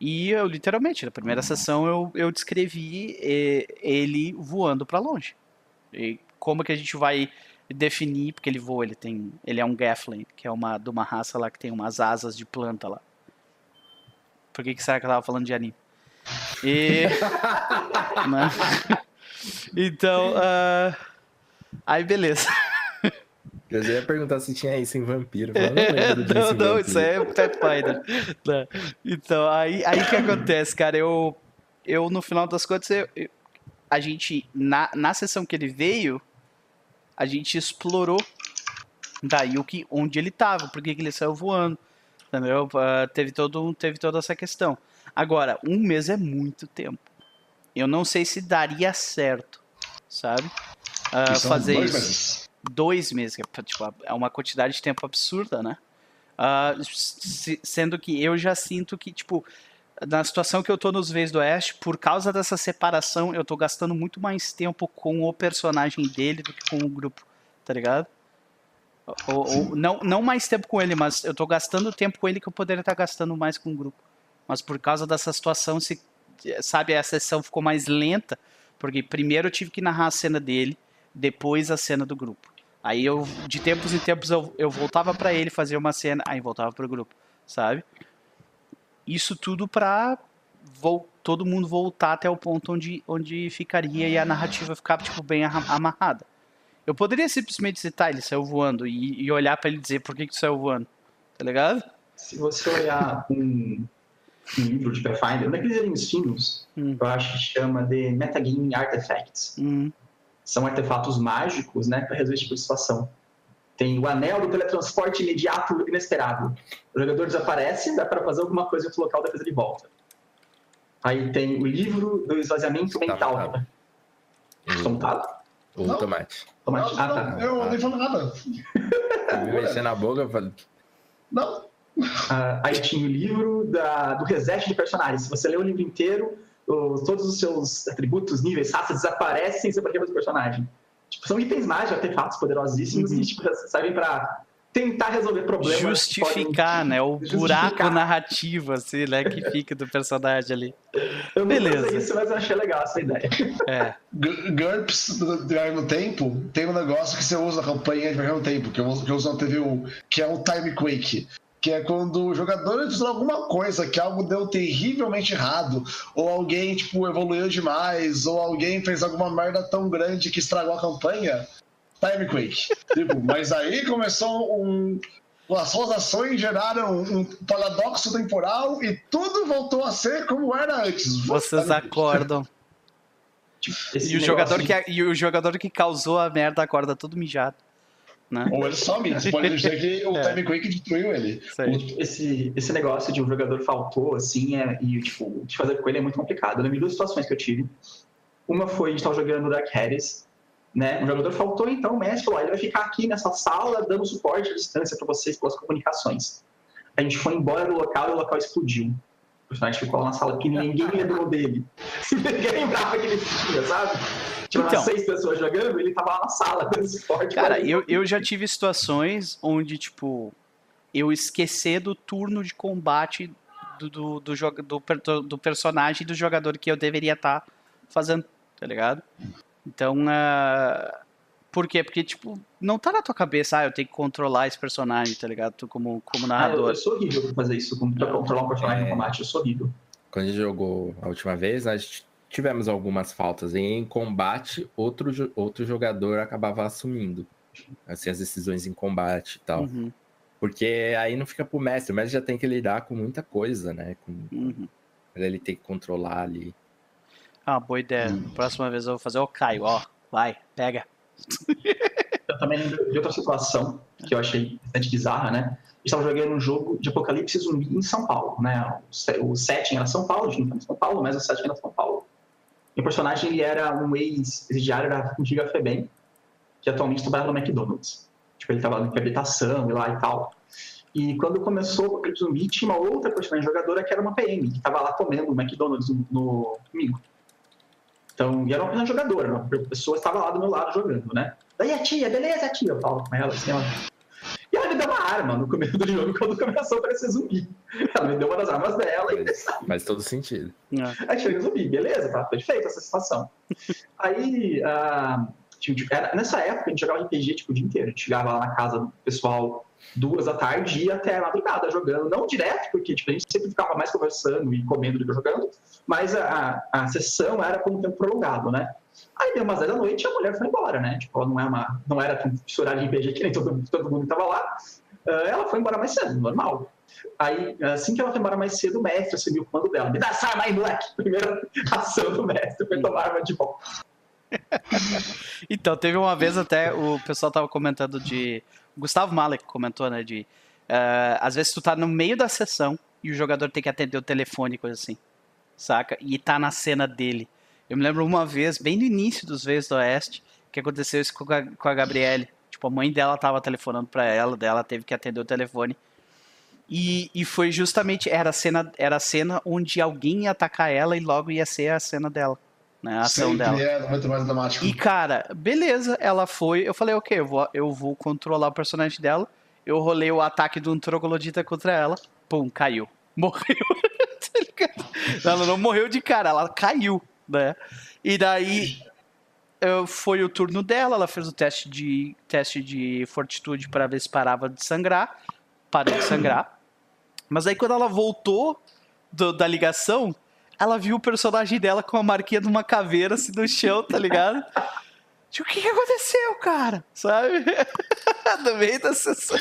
A: E eu, literalmente, na primeira sessão eu, eu descrevi eh, ele voando pra longe. E como que a gente vai definir, porque ele voa, ele tem, ele é um Gaffling, que é uma de uma raça lá que tem umas asas de planta lá. Por que, que será que eu tava falando de anime? E né? Então, ah, aí beleza.
D: Eu ia perguntar se tinha isso em vampiro. mas não lembro disso
A: não,
D: em
A: não,
D: vampiro.
A: isso é Pathfinder. Não. Então, aí, aí que acontece, cara? Eu, eu no final das contas, eu- eu- a gente, na, na sessão que ele veio, a gente explorou daí o que, onde ele tava, por que que ele saiu voando, entendeu? Ah, teve, todo, teve toda essa questão. Agora, um mês é muito tempo. Eu não sei se daria certo, sabe?
B: São
A: fazer isso
B: meses.
A: Dois meses, que é, tipo, é uma quantidade de tempo absurda, né? Ah, se- sendo que eu já sinto que, tipo, na situação que eu tô nos Vezes do Oeste, por causa dessa separação, eu tô gastando muito mais tempo com o personagem dele do que com o grupo, tá ligado? Ou, ou- não, não mais tempo com ele, mas eu tô gastando tempo com ele que eu poderia estar gastando mais com o grupo. Mas por causa dessa situação, se, sabe, a sessão ficou mais lenta, porque primeiro eu tive que narrar a cena dele, depois a cena do grupo. Aí eu, de tempos em tempos, eu, eu voltava pra ele fazer uma cena, aí voltava pro grupo, sabe? Isso tudo pra vol- todo mundo voltar até o ponto onde, onde ficaria e a narrativa ficar, tipo, bem arra- amarrada. Eu poderia simplesmente citar, ele saiu voando e, e olhar pra ele dizer por que que saiu voando, tá ligado?
C: Se você olhar um, um livro de Pathfinder, um daqueles livros finos,
A: Hum.
C: eu acho que chama de Metagaming Artifacts.
A: Hum,
C: São artefatos mágicos, né, para resolver esse tipo de situação. Tem o anel do teletransporte imediato inesperado. O jogador desaparece, dá para fazer alguma coisa em outro local, depois ele volta. Aí tem o livro do esvaziamento
D: Tá
C: mental. Estou mutado?
D: O
B: Não.
D: tomate.
C: Tomate.
B: Não,
C: Ah, tá.
B: não, eu nem falo nada.
D: Eu me mexer na boca, eu falei,
B: Não.
C: Ah, aí tinha o livro da- do reset de personagens. Se você lê o livro inteiro, todos os seus atributos, níveis, raças desaparecem sem você pode resolver o personagem. Tipo, são itens mágicos, artefatos poderosíssimos
A: Uhum.
C: que tipo, servem pra tentar resolver problemas.
A: justificar, né? O
C: Justificar.
A: buraco narrativo, assim, né? Que fica do personagem ali.
C: podem- Eu não
A: Beleza.
C: sei isso, mas eu achei legal essa ideia.
A: É.
B: GURPS do Viagem no Tempo tem um negócio que você usa na campanha de Viagem no Tempo, que eu, uso- que eu uso na TVU, que é o Time Quake. Que é quando o jogador diz alguma coisa, que algo deu terrivelmente errado, ou alguém, tipo, evoluiu demais, ou alguém fez alguma merda tão grande que estragou a campanha. Time Quake. tipo, mas aí começou um. As suas ações geraram um paradoxo temporal e tudo voltou a ser como era antes.
A: Vocês acordam.
C: Esse
A: E o, jogador que, e o jogador que causou a merda acorda todo mijado. Né?
B: Ou ele some. Você pode dizer que o
A: É.
B: Time Quake destruiu ele.
C: Esse, esse negócio de um jogador faltou, assim, é, e tipo, de fazer com ele é muito complicado. Eu lembro de duas situações que eu tive. Uma foi, a gente estava jogando Dark Harris, né? Um jogador faltou, então o mestre falou, "Ah, ele vai ficar aqui nessa sala dando suporte à distância para vocês pelas comunicações. A gente foi embora do local e o local explodiu. O personagem ficou lá na sala que ninguém lembrou dele. Ninguém lembrava que ele existia, sabe? Tinha
A: Então.
C: seis pessoas jogando, ele tava lá na sala dando suporte.
A: Cara, eu, eu já tive situações onde, tipo, eu esquecer do turno de combate do, do, do, do, do personagem e do jogador que eu deveria estar fazendo, tá ligado? Então, ah, por quê? Porque, tipo, não tá na tua cabeça, ah, eu tenho que controlar esse personagem, tá ligado? Tu como, como
C: Ah, eu,
A: narrador.
C: eu sou horrível pra fazer isso, com- pra controlar um personagem
D: É.
C: no combate, eu sou horrível.
D: Quando a gente jogou a última vez, nós tivemos algumas faltas. E em combate, outro, outro jogador acabava assumindo assim, as decisões em combate e tal.
A: Uhum,
D: Porque aí não fica pro mestre. O mestre já tem que lidar com muita coisa, né? Com,
A: uhum.
D: ele tem que controlar ali.
A: Ah, boa ideia. Próxima vez eu vou fazer o Caio, ó. Vai, pega.
C: Eu também lembro de outra situação que eu achei bastante bizarra, né? Gente estava jogando um jogo de apocalipse zumbi em São Paulo, né? O se- O setting era São Paulo, a gente não tá São Paulo, mas o setting era São Paulo. E o personagem ele era um ex-presidiário da antiga FEBEM, que atualmente trabalha no McDonald's. Tipo, ele trabalha em habitação e lá e tal. E quando começou o apocalipse zumbi, tinha uma outra personagem jogadora que era uma PM, que estava lá comendo o McDonald's no domingo. Então, e era uma personagem jogadora, uma pessoa estava lá do meu lado jogando, né? Daí a tia, beleza, tia? Eu falo com ela assim, ela... E ela me deu uma arma no começo do jogo, quando começou a aparecer zumbi. Ela me deu uma das armas dela e
D: Faz, faz todo sentido.
A: É.
C: Aí chega o zumbi, beleza, tá perfeito essa situação. Aí, ah, tipo, era- nessa época, a gente jogava RPG tipo, o dia inteiro. A gente chegava lá na casa do pessoal duas da tarde e até a madrugada jogando. Não direto, porque tipo, a gente sempre ficava mais conversando e comendo do que jogando, mas a, a, sessão era por um tempo prolongado, né? Aí deu umas 10 da noite e a mulher foi embora, né? Tipo, não, é uma, não era tão horário de RPG que nem todo, todo mundo estava lá. Ah, ela foi embora mais cedo, normal. Aí, assim que ela foi embora mais cedo, o mestre assumiu o comando dela. Me dá essa arma aí, moleque! Primeira ação do mestre foi tomar arma de volta.
A: Então, teve uma vez até, o pessoal tava comentando de. Gustavo Malek comentou, né? De. eh, às vezes tu tá no meio da sessão e o jogador tem que atender o telefone, coisa assim. Saca? E tá na cena dele. Eu me lembro uma vez, bem no início dos Vezes do Oeste, que aconteceu isso com a, com a Gabriele. Tipo, a mãe dela tava telefonando pra ela, dela teve que atender o telefone. E, e foi justamente, era a, cena, era a cena onde alguém ia atacar ela e logo ia ser a cena dela. Né, a ação
B: Sempre
A: dela.
B: é muito mais dramático.
A: E, cara, beleza, ela foi. Eu falei, ok, eu vou, eu vou controlar o personagem dela. Eu rolei o ataque de um troglodita contra ela. Pum, caiu. Morreu. Tá ela não morreu de cara, ela caiu, né? E daí foi o turno dela, ela fez o teste de, teste de fortitude para ver se parava de sangrar. Parou de sangrar. Mas aí quando ela voltou do- da ligação, ela viu o personagem dela com a marquinha de uma caveira assim no chão, tá ligado? Tipo, o que, que aconteceu, cara? Sabe? no meio da sessão.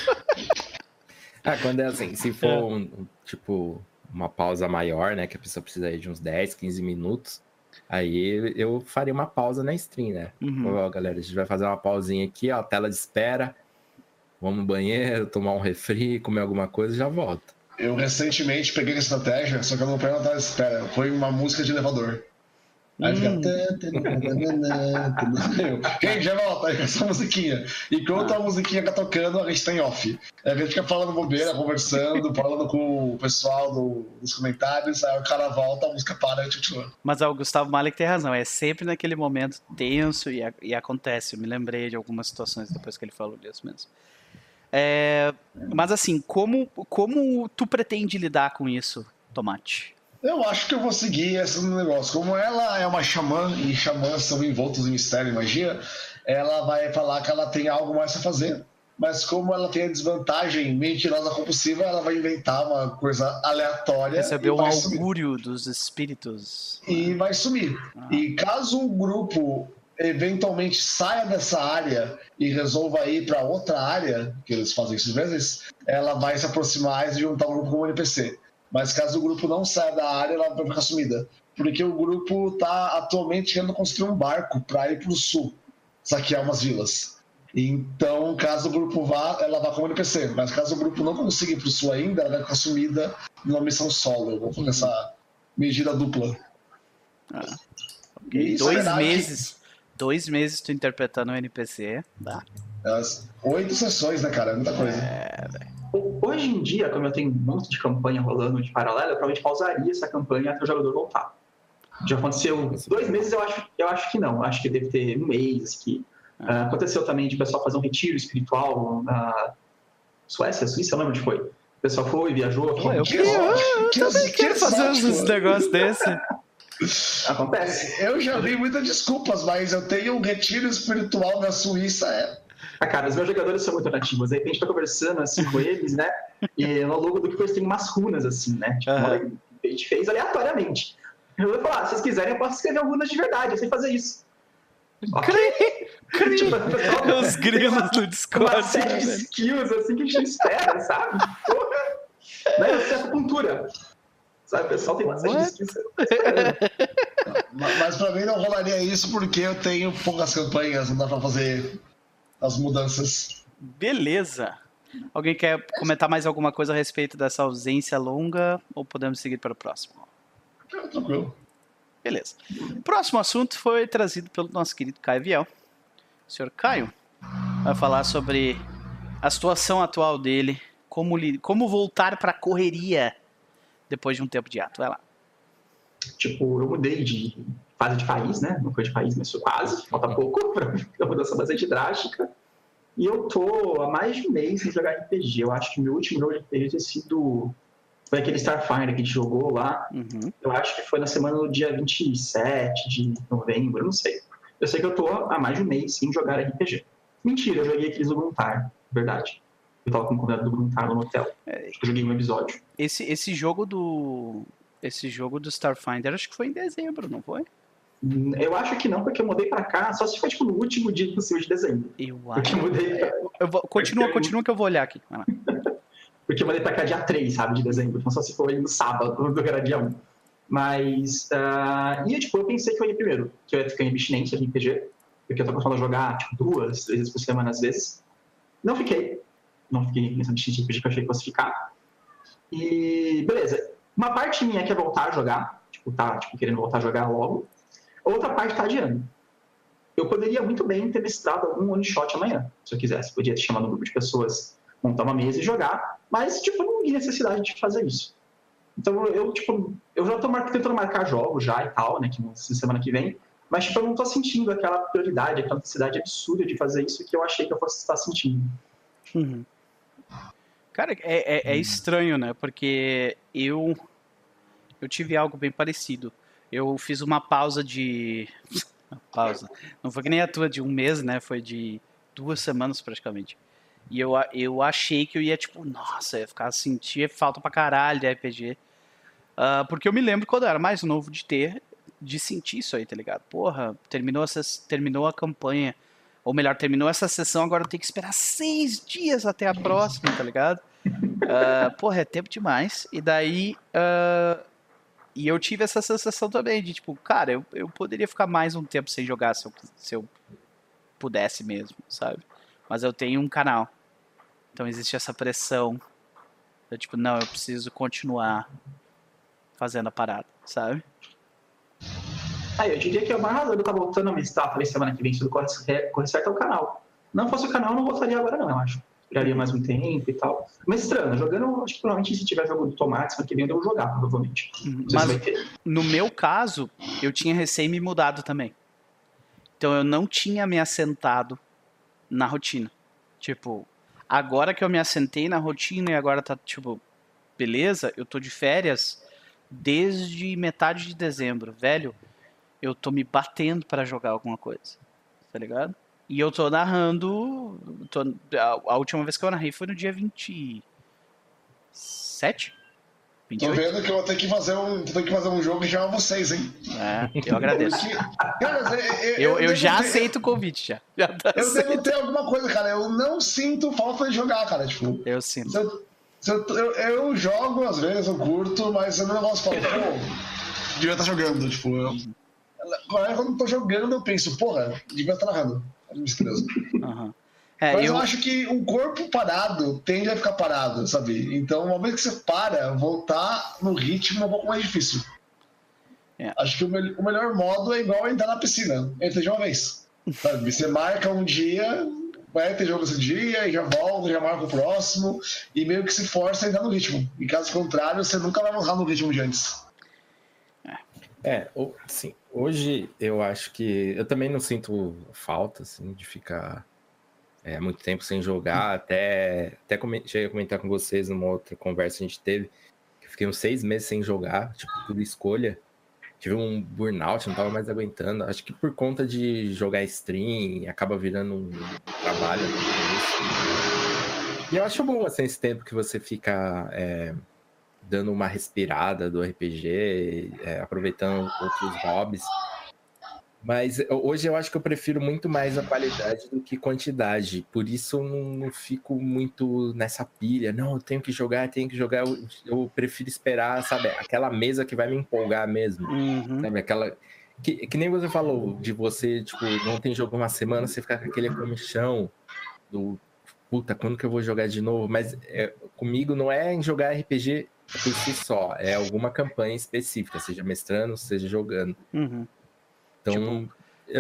D: Ah, quando é assim, se for um, um, tipo uma pausa maior, né? Que a pessoa precisa de uns 10, 15 minutos. Aí eu faria uma pausa na stream, né?
A: Uhum.
D: Ó, galera, a gente vai fazer uma pausinha aqui, ó, tela de espera. Vamos no banheiro, tomar um refri, comer alguma coisa e já volta.
B: Eu recentemente peguei a estratégia, só que eu não pego na espera. Foi uma música de elevador. Aí fica.
A: Hum.
B: Quem já volta aí com essa musiquinha. Enquanto a musiquinha tá tocando, a gente tá em off. Aí a gente fica falando bobeira, conversando, falando com o pessoal do- dos comentários. Aí o cara volta, a música para e continua.
A: Mas ó, o Gustavo Malek tem razão, é sempre naquele momento tenso e, a- e acontece. Eu me lembrei de algumas situações depois que ele falou disso mesmo. É, mas assim, como, como tu pretende lidar com isso, Tomate?
B: Eu acho que eu vou seguir esse negócio. Como ela é uma xamã, e xamãs são envoltos em mistério e magia, ela vai falar que ela tem algo mais a fazer. Mas como ela tem a desvantagem mentirosa compulsiva, ela vai inventar uma coisa aleatória
A: Recebeu um
B: vai sumir.
A: augúrio dos espíritos.
B: e vai sumir.
A: Ah.
B: E caso o grupo eventualmente saia dessa área e resolva ir para outra área, que eles fazem isso às vezes, ela vai se aproximar e se juntar ao grupo como NPC. Mas caso o grupo não saia da área, ela vai ficar sumida. Porque o grupo está atualmente querendo construir um barco para ir para o sul, saquear umas vilas. Então, caso o grupo vá, ela vá como NPC. Mas caso o grupo não consiga ir pro sul ainda, ela vai consumida numa missão solo. Vou fazer essa medida dupla.
A: Ah,
B: isso é
A: dois meses. Dois meses tu interpretando um NPC. Dá.
B: As oito sessões, né, cara? É muita coisa.
C: Ho- Hoje em dia, como eu tenho um monte de campanha rolando de paralelo, eu provavelmente pausaria essa campanha até o jogador voltar. Já aconteceu dois meses, eu acho, eu acho que não. Acho que deve ter um mês que ah, aconteceu também de o pessoal fazer um retiro espiritual na Suécia, Suíça, eu não lembro onde foi. O pessoal foi, viajou.
A: Eu
B: exótico, que
A: também quero
B: que
A: fazer uns negócios desse.
C: Acontece.
B: Eu já vi muitas desculpas, mas eu tenho um retiro espiritual na Suíça. É...
C: Ah, cara, os meus jogadores são muito nativos. De repente, tô conversando assim com eles, né? E no logo do que eles têm umas runas, assim, né? Tipo,
A: Aham.
C: a gente fez aleatoriamente. Eu vou falar, se vocês quiserem, eu posso escrever runas de verdade, eu sei fazer isso. Ok. Tipo, o pessoal
A: Os grilos do
C: uma
A: Discord.
C: série de
A: né,
C: skills assim que a gente espera, sabe? Porra! Né? Eu sei acupuntura. Sabe, o pessoal tem esperando.
B: Ma- Mas pra mim não rolaria isso porque eu tenho poucas campanhas, não dá pra fazer as mudanças.
A: Beleza. Alguém quer comentar mais alguma coisa a respeito dessa ausência longa? Ou podemos seguir para o próximo?
B: É, tranquilo.
A: Beleza. O próximo assunto foi trazido pelo nosso querido Caio Viel. O senhor Caio vai falar sobre a situação atual dele, como, como voltar para a correria depois de um tempo de ato. Vai lá.
C: Tipo, eu mudei de fase de país, né? Não foi de país, mas quase. Falta pouco pra uma mudança bastante drástica. E eu tô há mais de um mês sem jogar RPG. Eu acho que meu último jogo de RPG ter sido. Foi aquele Starfinder que a gente jogou lá.
A: Uhum.
C: Eu acho que foi na semana do dia 27 de novembro, eu não sei. Eu sei que eu tô há mais de um mês sem jogar RPG. Mentira, eu joguei aqueles do Gruntar, verdade. Eu tava com convidado do Gruntar no hotel. Que eu joguei um episódio.
A: Esse, esse jogo do. Esse jogo do Starfinder acho que foi em dezembro, não foi?
C: Hum, Eu acho que não, porque eu mudei pra cá, só se foi tipo no último dia possível de dezembro.
A: Eu acho.
C: eu mudei, pra-
A: Eu vou- continua, continua que eu vou olhar aqui.
C: Porque eu mudei pra cá dia 3, sabe, de dezembro. Então só se foi no sábado, do era dia 1. Mas. ah, e tipo, eu pensei que eu ia primeiro, que eu ia ficar em abstinência de RPG, porque eu tô acostumado a jogar tipo, duas, três vezes por semana às vezes. Não fiquei. Não fiquei nessa RPG que eu achei que fosse ficar. E beleza. Uma parte minha quer voltar a jogar, tipo, tá tipo, querendo voltar a jogar logo. Outra parte tá adiando. Eu poderia muito bem ter mestrado algum one shot amanhã, se eu quisesse. Podia ter chamado um grupo de pessoas, montar uma mesa e jogar, mas, tipo, não vi necessidade de fazer isso. Então, eu, tipo, eu já tô mar- tentando marcar jogos já e tal, né, que na semana que vem, mas, tipo, eu não tô sentindo aquela prioridade, aquela necessidade absurda de fazer isso que eu achei que eu fosse estar sentindo.
A: Uhum. Cara, é, é, é estranho, né? Porque eu eu tive algo bem parecido. Eu fiz uma pausa de pausa. Não foi que nem a tua de um mês, né? Foi de duas semanas praticamente. E eu, eu achei que eu ia, tipo, nossa, ia ficar sentir falta pra caralho de RPG. Ah, porque eu me lembro quando eu era mais novo de ter, de sentir isso aí, tá ligado? Porra, terminou, essa, terminou a campanha. Ou melhor, terminou essa sessão, agora eu tenho que esperar seis dias até a próxima, tá ligado? Ah, porra, é tempo demais. E daí. ah, e eu tive essa sensação também de, tipo, cara, eu, eu poderia ficar mais um tempo sem jogar se eu, se eu pudesse mesmo, sabe? Mas eu tenho um canal. Então existe essa pressão. Eu, tipo, não, eu preciso continuar fazendo a parada, sabe?
C: Aí, eu diria que a maior razão de eu estar voltando a mestrar, talvez semana que vem, se tudo corre, corre certo, é o canal. Não fosse o canal, eu não voltaria agora, não, eu acho. Esperaria mais um tempo e tal. Mestrando, jogando, acho que provavelmente se tiver jogo do Tomate, semana que vem eu devo jogar, provavelmente. Sei
A: Mas no meu caso, eu tinha recém me mudado também. Então eu não tinha me assentado na rotina. Tipo, agora que eu me assentei na rotina e agora tá, tipo, beleza, eu tô de férias desde metade de dezembro, velho. Eu tô me batendo pra jogar alguma coisa. Tá ligado? E eu tô narrando. tô- a, a última vez que eu narrei foi no dia 27?
B: Tô
A: 28?
B: vendo que eu vou ter que fazer um, ter que fazer um jogo já a vocês, hein?
A: É, eu agradeço.
B: Cara, eu,
A: Eu, eu
B: devo
A: já
B: ter-
A: aceito o convite, já. Já tá
B: Eu
A: aceito.
B: devo ter alguma coisa, cara. Eu não sinto falta de jogar, cara. Tipo,
A: Eu sinto.
B: eu, eu, eu, eu jogo às vezes, eu curto, mas eu não gosto de falar, pô, devia estar jogando. Tipo, eu, agora quando eu tô jogando, eu penso, porra, devia estar narrando. Que beleza.
A: Aham. É,
B: Mas eu...
A: eu,
B: acho que um corpo parado tende a ficar parado, sabe? Então, uma vez que você para, voltar no ritmo é um pouco mais difícil.
A: É.
B: Acho que o, mel- o melhor modo é igual entrar na piscina. Entra de uma vez. Sabe? Você marca um dia, vai ter jogo esse dia, e já volta, já marca o próximo, e meio que se força a entrar no ritmo. Em caso contrário, você nunca vai voltar no ritmo de antes.
D: É, sim, hoje eu acho que eu também não sinto falta assim de ficar é, muito tempo sem jogar, até até come- cheguei a comentar com vocês numa outra conversa que a gente teve, que eu fiquei uns seis meses sem jogar, tipo, por escolha. Tive um burnout, não tava mais aguentando. Acho que por conta de jogar stream, acaba virando um trabalho. né, isso. E eu acho bom assim, esse tempo que você fica é, dando uma respirada do RPG, é, aproveitando outros hobbies. Mas hoje eu acho que eu prefiro muito mais a qualidade do que quantidade. Por isso eu não, não fico muito nessa pilha. Não, eu tenho que jogar, tenho que jogar. Eu, eu prefiro esperar, sabe, aquela mesa que vai me empolgar mesmo.
A: Uhum.
D: Sabe, aquela. Que, que nem você falou, de você, tipo, não tem jogo uma semana, você ficar com aquele comichão do puta, quando que eu vou jogar de novo? Mas é, comigo não é em jogar RPG por si só, é alguma campanha específica, seja mestrando, seja jogando.
A: Uhum.
D: Então. eu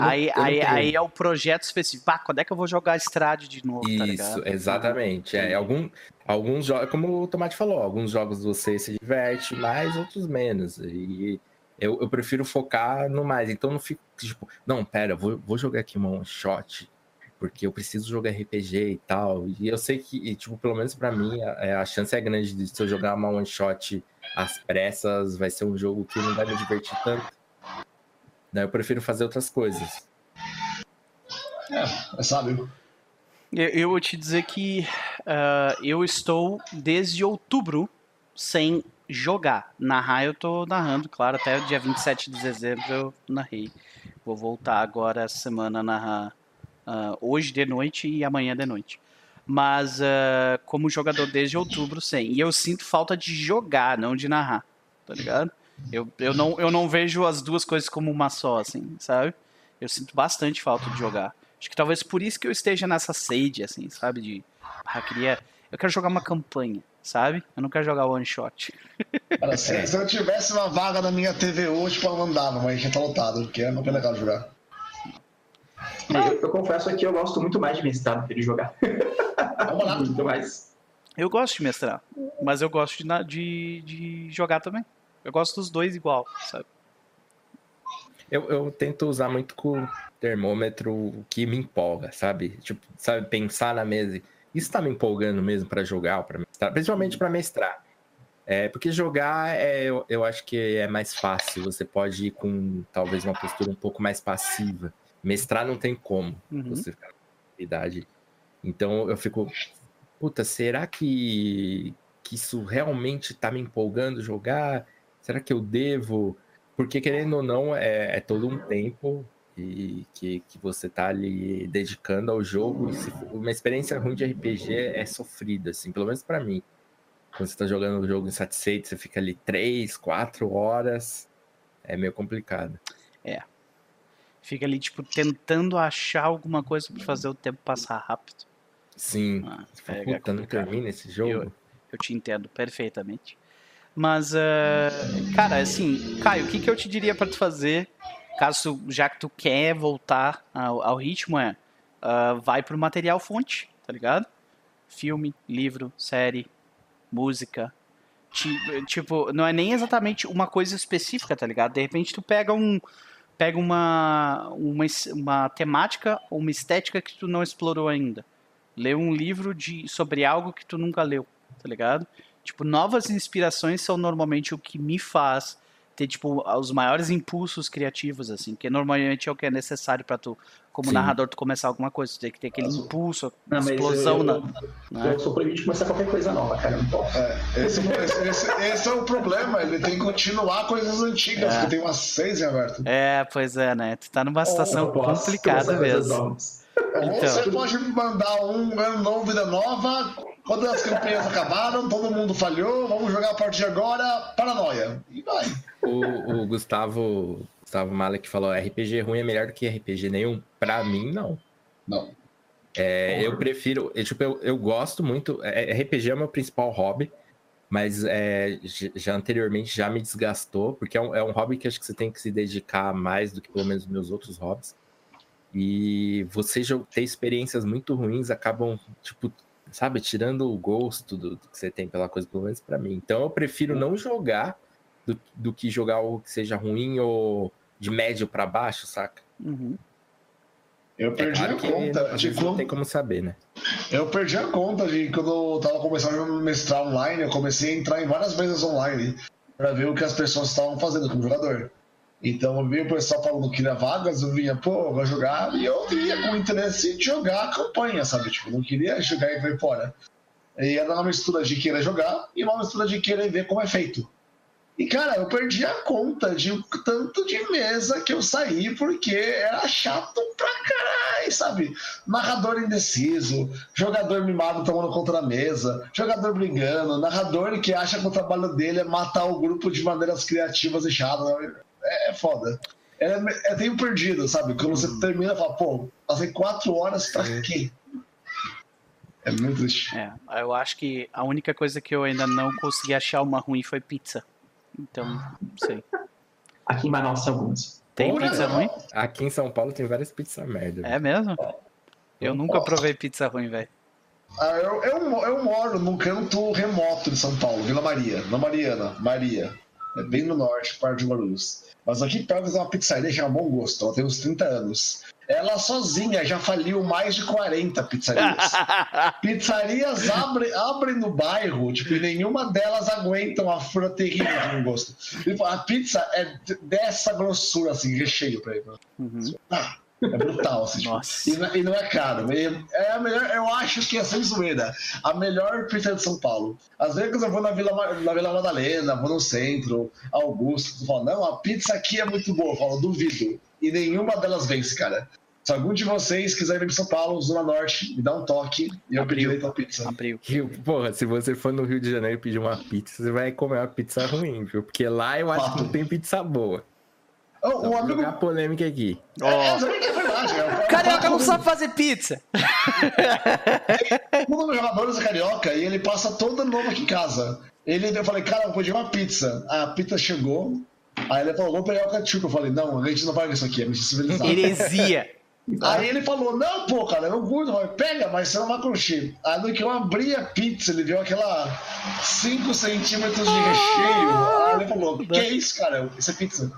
D: não-
A: aí, aí, aí é o projeto específico. Ah, quando é que eu vou jogar Strade de novo, tá?
D: Isso, exatamente. É, algum, alguns jogos, como o Tomate falou, alguns jogos você se diverte mais, outros menos. E eu, eu prefiro focar no mais. Então não fico tipo, não, pera, vou, vou jogar aqui uma one shot, porque eu preciso jogar RPG e tal. E eu sei que, e, tipo, pelo menos pra mim, a, a chance é grande de se eu jogar uma one shot às pressas, vai ser um jogo que não vai me divertir tanto. Daí eu prefiro fazer outras coisas.
B: É, é sábio.
A: Eu, eu vou te dizer que ah, eu estou desde outubro sem jogar. Narrar eu tô narrando, claro, até o dia 27 de dezembro eu narrei. Vou voltar agora essa semana a narrar ah, hoje de noite e amanhã de noite. Mas ah, como jogador desde outubro sem. E eu sinto falta de jogar, não de narrar. Tá ligado? Eu, eu, não, eu não vejo as duas coisas como uma só, assim, sabe? Eu sinto bastante falta de jogar. Acho que talvez por isso que eu esteja nessa sede, assim, sabe? De. Ah, queria. Eu quero jogar uma campanha, sabe? Eu não quero jogar one shot.
B: Se, se eu tivesse uma vaga na minha TV hoje, tipo, eu mandava, mas já tá lotado, porque é muito legal de
C: Eu, eu confesso que eu gosto muito mais de mestrar do que de jogar.
B: Vamos lá.
C: muito mais.
A: Eu gosto de mestrar, mas eu gosto de, de, de jogar também. Eu gosto dos dois igual, sabe?
D: Eu, eu tento usar muito com o termômetro o que me empolga, sabe? Tipo, sabe, pensar na mesa. e, Isso tá me empolgando mesmo pra jogar ou pra mestrar, principalmente pra mestrar. É, porque jogar, é, eu, eu acho que é mais fácil. Você pode ir com talvez uma postura um pouco mais passiva. Mestrar não tem como
A: Uhum.
D: você ficar com idade. Então eu fico, puta, será que, que isso realmente tá me empolgando jogar? Será que eu devo? Porque querendo ou não, é, é todo um tempo e que, que você tá ali dedicando ao jogo. Se uma experiência ruim de RPG é sofrida, assim, pelo menos pra mim. Quando você tá jogando o jogo insatisfeito, você fica ali três, quatro horas. É meio complicado.
A: Fica ali, tipo, tentando achar alguma coisa pra fazer o tempo passar rápido.
D: Sim.
A: Ah, é
D: puta, não termina esse jogo?
A: Eu- Eu te entendo perfeitamente. Mas, ah, cara, assim, Caio, o que, que eu te diria pra tu fazer, caso já que tu quer voltar ao, ao ritmo, é ah, vai pro material fonte, tá ligado? Filme, livro, série, música. Ti- Tipo, não é nem exatamente uma coisa específica, tá ligado? De repente tu pega um. Pega uma, uma, uma temática ou uma estética que tu não explorou ainda. Lê um livro de, sobre algo que tu nunca leu tá ligado? Tipo, novas inspirações são normalmente o que me faz ter, tipo, os maiores impulsos criativos, assim, que normalmente é o que é necessário pra tu, como
D: Sim.
A: narrador, tu começar alguma coisa, tu tem que ter aquele impulso,
C: Não,
A: explosão
C: eu,
A: na...
C: eu,
A: né?
C: eu sou proibido de começar qualquer coisa nova, cara. Não posso.
B: É, esse, esse- esse- esse é o problema, ele tem que continuar coisas antigas,
A: É.
B: porque tem umas seis em aberto.
A: É, pois é, né? Tu tá numa situação
C: posso
A: complicada mesmo. Então.
B: Você pode me mandar um ano novo, vida nova, quando as campanhas acabaram, todo mundo falhou, vamos jogar a partir de agora, paranoia. E vai.
D: O, o Gustavo, Gustavo Malek falou: RPG ruim é melhor do que RPG nenhum. Pra mim, não.
B: Não.
D: É, eu prefiro. Eu, tipo, eu, eu gosto muito. é, RPG é o meu principal hobby, mas é, já anteriormente já me desgastou, porque é um, é um hobby que acho que você tem que se dedicar mais do que pelo menos meus outros hobbies. E você ter experiências muito ruins acabam, tipo, sabe, tirando o gosto do, do que você tem pela coisa, pelo menos pra mim. Então eu prefiro não jogar do, do que jogar algo que seja ruim ou de médio pra baixo, saca?
A: Uhum.
B: Eu
D: É
B: perdi
D: claro
B: a conta de
D: vezes não
B: quando
D: tem como saber, né?
B: Eu perdi a conta de quando eu tava começando a mestrar online, eu comecei a entrar em várias vezes online pra ver o que as pessoas estavam fazendo como jogador. Então eu via o pessoal falando que queria vagas, eu vinha, pô, vai jogar, e eu vinha com interesse de jogar a campanha, sabe? Tipo, eu não queria jogar e ir fora. E era uma mistura de querer jogar e uma mistura de querer ver como é feito. E, cara, eu perdi a conta de o tanto de mesa que eu saí porque era chato pra caralho, sabe? Narrador indeciso, jogador mimado tomando conta da mesa, jogador brigando, narrador que acha que o trabalho dele é matar o grupo de maneiras criativas e chatas. É, é foda. É, é tempo perdido, sabe? Quando você termina, fala, pô, passei quatro horas pra quê? É muito triste.
A: É, eu acho que a única coisa que eu ainda não consegui achar uma ruim foi pizza. Então, não sei.
C: Aqui em Manaus tem algumas.
A: Tem
B: Porra,
A: pizza ruim?
D: Aqui em São Paulo tem várias pizzas merda.
A: É mesmo? Eu nunca provei pizza ruim, velho.
B: Ah, eu, eu, eu moro num canto remoto de São Paulo, Vila Maria, na Mariana, Maria. É bem no norte, perto de Guarulhos. Mas aqui perto tem uma pizzaria que chama Bom Gosto, ela tem uns 30 anos. Ela sozinha já faliu mais de 40 pizzarias. Pizzarias abrem abrem no bairro, tipo, e nenhuma delas aguentam a fura terrível de Bom Gosto. Tipo, a pizza é dessa grossura, assim, recheio pra ele.
A: Uhum.
B: Ah, é brutal, assim. tipo, e, não- e não é caro. E É a melhor, eu acho que é sem zoeira. A melhor pizza de São Paulo. Às vezes eu vou na Vila, na Vila Madalena, vou no centro, Augusto, tu fala, não, a pizza aqui é muito boa. Eu falo, duvido. E nenhuma delas vence, cara. Se algum de vocês quiser vir para São Paulo, Zona Norte, me dá um toque e eu pedi direito a pizza.
A: Abriu.
D: Rio, porra, se você for no Rio de Janeiro e pedir uma pizza, você vai comer uma pizza ruim, viu? Porque lá eu acho que não tem pizza boa.
B: Oh, um
D: vou
B: amigo.
D: jogar polêmica aqui.
B: É, é, que é verdade. É,
A: Carioca não sabe fazer pizza.
B: Um dos jogadores é carioca e ele passa todo novo aqui em casa. Ele, eu falei, cara, eu pedi uma pizza. A pizza chegou. Aí ele falou, vou pegar o ketchup. Eu falei, não, a gente não faz isso aqui, é muito civilizado.
A: Heresia.
B: Aí ele falou, não, pô, cara, eu não curto. Falei, pega, mas você não vai curtir. Aí no que eu abri a pizza, ele viu aquela 5 centímetros de recheio. Aí ele falou, que é isso, cara? Isso é pizza.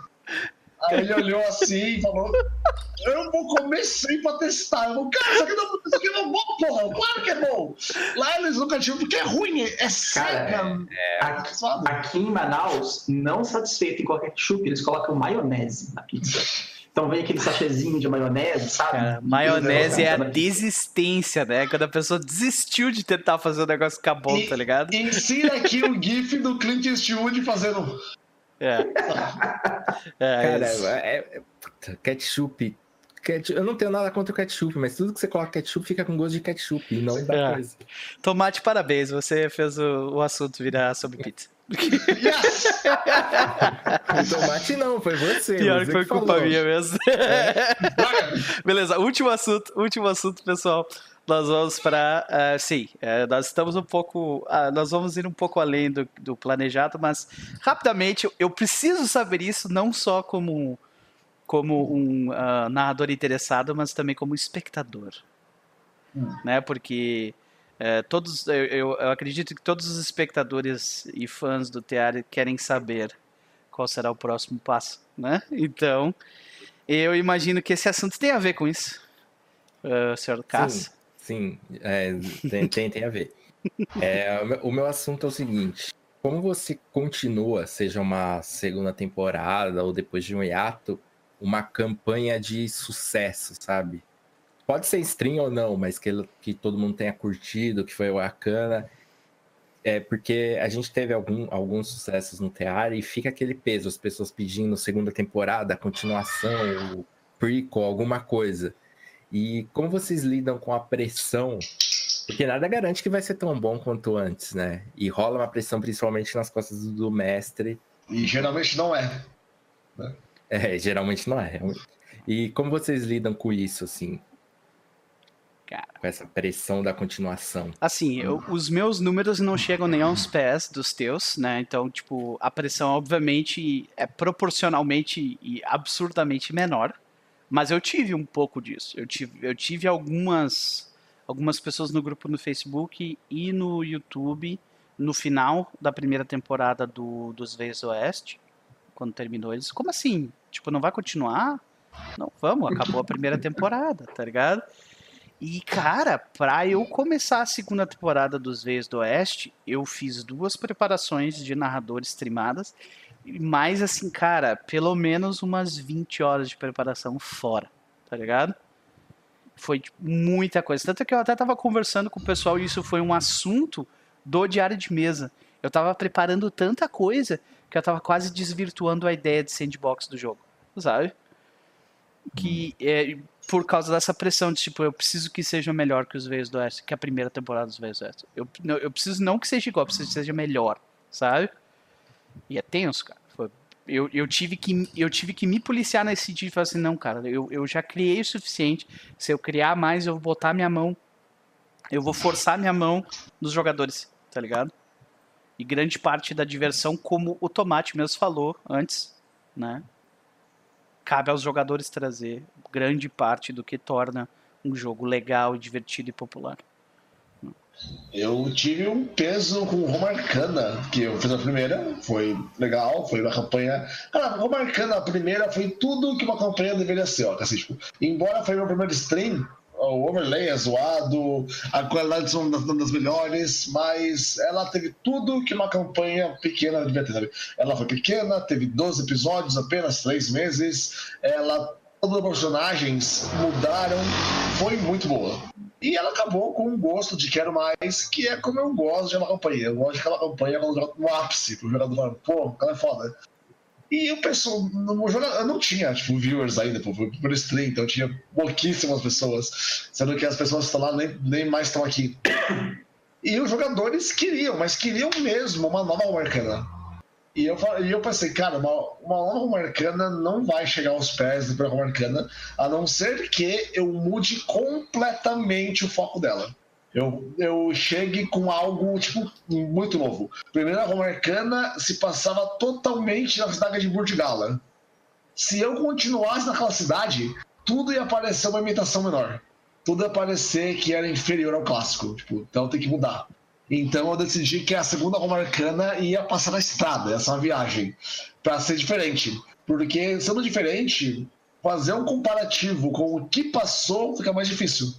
B: Aí ele olhou assim e falou, eu vou comer sem pra testar. Eu falei, cara, isso aqui não, isso aqui não é bom, porra. Claro que é bom. Lá eles nunca tinham, porque é ruim, é seca.
C: Aqui,
B: sabe?
C: aqui em Manaus, não satisfeito em qualquer ketchup, eles colocam maionese na pizza. Então vem aquele sachêzinho de maionese, sabe?
A: Cara, maionese é a
C: pizza.
A: desistência, né? Quando a pessoa desistiu de tentar fazer o negócio ficar bom,
B: E-
A: tá ligado?
B: Insira aqui o gif do Clint Eastwood fazendo...
A: É. É,
D: Cara,
A: isso.
D: é, é- puta, ketchup. ketchup- Eu não tenho nada contra o ketchup, mas tudo que você coloca ketchup fica com gosto de ketchup e não da
A: É.
D: coisa.
A: Tomate, parabéns. Você fez o, o assunto virar sobre pizza.
B: Yes!
D: O tomate não, foi você.
A: Pior
D: você
A: que foi culpa
D: falou.
A: minha mesmo. Beleza, último assunto, último assunto, pessoal. Nós vamos para. sim, eh, nós estamos um pouco. ah, nós vamos ir um pouco além do, do planejado, mas rapidamente eu, preciso saber isso não só como, como um ah, narrador interessado, mas também como espectador. Né? Porque eh, todos. Eu, eu- acredito que todos os espectadores e fãs do teatro querem saber qual será o próximo passo. Né? Então. Eu imagino que esse assunto tem a ver com isso, uh, senhor Cass.
D: Sim, é, tem, tem, tem a ver. É, o meu- o meu assunto é o seguinte: como você continua, seja uma segunda temporada ou depois de um hiato, uma campanha de sucesso, sabe? Pode ser stream ou não, mas que, que todo mundo tenha curtido, que foi bacana. É porque a gente teve algum, alguns sucessos no teatro e fica aquele peso, as pessoas pedindo segunda temporada, continuação, prequel, alguma coisa. E como vocês lidam com a pressão? Porque nada garante que vai ser tão bom quanto antes, né? E rola uma pressão principalmente nas costas do mestre.
B: E geralmente não é.
D: É, geralmente não é. realmente. E como vocês lidam com isso, assim?
A: Cara.
D: Com essa pressão da continuação.
A: Assim, eu, os meus números não chegam nem aos pés dos teus, né? Então, tipo, a pressão, obviamente, é proporcionalmente e absurdamente menor. Mas eu tive um pouco disso. Eu tive, eu tive algumas, algumas pessoas no grupo no Facebook e no YouTube no final da primeira temporada do, dos Vezes Oeste, quando terminou, eles, como assim? Tipo, não vai continuar? Não, vamos, acabou a primeira temporada, tá ligado? E, cara, pra eu começar a segunda temporada dos Veios do Oeste, eu fiz duas preparações de narradores streamadas, mais assim, cara, pelo menos umas 20 horas de preparação fora, tá ligado? Foi tipo, muita coisa. Tanto que eu até tava conversando com o pessoal e isso foi um assunto do diário de mesa. Eu tava preparando tanta coisa que eu tava quase desvirtuando a ideia de sandbox do jogo, sabe? Que é por causa dessa pressão de tipo, eu preciso que seja melhor que os Veios do Oeste, que a primeira temporada dos Veios do Oeste. Eu, eu preciso não que seja igual, eu preciso que seja melhor, sabe? E é tenso, cara. Foi, eu, eu, tive que, eu tive que me policiar nesse sentido e falar assim, não, cara, eu, eu já criei o suficiente. Se eu criar mais, eu vou botar minha mão. Eu vou forçar minha mão nos jogadores tá ligado? E grande parte da diversão, como o Tomate mesmo falou antes, né? Cabe aos jogadores trazer grande parte do que torna um jogo legal, divertido e popular.
B: Eu tive um peso com Romarcana, que eu fiz a primeira, foi legal, foi uma campanha. Cara, Romarcana, a primeira foi tudo que uma campanha deveria ser, ó. Tipo, embora foi meu primeiro stream, o overlay é zoado, a qualidade é das melhores, mas ela teve tudo que uma campanha pequena devia ter. Sabe? Ela foi pequena, teve 12 episódios, apenas 3 meses, ela todos os personagens mudaram, foi muito boa. E ela acabou com um gosto de quero mais, que é como eu gosto de uma campanha. Eu gosto de aquela campanha quando joga no ápice, pro jogador pô, ela é foda. E o pessoal, no eu não tinha, tipo, viewers ainda, pô, foi por stream, então tinha pouquíssimas pessoas, sendo que as pessoas que estão lá nem, nem mais estão aqui. E os jogadores queriam, mas queriam mesmo uma nova Arcana. E eu, e eu pensei, cara, uma, uma nova Arcana não vai chegar aos pés do Prova Arcana, a não ser que eu mude completamente o foco dela eu, eu chegue com algo tipo muito novo. Primeira Roma Arcana se passava totalmente na cidade de Burtigala. Se eu continuasse naquela cidade, tudo ia parecer uma imitação menor. Tudo ia parecer que era inferior ao clássico. Tipo, então tem que mudar. Então eu decidi que a segunda Roma Arcana ia passar na estrada, essa viagem, para ser diferente. Porque sendo diferente, fazer um comparativo com o que passou fica mais difícil.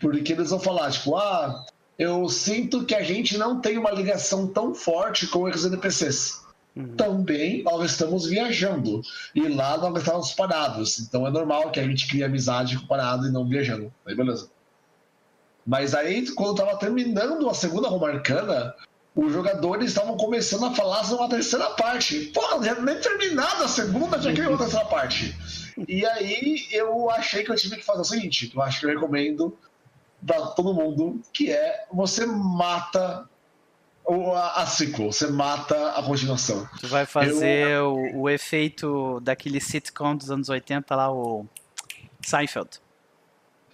B: Porque eles vão falar, tipo, ah, eu sinto que a gente não tem uma ligação tão forte com os NPCs. Uhum. Também nós estamos viajando. E lá nós estamos parados. Então é normal que a gente crie amizade com parado e não viajando. Aí beleza. Mas aí, quando estava terminando a segunda Romarcana, os jogadores estavam começando a falar sobre uma terceira parte. Pô, já nem terminado a segunda, já queria uma terceira parte. E aí eu achei que eu tive que fazer o seguinte: eu acho que eu recomendo para todo mundo, que é você mata o, a, a sequel, você mata a continuação.
A: Tu vai fazer eu... o, o, efeito daquele sitcom dos anos 80 lá, o Seinfeld.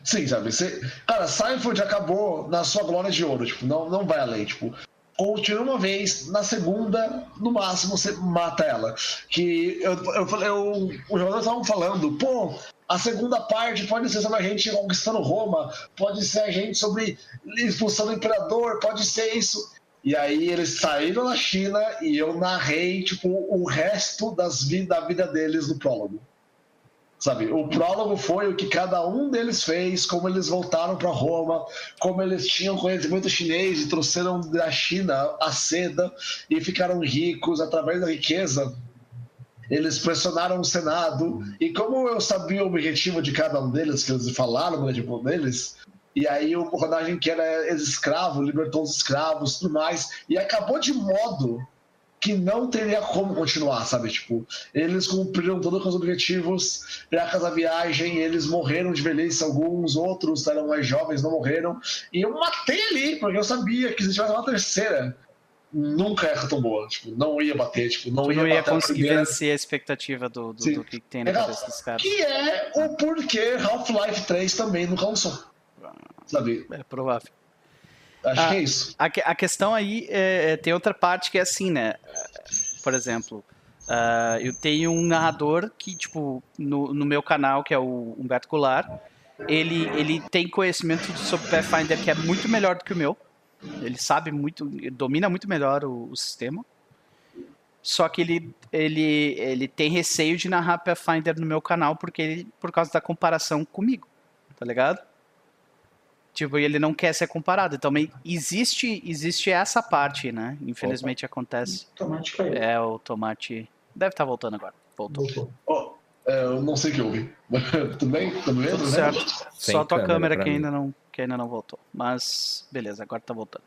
B: Sim, sabe? Você... Cara, Seinfeld acabou na sua glória de ouro, tipo, não, não vai além, tipo, continua uma vez, na segunda, no máximo, você mata ela. Que eu, eu, eu, os jogadores estavam falando, pô, a segunda parte pode ser sobre a gente conquistando Roma, pode ser a gente sobre expulsando o imperador, pode ser isso. E aí eles saíram da China e eu narrei, tipo, o resto das vi da vida deles no prólogo. Sabe, o prólogo foi o que cada um deles fez, como eles voltaram para Roma, como eles tinham conhecimento chinês e trouxeram da China a seda e ficaram ricos através da riqueza eles pressionaram o Senado, e como eu sabia o objetivo de cada um deles, que eles falaram o objetivo deles, e aí o personagem que era escravo, libertou os escravos tudo mais, e acabou de modo que não teria como continuar, sabe? Tipo, eles cumpriram todos os objetivos para casa viagem, eles morreram de velhice, alguns outros eram mais jovens, não morreram, e eu matei ali, porque eu sabia que se tivesse uma terceira, nunca é tão boa. Tipo, não ia bater, tipo, não, ia,
A: não
B: ia
A: conseguir a vencer a expectativa do, do, do, que tem na cabeça dos caras.
B: Que é o porquê Half-Life 3 também nunca lançou. sabe?
A: É provável.
B: Acho
A: Ah,
B: que é isso.
A: A, a questão aí é, é- tem outra parte que é assim, né? Por exemplo, ah, eu tenho um narrador que, tipo, no, no meu canal, que é o Humberto Goulart, ele, ele tem conhecimento sobre Pathfinder que é muito melhor do que o meu. Ele sabe muito, ele domina muito melhor o, o sistema. Só que ele, ele, ele tem receio de narrar Pathfinder no meu canal porque ele, por causa da comparação comigo, tá ligado? Tipo, e ele não quer ser comparado. Então, meio- existe, existe essa parte, né? Infelizmente acontece.
C: Tomate caiu.
A: É, o tomate. Deve estar voltando agora. Voltou.
C: Voltou.
B: É, eu não sei o que houve. Tudo bem? Tudo bem?
A: Tudo
B: Tudo
A: certo. Só tua
D: câmera
A: que ainda, não, que ainda não voltou. Mas, beleza, agora tá voltando.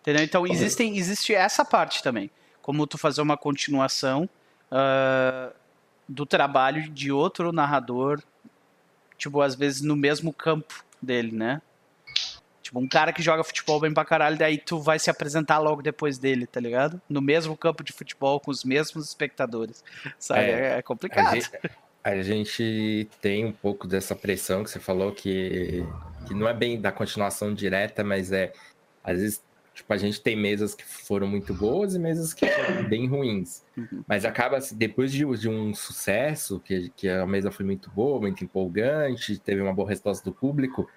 A: Entendeu? Então, existem, existe essa parte também. Como tu fazer uma continuação ah, do trabalho de outro narrador, tipo, às vezes no mesmo campo dele, né? Tipo, um cara que joga futebol bem pra caralho, daí tu vai se apresentar logo depois dele, tá ligado? No mesmo campo de futebol, com os mesmos espectadores. Sabe?
D: É.
A: É, é
D: A
A: complicado.
D: gente, a gente tem um pouco dessa pressão que você falou que, que não é bem da continuação direta, mas é às vezes tipo a gente tem mesas que foram muito boas e mesas que foram bem ruins.
A: Uhum.
D: Mas acaba depois de, de um sucesso que, que a mesa foi muito boa, muito empolgante, teve uma boa resposta do público.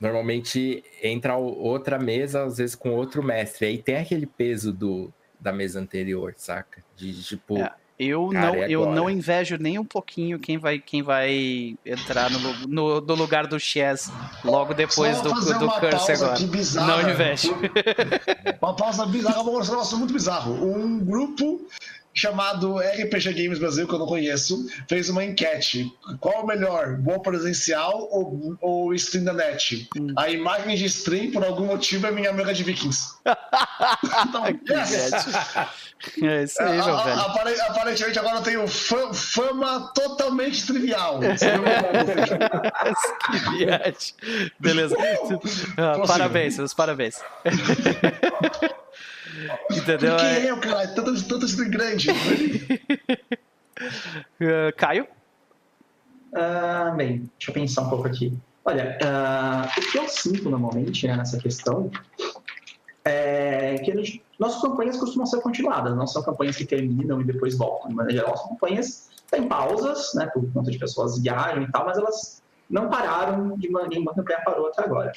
D: Normalmente entra outra mesa, às vezes com outro mestre. Aí tem aquele peso do, da mesa anterior, saca? De tipo,
A: É. Eu,
D: Cara,
A: não, eu não invejo nem um pouquinho quem vai, quem vai entrar no, no, no lugar do Chess logo depois do, do Curse agora.
B: bizarra.
A: Não invejo.
B: Uma pausa bizarra, vou mostrar um negócio muito bizarro. Um grupo chamado RPG Games Brasil, que eu não conheço, fez uma enquete. Qual o melhor, boa presencial ou, ou stream da net?
A: Hum.
B: A imagem de stream, por algum motivo, é minha amiga de Vikings. então, yes.
A: É isso aí, meu
B: A-
A: velho.
B: apare- Aparentemente agora eu tenho fa- fama totalmente trivial.
A: Que viagem. Beleza.
B: Prossiga.
A: parabéns, meus parabéns. Entendeu?
B: Por que
A: É,
B: eu, cara? Tanto, tanto stream grande.
A: é, Caio?
C: Ah, bem, deixa eu pensar um pouco aqui. Olha, ah, o que eu sinto normalmente né, nessa questão é que a gente- nossas campanhas costumam ser continuadas, não são campanhas que terminam e depois voltam. De maneira geral, são campanhas têm pausas, né, por conta de pessoas viajam e tal, mas elas não pararam, de uma, nenhuma campanha parou até agora.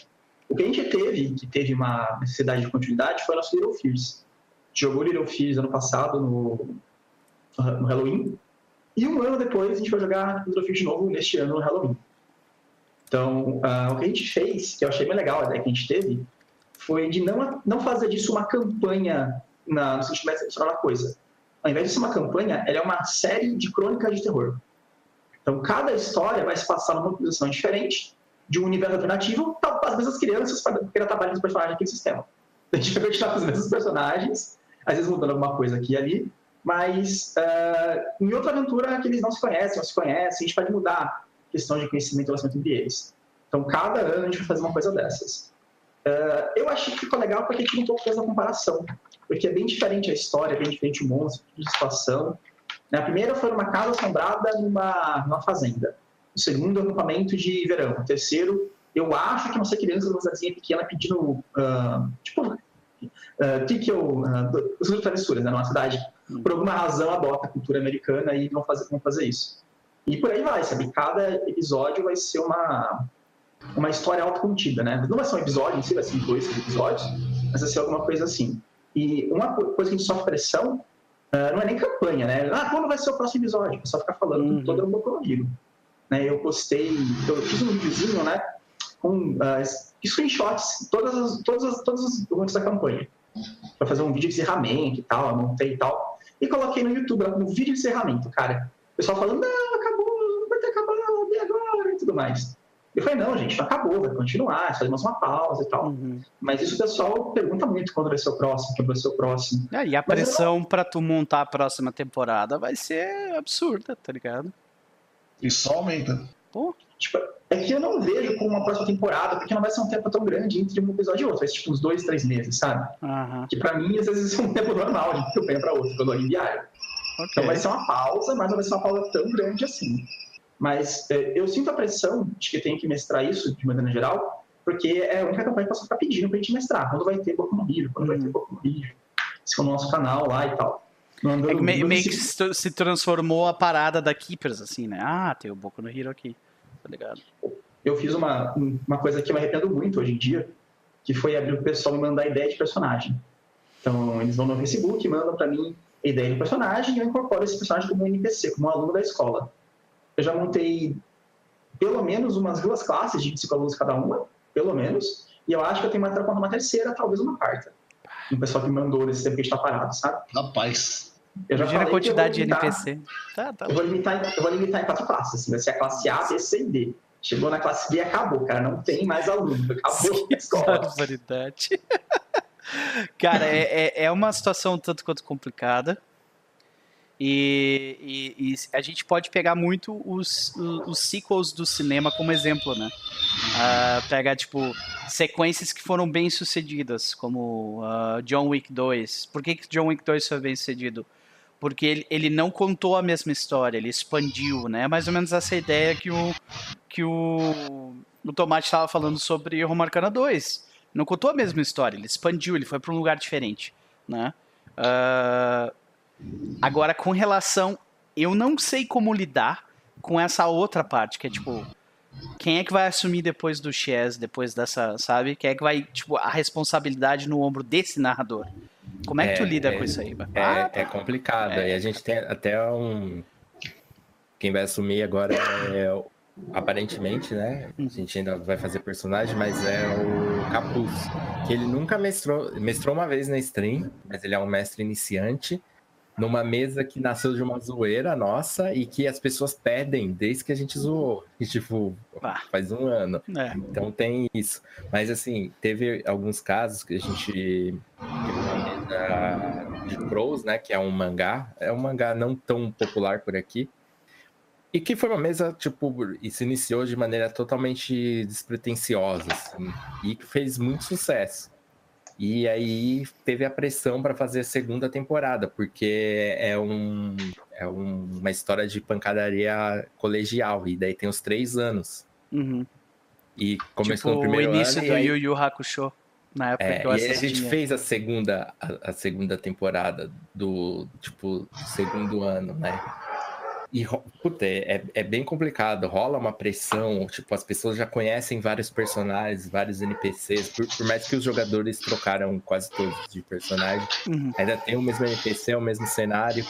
C: O que a gente teve, que teve uma necessidade de continuidade, foi o nosso Little Fears. Jogou Little Fears ano passado no, no Halloween, e um ano depois a gente vai jogar Little Fears de novo neste ano no Halloween. Então, ah, o que a gente fez, que eu achei bem legal, a ideia que a gente teve, foi de não, não fazer disso uma campanha na, no sentido mais tradicional da coisa. Ao invés de ser uma campanha, ela é uma série de crônicas de terror. Então, cada história vai se passar numa posição diferente, de um universo alternativo, vezes as crianças, para porque ela trabalha com os personagens daquele sistema. A gente vai continuar com os mesmos personagens, às vezes mudando alguma coisa aqui e ali, mas ah, em outra aventura que eles não se conhecem, ou se conhecem, a gente pode mudar a questão de conhecimento e relacionamento entre eles. Então, cada ano a gente vai fazer uma coisa dessas. Ah, eu achei que ficou legal porque tinha um pouco da comparação, porque é bem diferente a história, é bem diferente o monstro, a situação. Na primeira foi numa casa assombrada numa, numa fazenda. O segundo é um acampamento de verão. O terceiro, eu acho que não sei crianças numa cidadezinha pequena pedindo, ah, tipo, uh, tíquel, uh, os travessuras, né, numa cidade, por alguma razão adota a cultura americana e vão fazer, vão fazer isso. E por aí vai, sabe? Cada episódio vai ser uma, uma história autocontida, né? Não vai ser um episódio em si, vai ser dois três episódios, mas vai ser alguma coisa assim. E uma co- coisa que a gente sofre pressão uh, não é nem campanha, né? Ah, quando vai ser o próximo episódio? O pessoal fica falando
A: Uhum.
C: com todo mundo comigo. Né? Eu postei, eu fiz um videozinho, né? Com uh, screenshots, todas as, todas as, todos os da campanha. Para fazer um vídeo de encerramento e tal, eu montei e tal. E coloquei no YouTube lá como vídeo de encerramento, cara. O pessoal falando, não, acabou, vai ter acabado, e agora? E tudo mais. Eu falei, não, gente, não acabou, vai continuar, só mais uma pausa e tal.
A: Uhum.
C: Mas isso o pessoal pergunta muito quando vai ser o próximo, quando vai ser o próximo.
A: É, e a
C: Mas eu
A: pressão pra tu montar a próxima temporada vai ser absurda, tá ligado?
B: E só aumenta.
A: Pô,
C: Tipo, é que eu não vejo como uma próxima temporada, porque não vai ser um tempo tão grande entre um episódio e outro. Vai ser tipo uns dois, três meses, sabe?
A: aham,
C: Que pra mim, às vezes, é um tempo normal de campanha pra outro, quando eu diário. Então
A: ok.
C: vai ser uma pausa, mas não vai ser uma pausa tão grande assim. Mas é, eu sinto a pressão de que tenho que mestrar isso, de maneira geral, porque é a única campanha que você está pedindo pra gente mestrar. Quando vai ter Boku no Hero? Quando vai ter Boku no Hero? Se for no nosso canal lá e tal.
A: É que meio, meio que se transformou a parada da Keepers, assim, né? Ah, tem o Boku no Hero aqui, tá ligado?
C: Eu fiz uma, uma coisa que eu me arrependo muito hoje em dia, que foi abrir o pessoal me mandar ideia de personagem. Então, eles vão no Facebook, mandam para mim ideia de personagem e eu incorporo esse personagem como NPC, como um aluno da escola. Eu já montei pelo menos umas duas classes de cinco alunos cada uma, pelo menos, e eu acho que eu tenho uma, uma terceira, talvez uma quarta. Um pessoal que mandou nesse tempo que a gente tá parado, sabe?
B: Rapaz.
A: Eu Imagina a quantidade de NPC.
C: Tá, tá. Eu, vou limitar, eu vou limitar em quatro classes. Assim, vai ser a classe A, B, C e D. Chegou na classe B acabou, cara. Não tem mais aluno. Acabou a escola.
A: Barbaridade. cara, é, é, é uma situação tanto quanto complicada. E, e, e, a gente pode pegar muito os, os, sequels do cinema como exemplo, né? Uh, pegar, tipo, sequências que foram bem sucedidas, como uh, John Wick 2. Por que, que John Wick 2 foi bem sucedido? Porque ele, ele não contou a mesma história, ele expandiu, né? Mais ou menos essa ideia que o, que o, o Tomate estava falando sobre Romarcana 2. Não contou a mesma história, ele expandiu, ele foi para um lugar diferente, né? Uh, Agora, com relação. Eu não sei como lidar com essa outra parte, que é tipo. Quem é que vai assumir depois do Chess, depois dessa, sabe? Quem é que vai, tipo, a responsabilidade no ombro desse narrador? Como é que tu é, lida
D: é,
A: com isso aí?
D: É, ah, é complicado. É. E a gente tem até um. Quem vai assumir agora é aparentemente, né? A gente ainda vai fazer personagem, mas é o Capuz. Que ele nunca mestrou. Mestrou uma vez na stream, mas ele é um mestre iniciante numa mesa que nasceu de uma zoeira nossa e que as pessoas pedem desde que a gente zoou. E, tipo, ah. faz um ano. É. Então tem isso. Mas assim, teve alguns casos que a gente de Crows, né? Que é um mangá. É um mangá não tão popular por aqui. E que foi uma mesa, tipo, e se iniciou de maneira totalmente despretensiosa, assim, e que fez muito sucesso. E aí teve a pressão para fazer a segunda temporada, porque é, um, é um, uma história de pancadaria colegial, e daí tem os três anos.
A: Uhum.
D: E começou tipo, no primeiro
A: o início
D: ano,
A: do aí... Yu Yu Hakusho, na época é, que eu
D: assistia. E a gente fez a segunda, a, a segunda temporada do, tipo, segundo ano, né? E, puta, é, é bem complicado, rola uma pressão, tipo, as pessoas já conhecem vários personagens, vários NPCs, por, por mais que os jogadores trocaram quase todos de personagem, uhum. ainda tem o mesmo NPC, o mesmo cenário.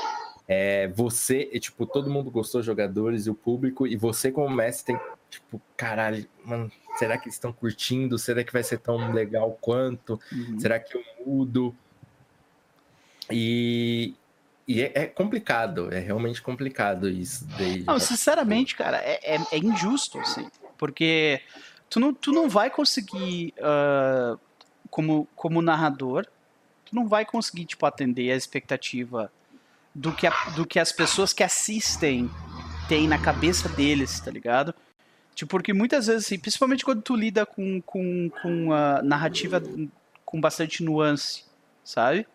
D: É, você, tipo, todo mundo gostou, jogadores e o público, e você como mestre tem, tipo, caralho, mano, será que eles estão curtindo? Será que vai ser tão legal quanto? Uhum. Será que eu mudo? E, e é, é, complicado, é realmente complicado isso. Daí,
A: não, sinceramente, cara, é, é, é, injusto, assim. Porque tu não, tu não vai conseguir, uh, como, como narrador, tu não vai conseguir, tipo, atender a expectativa do que, a, do que as pessoas que assistem têm na cabeça deles, tá ligado? Tipo, porque muitas vezes, assim, principalmente quando tu lida com, com, com a narrativa com bastante nuance, sabe?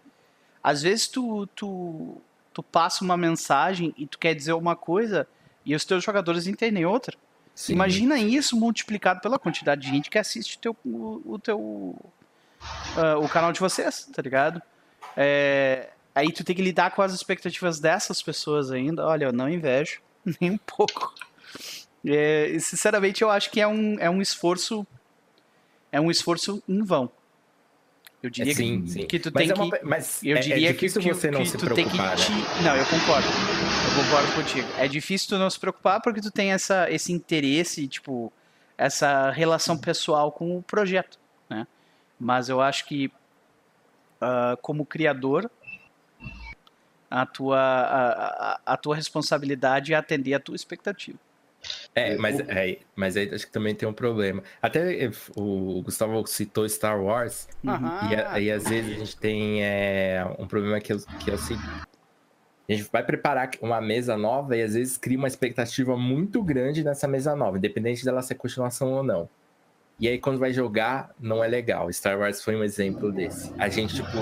A: às vezes tu, tu, tu passa uma mensagem e tu quer dizer uma coisa e os teus jogadores entendem outra. Sim. Imagina isso multiplicado pela quantidade de gente que assiste teu, o, o teu uh, o canal de vocês, tá ligado? É, aí tu tem que lidar com as expectativas dessas pessoas ainda. Olha, eu não invejo nem um pouco. É, sinceramente, eu acho que é um, é um esforço é um esforço em vão. Eu diria
D: sim,
A: que,
D: sim.
A: que tu mas tem é uma,
D: que. Mas eu é, diria é difícil que, você não que se preocupar. Te... Né?
A: Não, eu concordo. Eu concordo contigo. É difícil tu não se preocupar porque tu tem essa, esse interesse, tipo, essa relação pessoal com o projeto, né? Mas eu acho que uh, como criador a tua, a, a, a tua responsabilidade é atender a tua expectativa.
D: É, mas, é, mas aí acho que também tem um problema. Até o Gustavo citou Star Wars, uhum. e aí às vezes a gente tem é, um problema que, que é o seguinte. A gente vai preparar uma mesa nova e às vezes cria uma expectativa muito grande nessa mesa nova, independente dela ser continuação ou não. E aí, quando vai jogar, não é legal. Star Wars foi um exemplo desse. A gente, tipo,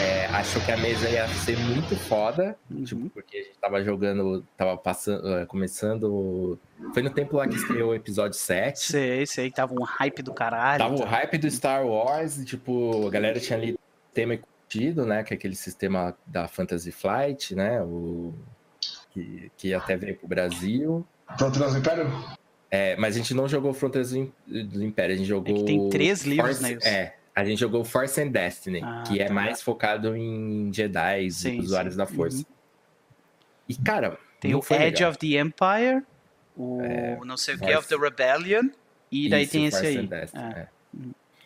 D: é, achou que a mesa ia ser muito foda,
A: Uhum.
D: tipo, porque a gente tava jogando, tava passando, é, começando. Foi no tempo lá que estreou o episódio 7.
A: Sei, sei, tava um hype do caralho.
D: Tava o
A: tá?
D: hype do Star Wars, e, tipo, a galera tinha ali tema e curtido, né? Que é aquele sistema da Fantasy Flight, né? O, que, que até veio pro Brasil.
B: Fronteiras do Império?
D: É, mas a gente não jogou Fronteiras do, Im- do Império, a gente jogou.
A: É que tem três livros,
D: Force,
A: né?
D: É, a gente jogou Force and Destiny,
A: Ah,
D: que é
A: tá.
D: mais focado em Jedi
A: Sim,
D: e usuários
A: sim.
D: da Força.
A: Uhum.
D: E, cara,
A: Tem o Edge
D: legal.
A: of the Empire, o não sei o que of the Rebellion, e daí
D: Isso,
A: tem esse
D: Force
A: aí.
D: and Destiny,
A: É.
D: é.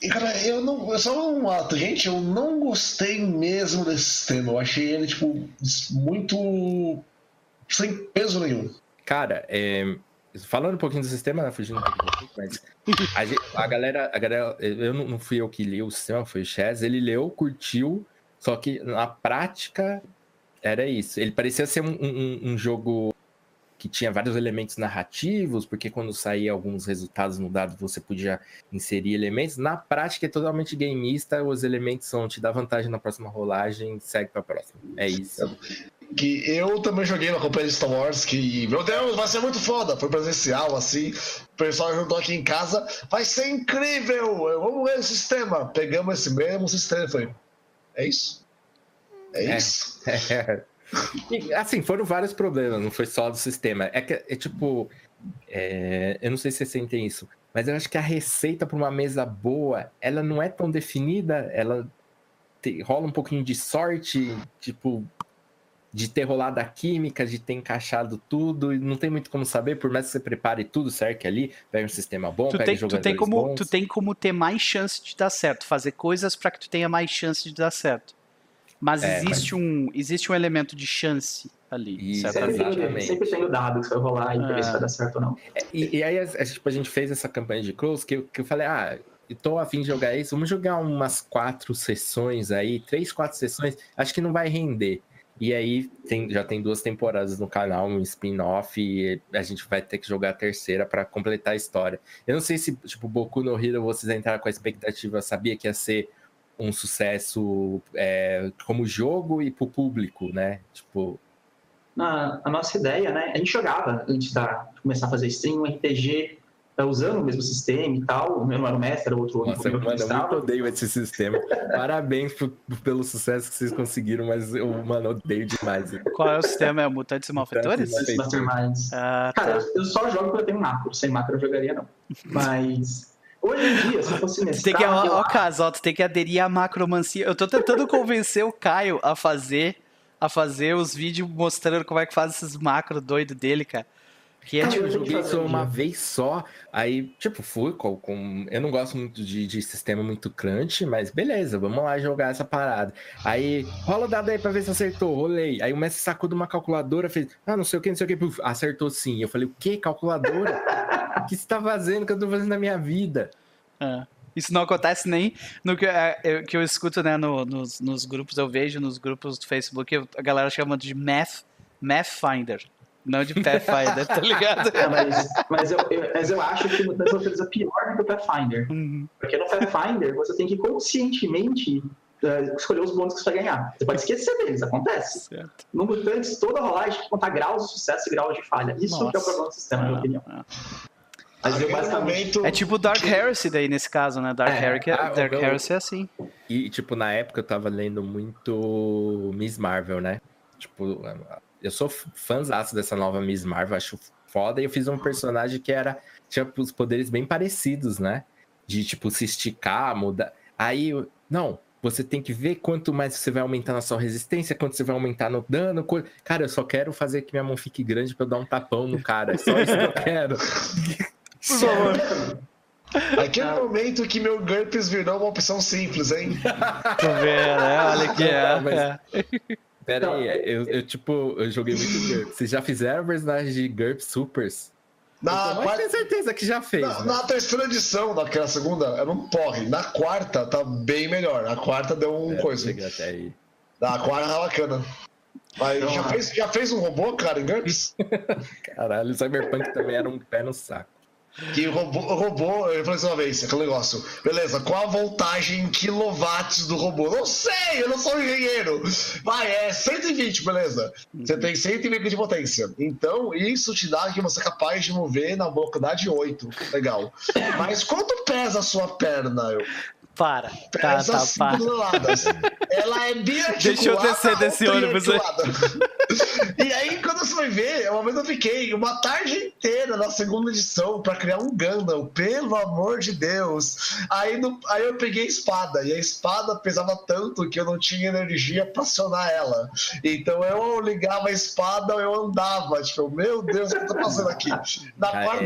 B: E, cara, eu não. é Só um ato, gente, eu não gostei mesmo desse sistema. Eu achei ele, tipo, muito. sem peso nenhum.
D: Cara, é, falando um pouquinho do sistema, né, fugindo um pouquinho, mas a, gente- a galera, a galera, eu não, fui eu que li o sistema, foi o Chaz, ele leu, curtiu, só que na prática era isso. Ele parecia ser um, um- um jogo que tinha vários elementos narrativos, porque quando saía alguns resultados no dado você podia inserir elementos. Na prática é totalmente gameista, os elementos são te dá vantagem na próxima rolagem, segue pra próxima. É isso.
B: Que eu também joguei na companhia de Star Wars, que, meu Deus, vai ser muito foda. Foi presencial, assim. O pessoal juntou aqui em casa. Vai ser incrível! Vamos ver o sistema. Pegamos esse mesmo sistema e foi. É isso? É,
D: É.
B: isso?
D: E, assim, foram vários problemas, não foi só do sistema. É que, é tipo, é, eu não sei se vocês sentem isso, mas eu acho que a receita para uma mesa boa, ela não é tão definida, ela te- rola um pouquinho de sorte, tipo, de ter rolado a química, de ter encaixado tudo, e não tem muito como saber, por mais que você prepare tudo certo ali, pega um sistema bom,
A: Tu
D: pega
A: tem, tu,
D: jogadores
A: tem como,
D: bons.
A: tu tem como ter mais chance de dar certo, fazer coisas para que tu tenha mais chance de dar certo. Mas
D: É,
A: existe, Um, existe um elemento de chance ali,
D: Isso.
C: Sempre, sempre tem o dado que vai rolar e ver se
A: É.
C: vai dar certo ou não.
D: E, e aí, a, a- tipo, a gente fez essa campanha de close que, eu- que eu falei, ah, tô afim de jogar isso, vamos jogar umas quatro sessões aí, três, quatro sessões, acho que não vai render. E aí tem- já tem duas temporadas no canal, um spin-off, e a gente vai ter que jogar a terceira para completar a história. Eu não sei se, tipo, Boku no Hero, vocês entraram com a expectativa, sabia que ia ser um sucesso é, como jogo e pro público, né? Tipo,
C: Na, a nossa ideia, né? A gente jogava antes da, de começar a fazer stream, um RPG usando o mesmo sistema e tal. O meu não era o mestre, era outro
D: Nossa, mano, eu muito odeio esse sistema. Parabéns por- pelo sucesso que vocês conseguiram, mas eu, mano, odeio demais.
A: Qual é o sistema? É o Mutantes e Malfeitores?
D: Mutantes e
C: Masterminds.
A: Ah,
C: Cara,
A: tá.
C: eu, eu só jogo quando eu tenho macro. Sem macro eu jogaria, não. Mas. Hoje em dia, se eu fosse mestrar...
A: tem que, ó,
C: eu
A: ó, Casal, tu tem que aderir à macromancia. Eu tô tentando convencer o Caio a fazer a fazer os vídeos mostrando como é que faz esses macro doido dele, cara. Que é
C: Cara,
A: tipo,
D: joguei
C: um
D: uma vez só, aí, tipo, fui com. com- eu não gosto muito de, de sistema muito crunch, mas beleza, vamos lá jogar essa parada. Aí, rola o dado aí pra ver se acertou, rolei. Aí o mestre sacou de uma calculadora, fez, ah, não sei o que, não sei o que, puf, acertou sim. Eu falei, o que, calculadora? O que você tá fazendo? O que eu tô fazendo na minha vida?
A: Ah, Isso não acontece nem no que, é, eu- que eu escuto, né, no- nos, nos grupos, eu vejo nos grupos do Facebook, a galera chama de Math, Math Finder, não de Pathfinder, tá ligado?
C: É, mas, mas, eu, eu- mas eu acho que o Mutantes Malfeitores é pior do que o Pathfinder.
A: Uhum.
C: Porque no Pathfinder, você tem que conscientemente eh, escolher os bônus que você vai ganhar. Você pode esquecer deles, acontece.
A: Certo.
C: No Mutantes, toda rolagem tem que contar graus de sucesso e graus de falha. Isso que é o
A: Nossa.
C: problema do sistema, na minha
A: Ah,
C: opinião.
A: ah.
C: Mas eu basicamente...
A: É tipo Dark
B: que-
A: Heresy daí nesse caso, né? Dark,
C: É,
A: Heresy,
D: ah,
A: Dark
D: eu-
A: Heresy é assim.
D: E, tipo, na época eu tava lendo muito Miss Marvel, né? Tipo, eu sou fãzaço dessa nova Miss Marvel, acho foda. E eu fiz um personagem que era. Tinha os poderes bem parecidos, né? De, tipo, se esticar, mudar. Aí, eu- não, você tem que ver quanto mais você vai aumentar na sua resistência, quanto você vai aumentar no dano. co- Cara, eu só quero fazer que minha mão fique grande pra eu dar um tapão no cara. É só isso que eu quero.
A: Por favor.
B: Aquele momento que meu GURPS virou uma opção simples, hein?
A: Tô vendo, né? Olha aqui, é.
D: Mas-
A: é.
D: Pera aí, eu, eu, tipo, eu joguei muito GURPS. Vocês já fizeram personagem de GURPS Supers?
B: Na,
D: eu tenho certeza que já fez.
B: na,
D: né?
B: na terceira edição daquela segunda, era um porre. Na quarta, tá bem melhor. A quarta deu um
D: É,
B: coisa.
D: até aí.
B: A quarta tá bacana. Mas já
C: Então,
B: fez, já fez um robô, cara, em GURPS?
D: Caralho, o Cyberpunk também era um pé no saco.
B: Que o robô, eu falei assim uma vez, aquele negócio, beleza, qual a voltagem em quilowatts do robô? Não sei, eu não sou engenheiro. Vai, é 120, beleza. Você tem 120 de potência. Então, isso te dá que você é capaz de mover na velocidade 8. Legal. Mas quanto pesa a sua perna? Eu,
A: Para. Tá, tá,
B: 5
A: para.
B: Ela é biarticulada.
A: Deixa eu descer desse ônibus aí.
B: E aí, quando você vai ver, uma vez eu fiquei uma tarde inteira na segunda edição pra criar um Gundam, pelo amor de Deus. Aí, no- aí eu peguei a espada, e a espada pesava tanto que eu não tinha energia pra acionar ela. Então eu ligava a espada, eu andava, tipo, meu Deus, o que eu tô fazendo aqui? Na quarta,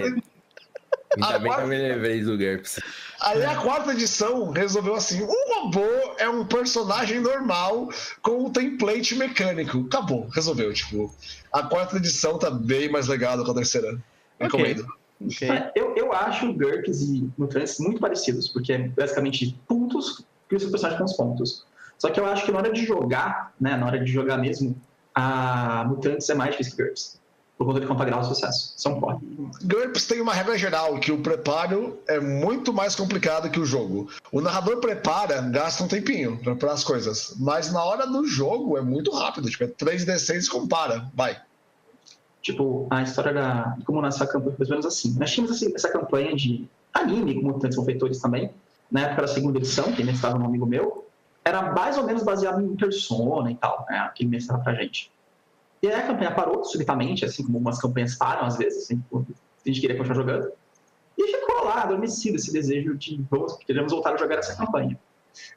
D: Ainda bem que eu me lembrei do GURPS.
B: Aí a quarta edição resolveu assim: o robô é um personagem normal com um template mecânico. Acabou, resolveu. Tipo, a quarta edição tá bem mais legal do que a terceira. Recomendo.
A: Ok.
C: É, Eu, eu acho GURPS e Mutantes muito parecidos, porque é basicamente pontos e o seu personagem com os pontos. Só que eu acho que na hora de jogar, né, na hora de jogar mesmo, a Mutantes é mais difícil que GURPS. Por conta de contar grau de sucesso. São corre.
B: GURPS tem uma regra geral que o preparo é muito mais complicado que o jogo. O narrador prepara, gasta um tempinho preparar as coisas. Mas na hora do jogo é muito rápido. Tipo, é 3D6 e compara. Vai.
C: Tipo, a história da. como nasceu a campanha, mais ou menos assim. Nós tínhamos essa campanha de anime, com mutantes confeitores também, na época da segunda edição, que mestrava um amigo meu, era mais ou menos baseado em Persona e tal, né? Que ele mestrava pra gente. E aí a campanha parou subitamente, assim como umas campanhas param às vezes, assim, a gente queria continuar jogando. E ficou lá, adormecido esse desejo de vamos, queremos voltar a jogar essa campanha.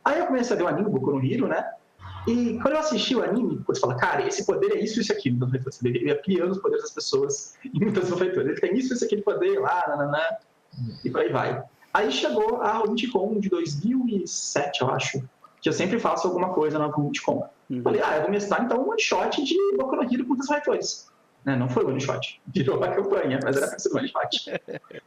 C: Aí eu comecei a ver o anime, Boku no Hero, né? E quando eu assisti o anime, você fala, cara, esse poder é isso, isso e aquilo. Então, Você ia criando os poderes das pessoas em muitas feitores. Ele tem isso, isso, aquele poder lá, nananã, e por aí vai. Aí chegou a Multicom de 2007, eu acho, que eu sempre faço alguma coisa na Multicom.
A: Uhum.
C: Falei, ah, eu vou mestrar então um one shot de Boku no Hero com os feitores. Né? Não foi one shot, virou a campanha, mas era pra ser one shot.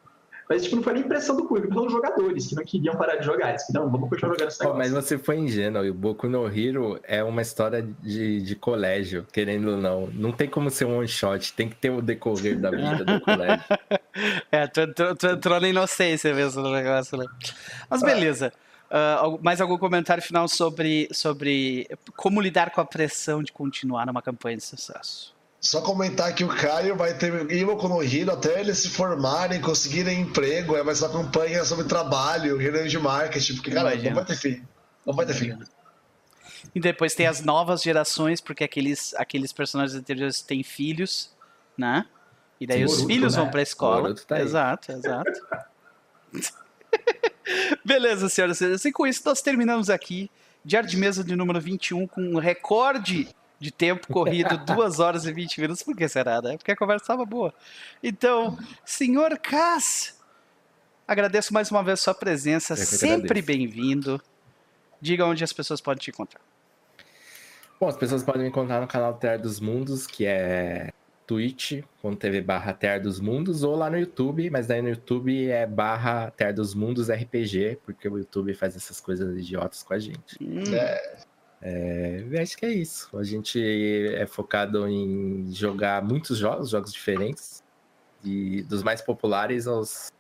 C: Mas, tipo, não foi nem pressão do público, foram os jogadores que não queriam parar de jogar. Eles que não, vamos continuar jogando esse negócio.
D: mas você foi ingênuo. E o Boku no Hero é uma história de, de colégio, querendo ou não. Não tem como ser um one shot, tem que ter o decorrer da vida do colégio.
A: É, tu, tu, tu entrou na inocência mesmo no negócio, né? Mas beleza. Ah, algu- mais algum comentário final sobre, sobre como lidar com a pressão de continuar numa campanha de sucesso?
B: Só comentar que o Caio vai ter Ivo no Hero até eles se formarem, conseguirem emprego, vai ser uma campanha sobre trabalho, reunião de marketing, porque, cara,
A: Imagina.
B: não vai ter fim. Não vai ter fim.
A: E depois tem as novas gerações, porque aqueles, aqueles personagens anteriores têm filhos, né? E daí
C: Sim,
A: os
C: Boruto,
A: filhos
C: né?
A: vão pra escola.
D: Tá
A: exato, exato. Beleza, senhoras e senhores. E com isso, nós terminamos aqui. Diário de mesa de número 21 com um recorde de tempo corrido, 2 horas e 20 minutos. Por que será, né? Porque a conversa estava boa. Então, senhor Cass, agradeço mais uma vez sua presença. Sempre bem-vindo. Diga onde as pessoas podem te encontrar.
D: Bom, as pessoas podem me encontrar no canal Terra dos Mundos, que é twitch.tv barra Terra dos Mundos, ou lá no YouTube, mas daí no YouTube é barra Terra dos Mundos RPG, porque o YouTube faz essas coisas idiotas com a gente.
A: Hum,
D: É, eu acho que é isso. A gente é focado em jogar muitos jogos, jogos diferentes, e dos mais populares aos,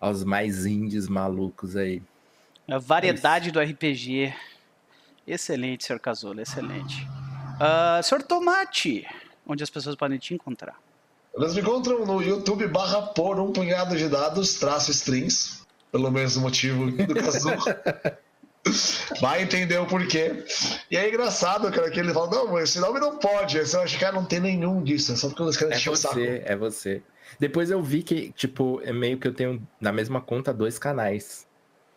D: aos mais indies malucos aí.
A: A variedade do RPG. Excelente, senhor Casulo, excelente. Senhor Tomate, onde as pessoas podem te encontrar?
B: Eles me encontram no YouTube barra por um punhado de dados, traço strings, pelo mesmo motivo do Kazu. Vai entender o porquê. E é engraçado, cara, que ele fala, não, mas esse nome não pode. Aí Você acha que cara, não tem nenhum disso, é só porque eles querem
D: É você, é você. Depois eu vi que, tipo, é meio que eu tenho na mesma conta dois canais.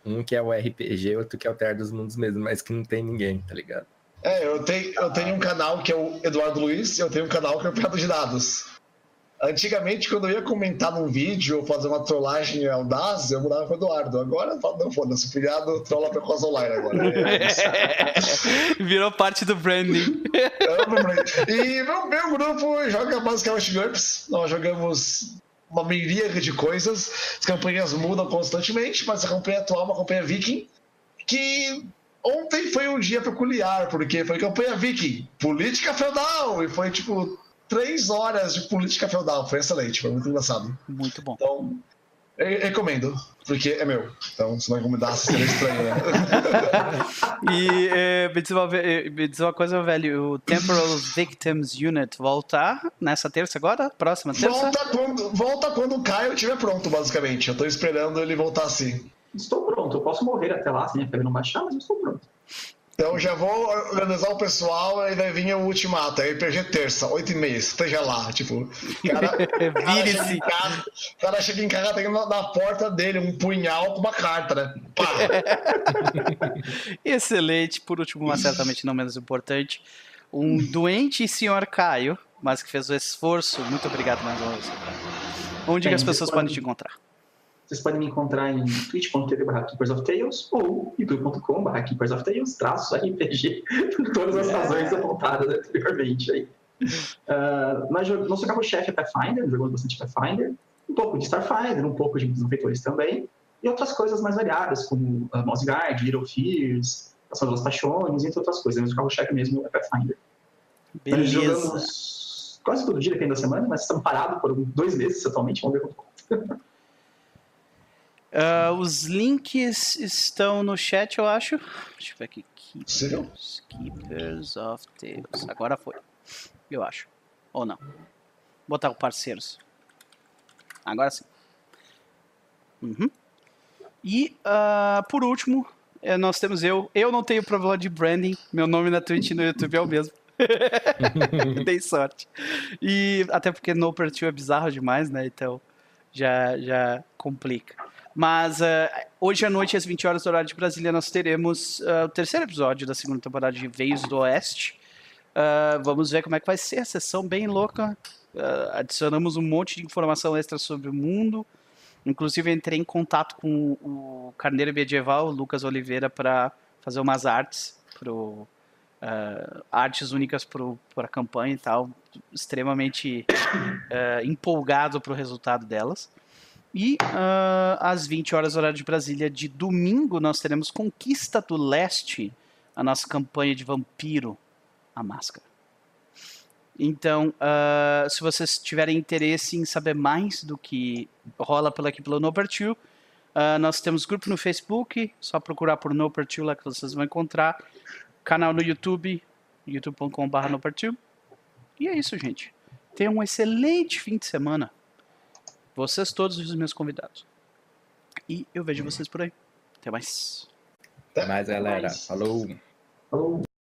D: Um que é o RPG, outro que é o Terra dos Mundos mesmo, mas que não tem ninguém, tá ligado?
B: É, eu tenho, eu tenho um canal que é o Eduardo Luiz e eu tenho um canal que é o Piado de Dados. Antigamente, quando eu ia comentar num vídeo ou fazer uma trollagem audaz, eu mudava pro Eduardo. Agora, eu falo, não, foda-se, o Piado trola pra Cosa Online agora. É.
A: Virou parte do branding.
B: E meu, meu grupo joga basicamente GURPS. Nós jogamos uma miríade de coisas. As campanhas mudam constantemente, mas a campanha atual é uma campanha viking que ontem foi um dia peculiar, porque foi campanha viking, política feudal, e foi tipo três horas de política feudal. Foi excelente, foi muito engraçado.
A: Muito bom.
B: Então, recomendo, porque é meu. Então, se não recomendasse, seria estranho, né?
A: E eh, me, diz uma, eh, me diz uma coisa, velho. O Temporal Victims Unit voltar nessa terça agora? Próxima terça?
B: volta, quando, volta quando o Caio estiver pronto, basicamente. Eu tô esperando ele voltar assim.
C: Estou pronto, eu posso morrer até lá, se minha febre não baixar, mas eu estou pronto.
B: Então já vou organizar o pessoal e vai vir o ultimato. Aí RPG terça, 8 e meia, esteja lá. Tipo, o cara, o cara
A: Vire-se.
B: o cara chega em casa, tem na, na porta dele um punhal com uma carta, né? Pá!
A: Excelente. Por último, mas certamente não menos importante, um doente senhor Caio, mas que fez o esforço. Muito obrigado mais uma vez. Caio. Onde que as pessoas podem te encontrar?
C: Vocês podem me encontrar em twitch.tv barra Keepers of Tales ou youtube.com barra Keepers of Tales, traço RPG, por todas as razões apontadas anteriormente aí. Ah, mas nosso carro-chefe é Pathfinder, jogamos bastante Pathfinder, um pouco de Starfinder, um pouco de desenvolvedores também, e outras coisas mais variadas, como uh, Mouse Guard, Little Fears, Ação das Paixões, entre outras coisas. Mas o carro-chefe mesmo é Pathfinder. Nós
A: Beleza.
C: jogamos quase todo dia, depende da semana, mas estamos parados por dois meses atualmente, vamos ver como
A: Ah, os links estão no chat, eu acho. Deixa eu ver aqui. Keepers, Keepers of Tales. Agora foi. Eu acho. Ou não. Botar o parceiros. Agora sim. Uhum. E, ah, por último, eh, nós temos eu. Eu não tenho problema de branding. Meu nome na Twitch e no YouTube é o mesmo. Dei sorte. E até porque no Pertil é bizarro demais, né? Então já, já complica. Mas ah, hoje à noite, às 20 horas do horário de Brasília, nós teremos ah, o terceiro episódio da segunda temporada de Veios do Oeste. Ah, vamos ver como é que vai ser a sessão bem louca. Adicionamos um monte de informação extra sobre o mundo. Inclusive, entrei em contato com o Carneiro Medieval, Lucas Oliveira, para fazer umas artes, pro, artes únicas para a campanha e tal. Extremamente empolgado para o resultado delas. E ah, às 20 horas, horário de Brasília, de domingo, nós teremos Conquista do Leste, a nossa campanha de vampiro, a máscara. Então, ah, se vocês tiverem interesse em saber mais do que rola pela aqui pelo Nopertil, ah, nós temos grupo no Facebook, só procurar por Nopertil lá que vocês vão encontrar. Canal no YouTube, youtube.com.br Nopertil. E é isso, gente. Tenham um excelente fim de semana. Vocês todos os meus convidados. E eu vejo vocês por aí. Até mais.
D: Até mais, galera.
B: mais.
D: Falou.
C: Falou.